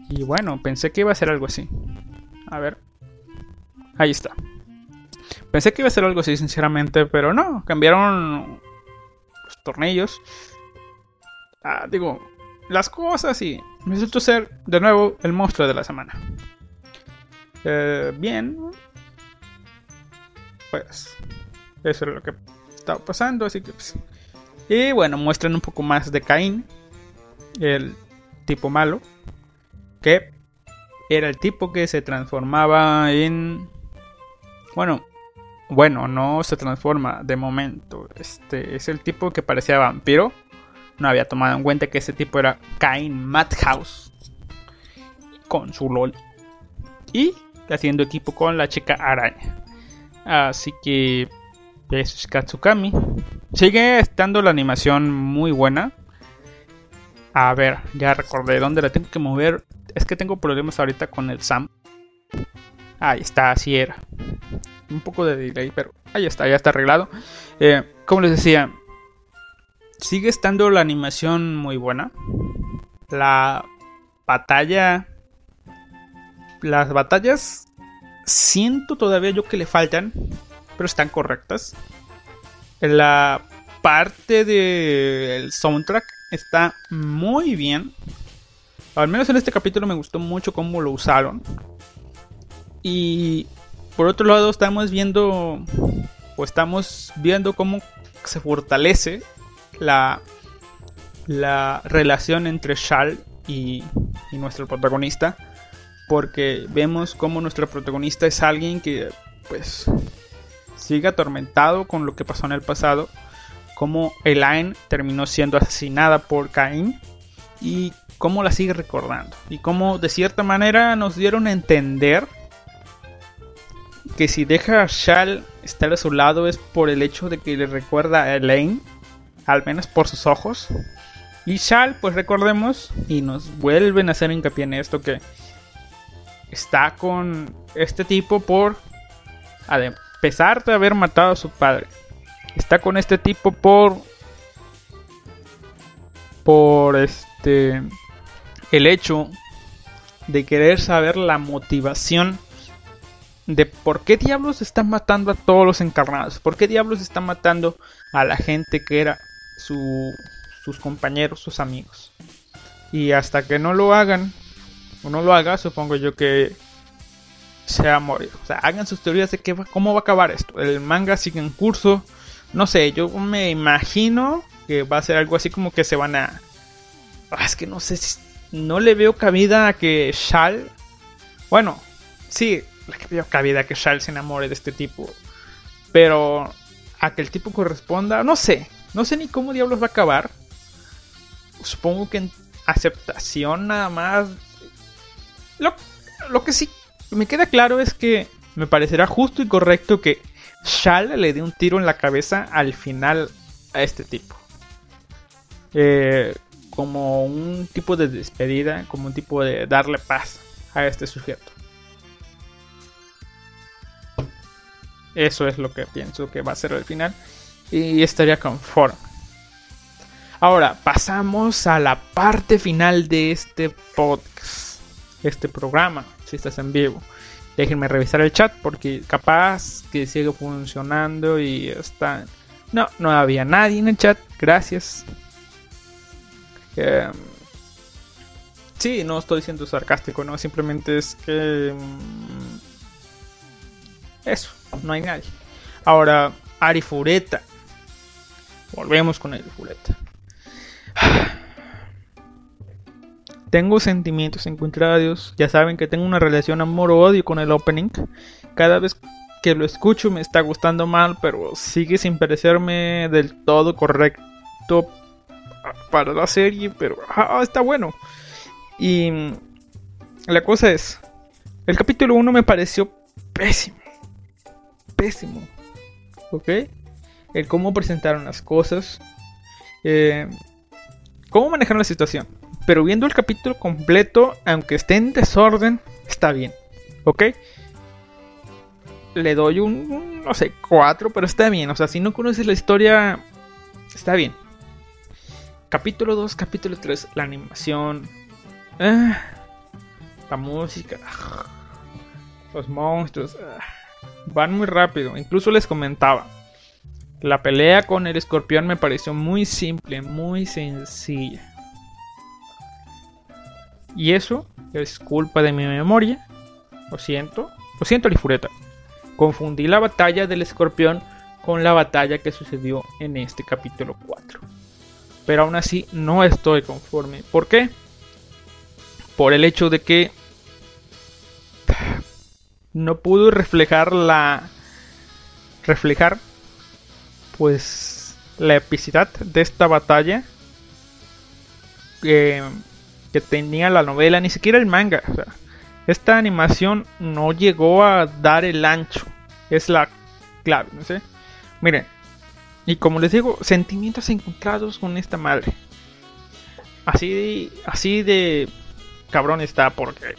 Y bueno, pensé que iba a ser algo así. A ver. Ahí está. Pensé que iba a ser algo así, sinceramente, pero no. Cambiaron los tornillos. Ah, digo, las cosas y resultó ser de nuevo el monstruo de la semana. Eh, bien. Pues eso es lo que estaba pasando, así que pues. Y bueno, muestran un poco más de Caín, el tipo malo, que era el tipo que se transformaba en... Bueno, bueno, no se transforma de momento. Este es el tipo que parecía vampiro. No había tomado en cuenta que ese tipo era Cain Madhouse. Con su LOL. Y haciendo equipo con la chica araña. Así que es Katsukami. Sigue estando la animación muy buena. A ver, ya recordé dónde la tengo que mover. Es que tengo problemas ahorita con el SAM. Ahí está, así era. Un poco de delay, pero ahí está, ya está arreglado. Eh, como les decía, sigue estando la animación muy buena. La batalla. Las batallas siento todavía yo que le faltan, pero están correctas. La parte del soundtrack está muy bien. Al menos en este capítulo me gustó mucho cómo lo usaron. Y por otro lado estamos viendo o estamos viendo cómo se fortalece la, la relación entre Shal y, y nuestro protagonista porque vemos como nuestro protagonista es alguien que pues sigue atormentado con lo que pasó en el pasado, como Elaine terminó siendo asesinada por Cain y cómo la sigue recordando. Y cómo de cierta manera nos dieron a entender que si deja a Shal estar a su lado es por el hecho de que le recuerda a Elaine, al menos por sus ojos. Y Shal, pues recordemos, y nos vuelven a hacer hincapié en esto, que está con este tipo por, a pesar de haber matado a su padre, está con este tipo por, por este, el hecho de querer saber la motivación de por qué diablos están matando a todos los encarnados, por qué diablos están matando a la gente que era su, sus compañeros, sus amigos. Y hasta que no lo hagan, uno lo haga, supongo yo que se va a morir. O sea, hagan sus teorías de qué cómo va a acabar esto. El manga sigue en curso. No sé, yo me imagino que va a ser algo así como que se van a... Ah, es que no sé si... No le veo cabida a que Shal... Bueno, sí, le veo cabida a que Shal se enamore de este tipo. Pero a que el tipo corresponda, no sé. No sé ni cómo diablos va a acabar. Supongo que en aceptación nada más lo, que sí me queda claro es que me parecerá justo y correcto que Shal le dé un tiro en la cabeza al final a este tipo. Eh, como un tipo de despedida, como un tipo de darle paz a este sujeto. Eso es lo que pienso que va a ser el final. Y estaría conforme. Ahora, pasamos a la parte final de este podcast este programa, si estás en vivo. Déjenme revisar el chat porque capaz que sigue funcionando y está... No, no había nadie en el chat, gracias. Eh, sí, no estoy siendo sarcástico, no, simplemente es que... Mm, eso, no hay nadie. Ahora, Arifureta. Volvemos con Arifureta. Tengo sentimientos encontrados. Ya saben que tengo una relación amor-odio con el opening. Cada vez que lo escucho me está gustando mal, pero sigue sin parecerme del todo correcto para la serie, pero ah, está bueno. Y la cosa es, el capítulo 1 me pareció pésimo. Pésimo. ¿Ok? El cómo presentaron las cosas. Eh, cómo manejaron la situación. Pero viendo el capítulo completo, aunque esté en desorden, está bien. ¿Ok? Le doy un, no sé, 4, pero está bien. O sea, si no conoces la historia, está bien. Capítulo 2, capítulo 3, la animación. Ah, la música. los monstruos. Ah, van muy rápido. Incluso les comentaba. La pelea con el escorpión me pareció muy simple, muy sencilla. Y eso es culpa de mi memoria. Lo siento. Lo siento, Lifureta. Confundí la batalla del escorpión con la batalla que sucedió en este capítulo 4. Pero aún así no estoy conforme. ¿Por qué? Por el hecho de que no pudo reflejar la reflejar pues la epicidad de esta batalla eh, que tenía la novela, ni siquiera el manga. esta animación no llegó a dar el ancho. Es la clave, no sé. Miren, y como les digo, sentimientos encontrados con esta madre. Así, así de cabrón está porque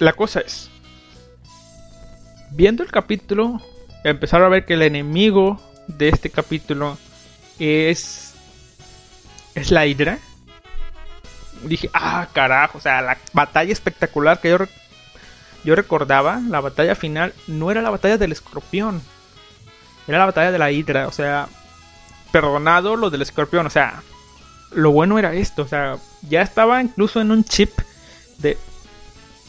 la cosa es, viendo el capítulo, empezaron a ver que el enemigo de este capítulo es es la Hydra dije, ah, carajo, o sea, la batalla espectacular que yo, yo recordaba, la batalla final, no era la batalla del escorpión, era la batalla de la hidra, o sea, perdonado lo del escorpión, o sea, lo bueno era esto, o sea, ya estaba incluso en un chip de,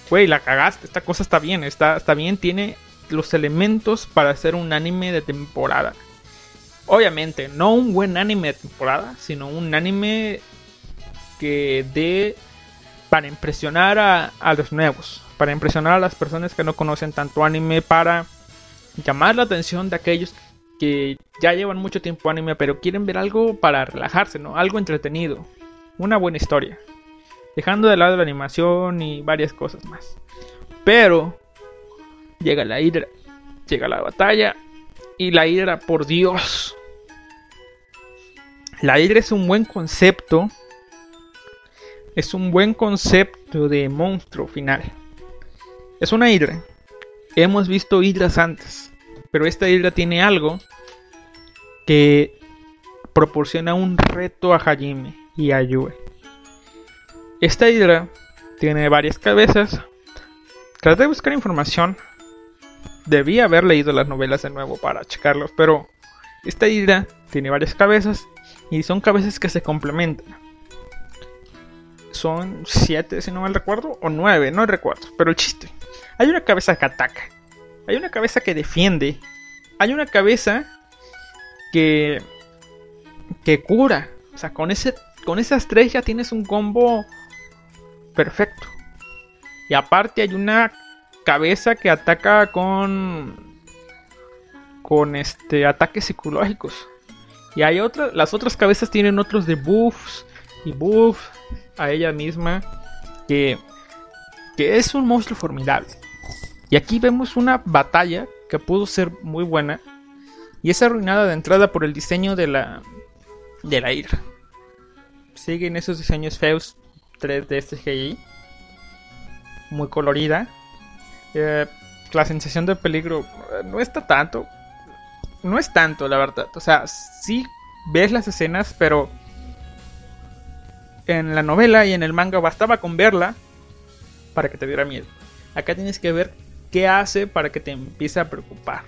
güey, la cagaste, esta cosa está bien, está, está bien, tiene los elementos para hacer un anime de temporada. Obviamente, no un buen anime de temporada, sino un anime que dé para impresionar a, los nuevos, para impresionar a las personas que no conocen tanto anime, para llamar la atención de aquellos que ya llevan mucho tiempo anime, pero quieren ver algo para relajarse, ¿no? Algo entretenido, una buena historia, dejando de lado la animación y varias cosas más. Pero llega la hidra, llega la batalla y la hidra, por Dios. La hidra es un buen concepto es un buen concepto de monstruo final. Es una hidra. Hemos visto hidras antes, pero esta hidra tiene algo que proporciona un reto a Hajime y a Yue. Esta hidra tiene varias cabezas. Traté de buscar información. Debí haber leído las novelas de nuevo para checarlos, pero esta hidra tiene varias cabezas y son cabezas que se complementan son siete, si no mal recuerdo, o nueve, no recuerdo. Pero el chiste, hay una cabeza que ataca, hay una cabeza que defiende, hay una cabeza que que cura. O sea, con ese con esas tres ya tienes un combo perfecto. Y aparte hay una cabeza que ataca con con este ataques psicológicos. Y hay otras, las otras cabezas tienen otros debuffs y buffs a ella misma que, que es un monstruo formidable. Y aquí vemos una batalla que pudo ser muy buena y es arruinada de entrada por el diseño de la de la ira. Siguen esos diseños feos 3D CGI muy colorida. Eh, la sensación de peligro eh, no está tanto. No es tanto, la verdad. O sea, sí ves las escenas, pero en la novela y en el manga bastaba con verla para que te diera miedo. Acá tienes que ver qué hace para que te empiece a preocupar.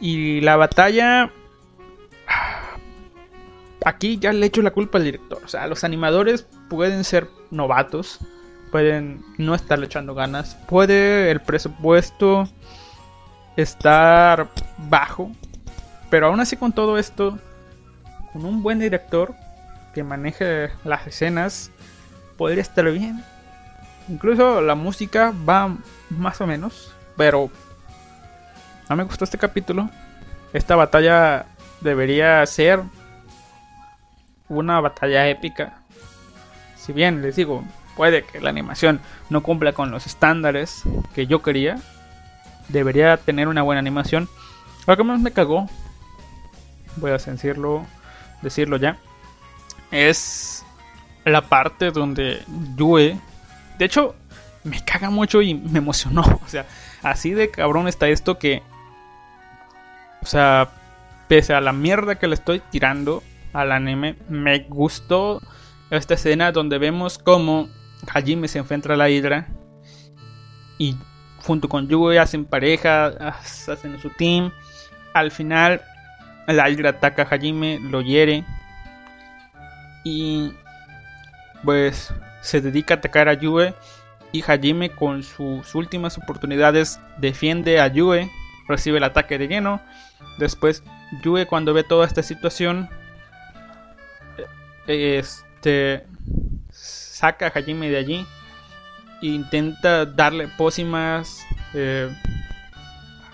Y la batalla... Aquí ya le echo la culpa al director. O sea, los animadores pueden ser novatos. Pueden no estarle echando ganas. Puede el presupuesto estar bajo. Pero aún así con todo esto, con un buen director, que maneje las escenas podría estar bien. Incluso la música va más o menos, pero no me gustó este capítulo. Esta batalla debería ser una batalla épica. Si bien les digo, puede que la animación no cumpla con los estándares que yo quería, debería tener una buena animación. Lo que más me cagó, voy a decirlo, decirlo ya, es la parte donde Yue, de hecho, me caga mucho y me emocionó. <laughs> O sea, así de cabrón está esto que, o sea, pese a la mierda que le estoy tirando al anime, me gustó esta escena donde vemos cómo Hajime se enfrenta a la Hydra y junto con Yue hacen pareja, hacen su team. Al final, la Hydra ataca a Hajime, lo hiere y pues se dedica a atacar a Yue y Hajime con sus últimas oportunidades defiende a Yue, recibe el ataque de lleno. Después Yue cuando ve toda esta situación este saca a Hajime de allí intenta darle pócimas eh,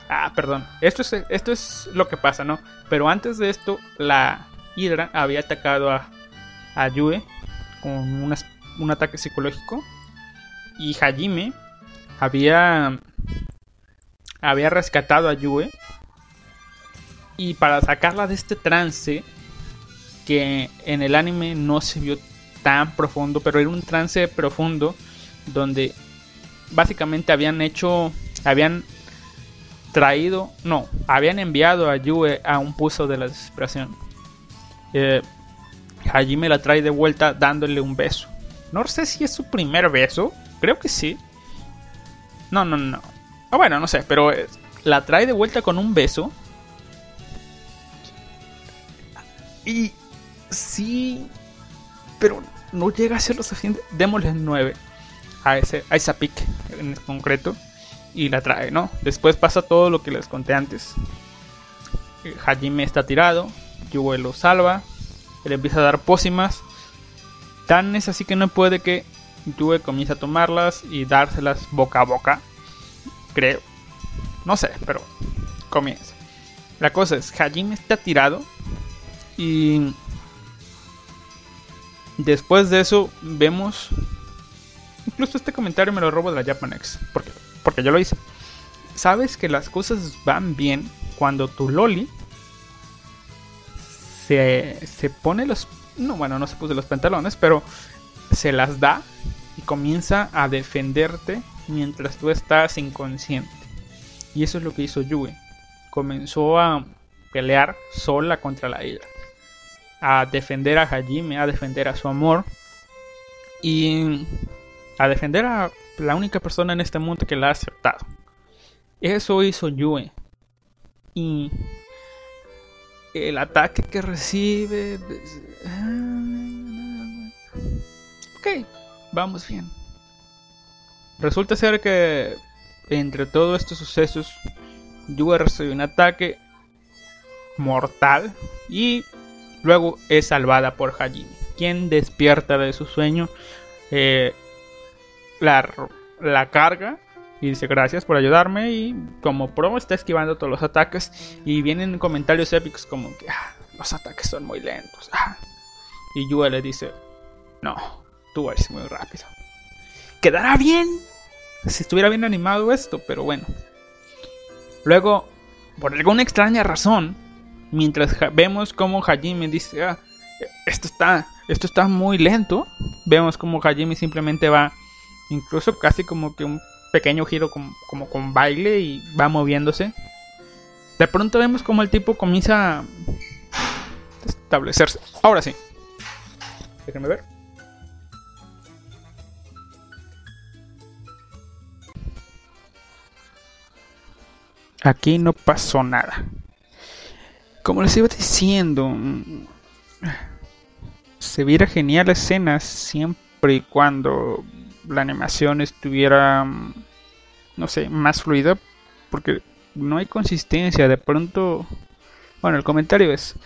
ah perdón esto es esto es lo que pasa no pero antes de esto la Hydra había atacado a, a Yue con un ataque psicológico y Hajime había había rescatado a Yue. Y para sacarla de este trance que en el anime no se vio tan profundo, pero era un trance profundo donde básicamente habían hecho, habían traído, no, habían enviado a Yue a un puso de la desesperación. Eh, Hajime la trae de vuelta dándole un beso. No sé si es su primer beso, creo que sí. No, no, no. Ah, bueno, no sé, pero eh, la trae de vuelta con un beso. Y sí, pero no llega a ser lo suficiente. Démosle 9 a, ese, a esa pick en concreto y la trae, ¿no? Después pasa todo lo que les conté antes. Eh, Hajime está tirado, Yue lo salva, le empieza a dar pócimas. Tan es así que no puede que Yue comienza a tomarlas y dárselas boca a boca. Creo. No sé, pero comienza. La cosa es, Hajime está tirado y Después de eso vemos... Incluso este comentario me lo robo de la Japanex. Porque, porque yo lo hice. Sabes que las cosas van bien cuando tu Loli se, se pone los... No, bueno, no se puso los pantalones, pero se las da y comienza a defenderte mientras tú estás inconsciente. Y eso es lo que hizo Yue. Comenzó a pelear sola contra la ira a defender a Hajime, a defender a su amor y a defender a la única persona en este mundo que la ha aceptado. Eso hizo Yue. Y el ataque que recibe... Pues, ok, vamos bien. Resulta ser que entre todos estos sucesos, Yue recibe un ataque mortal y Luego es salvada por Hajime, quien despierta de su sueño, eh, la, la carga y dice gracias por ayudarme y como pro está esquivando todos los ataques y vienen comentarios épicos como que ah, los ataques son muy lentos. Ah. Y Yue le dice, no, tú eres muy rápido. Quedará bien si estuviera bien animado esto, pero bueno. Luego, por alguna extraña razón, mientras vemos como Hajime dice, ah, esto está, esto está muy lento, vemos como Hajime simplemente va, incluso casi como que un pequeño giro como, como con baile y va moviéndose. De pronto vemos como el tipo comienza a establecerse. Ahora sí. Déjenme ver. Aquí no pasó nada. Como les iba diciendo, se viera genial la escena siempre y cuando la animación estuviera, no sé, más fluida, porque no hay consistencia. De pronto, bueno, el comentario es,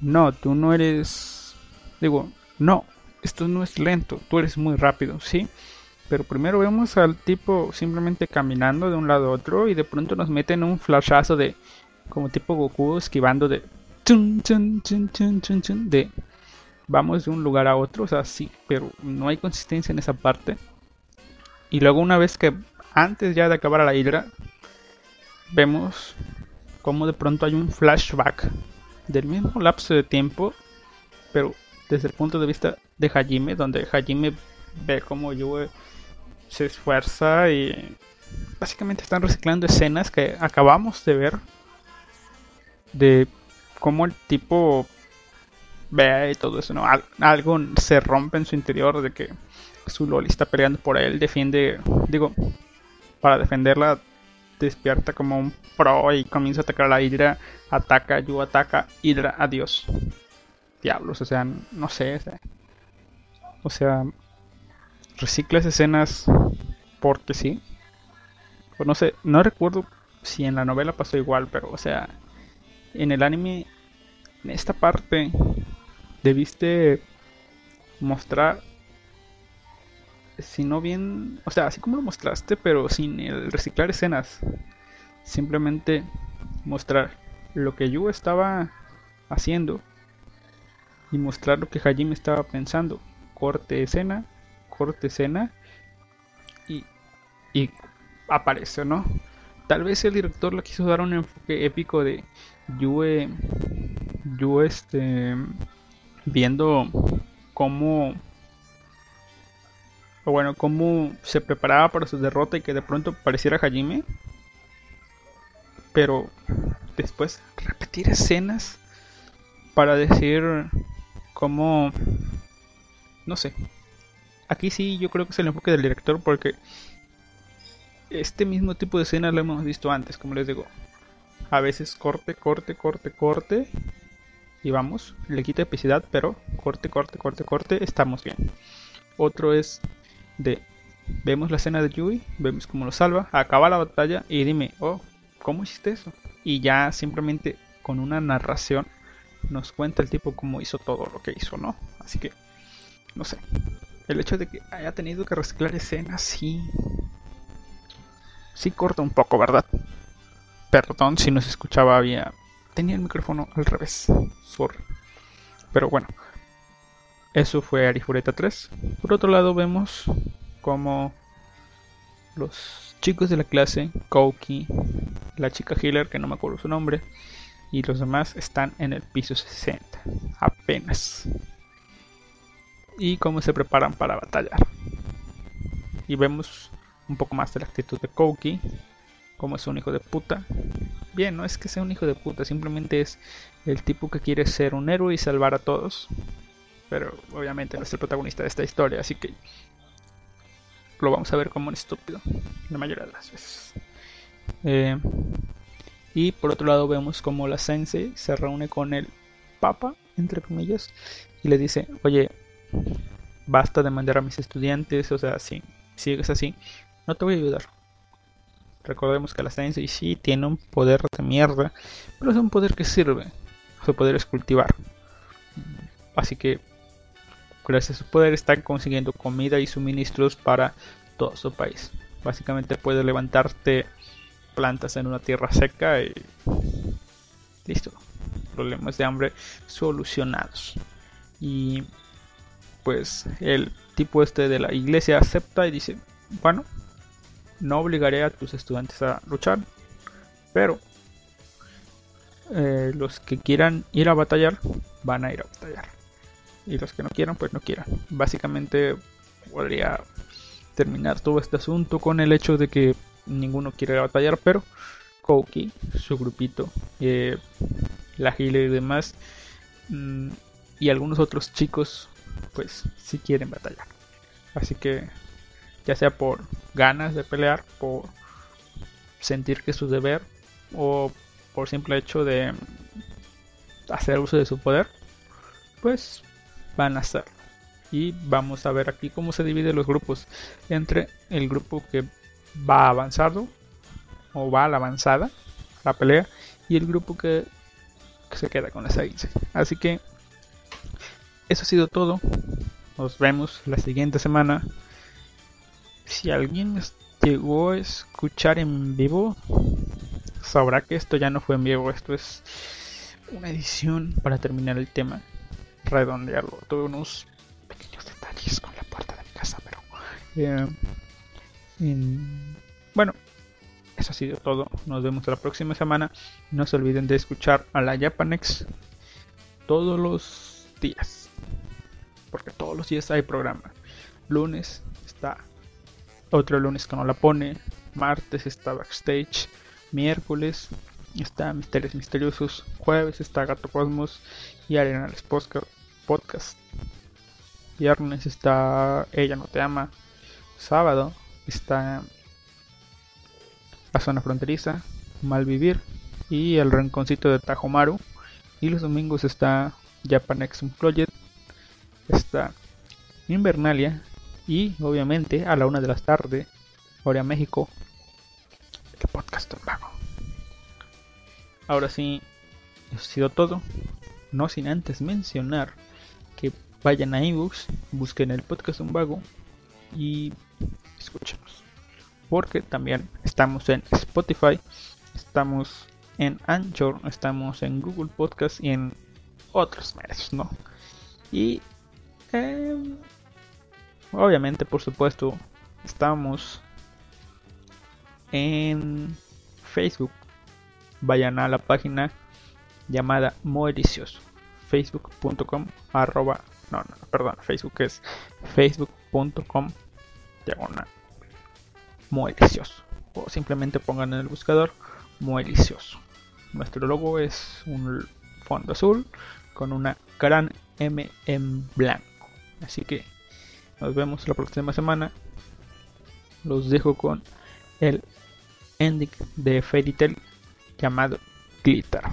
no, tú no eres Digo, no, esto no es lento, tú eres muy rápido, ¿sí? Pero primero vemos al tipo simplemente caminando de un lado a otro y de pronto nos meten un flashazo de como tipo Goku esquivando de de vamos de un lugar a otro, o sea, sí, pero no hay consistencia en esa parte. Y luego una vez que antes ya de acabar a la hidra vemos como de pronto hay un flashback del mismo lapso de tiempo, pero desde el punto de vista de Hajime, donde Hajime ve como Yue se esfuerza y básicamente están reciclando escenas que acabamos de ver de cómo el tipo ve y todo eso, ¿no? algo se rompe en su interior de que su Loli está peleando por él, defiende, digo, para defenderla despierta como un pro y comienza a atacar a la Hydra, ataca, Yu ataca, Hydra, adiós. Diablos, o sea, no sé, o sea, reciclas escenas porque sí. O no sé, no recuerdo si en la novela pasó igual, pero o sea, en el anime, en esta parte, debiste mostrar, si no bien, o sea, así como lo mostraste, pero sin el reciclar escenas, simplemente mostrar lo que Yu estaba haciendo y mostrar lo que Hajime estaba pensando. Corte escena, corte escena y, y aparece, ¿no? Tal vez el director le quiso dar un enfoque épico de Yue, Yue este, viendo cómo, bueno, cómo se preparaba para su derrota y que de pronto pareciera Hajime, pero después repetir escenas para decir cómo, no sé, aquí sí yo creo que es el enfoque del director porque este mismo tipo de escena lo hemos visto antes, como les digo. A veces corte, corte, corte, corte. Y vamos, le quita epicidad, pero corte, corte, corte, corte, estamos bien. Otro es de, vemos la escena de Yui, vemos cómo lo salva, acaba la batalla y dime, oh, ¿cómo hiciste eso? Y ya simplemente con una narración nos cuenta el tipo cómo hizo todo lo que hizo, ¿no? Así que, no sé. El hecho de que haya tenido que reciclar escenas, sí, sí corta un poco, ¿verdad? Perdón si no se escuchaba bien. Tenía el micrófono al revés. Sorry. Pero bueno. Eso fue Arifureta 3. Por otro lado vemos como los chicos de la clase, Kouki, la chica healer que no me acuerdo su nombre, y los demás están en el piso 60. Apenas. Y cómo se preparan para batallar. Y vemos un poco más de la actitud de Kouki, como es un hijo de puta. Bien, no es que sea un hijo de puta, simplemente es el tipo que quiere ser un héroe y salvar a todos. Pero obviamente no es el protagonista de esta historia, así que lo vamos a ver como un estúpido, la mayoría de las veces. Eh, y por otro lado vemos como la sensei se reúne con el papa, entre comillas, y le dice, oye, basta de mandar a mis estudiantes, o sea, si sigues así, no te voy a ayudar. Recordemos que la Sensei sí tiene un poder de mierda, pero es un poder que sirve. Su poder es cultivar. Así que, gracias a su poder, están consiguiendo comida y suministros para todo su país. Básicamente puede levantarte plantas en una tierra seca y listo. Problemas de hambre solucionados. Y pues el tipo este de la iglesia acepta y dice, bueno, no obligaré a tus estudiantes a luchar, pero eh, los que quieran ir a batallar van a ir a batallar. Y los que no quieran, pues no quieran. Básicamente podría terminar todo este asunto con el hecho de que ninguno quiere batallar, pero Kouki, su grupito, eh, la Gile y demás, mm, y algunos otros chicos, pues sí quieren batallar. Así que ya sea por ganas de pelear, por sentir que es su deber o por simple hecho de hacer uso de su poder, pues van a hacerlo. Y vamos a ver aquí cómo se dividen los grupos entre el grupo que va avanzado o va a la avanzada, la pelea, y el grupo que, se queda con esa 15. Así que eso ha sido todo. Nos vemos la siguiente semana. Si alguien llegó a escuchar en vivo, sabrá que esto ya no fue en vivo, esto es una edición para terminar el tema, redondearlo. Tuve unos pequeños detalles con la puerta de mi casa, pero eh, bueno, eso ha sido todo. Nos vemos la próxima semana. No se olviden de escuchar a la Japanex todos los días, porque todos los días hay programa. Lunes está otro lunes que no la pone. Martes está backstage. Miércoles está Misterios Misteriosos. Jueves está Gato Cosmos y Arenales Podcast. Viernes está Ella no te ama. Sábado está La Zona Fronteriza. Malvivir y El Rinconcito de Tajomaru. Y los domingos está Japan X Project. Está Invernalia y obviamente a la una de la tarde, hora México, el podcast vago. Ahora sí, eso ha sido todo. No sin antes mencionar que vayan a ebooks, busquen el podcast un vago y escúchenos. Porque también estamos en Spotify, estamos en Anchor, estamos en Google Podcast y en otros medios, ¿no? Y eh, Obviamente, por supuesto, estamos en Facebook. Vayan a la página llamada Moelicioso. Facebook.com arroba no, no, perdón, Facebook es facebook.com diagonal Moelicioso. O simplemente pongan en el buscador Moelicioso. Nuestro logo es un fondo azul con una gran M en blanco. Así que nos vemos la próxima semana. Los dejo con el ending de Fairy Tail llamado Glitter.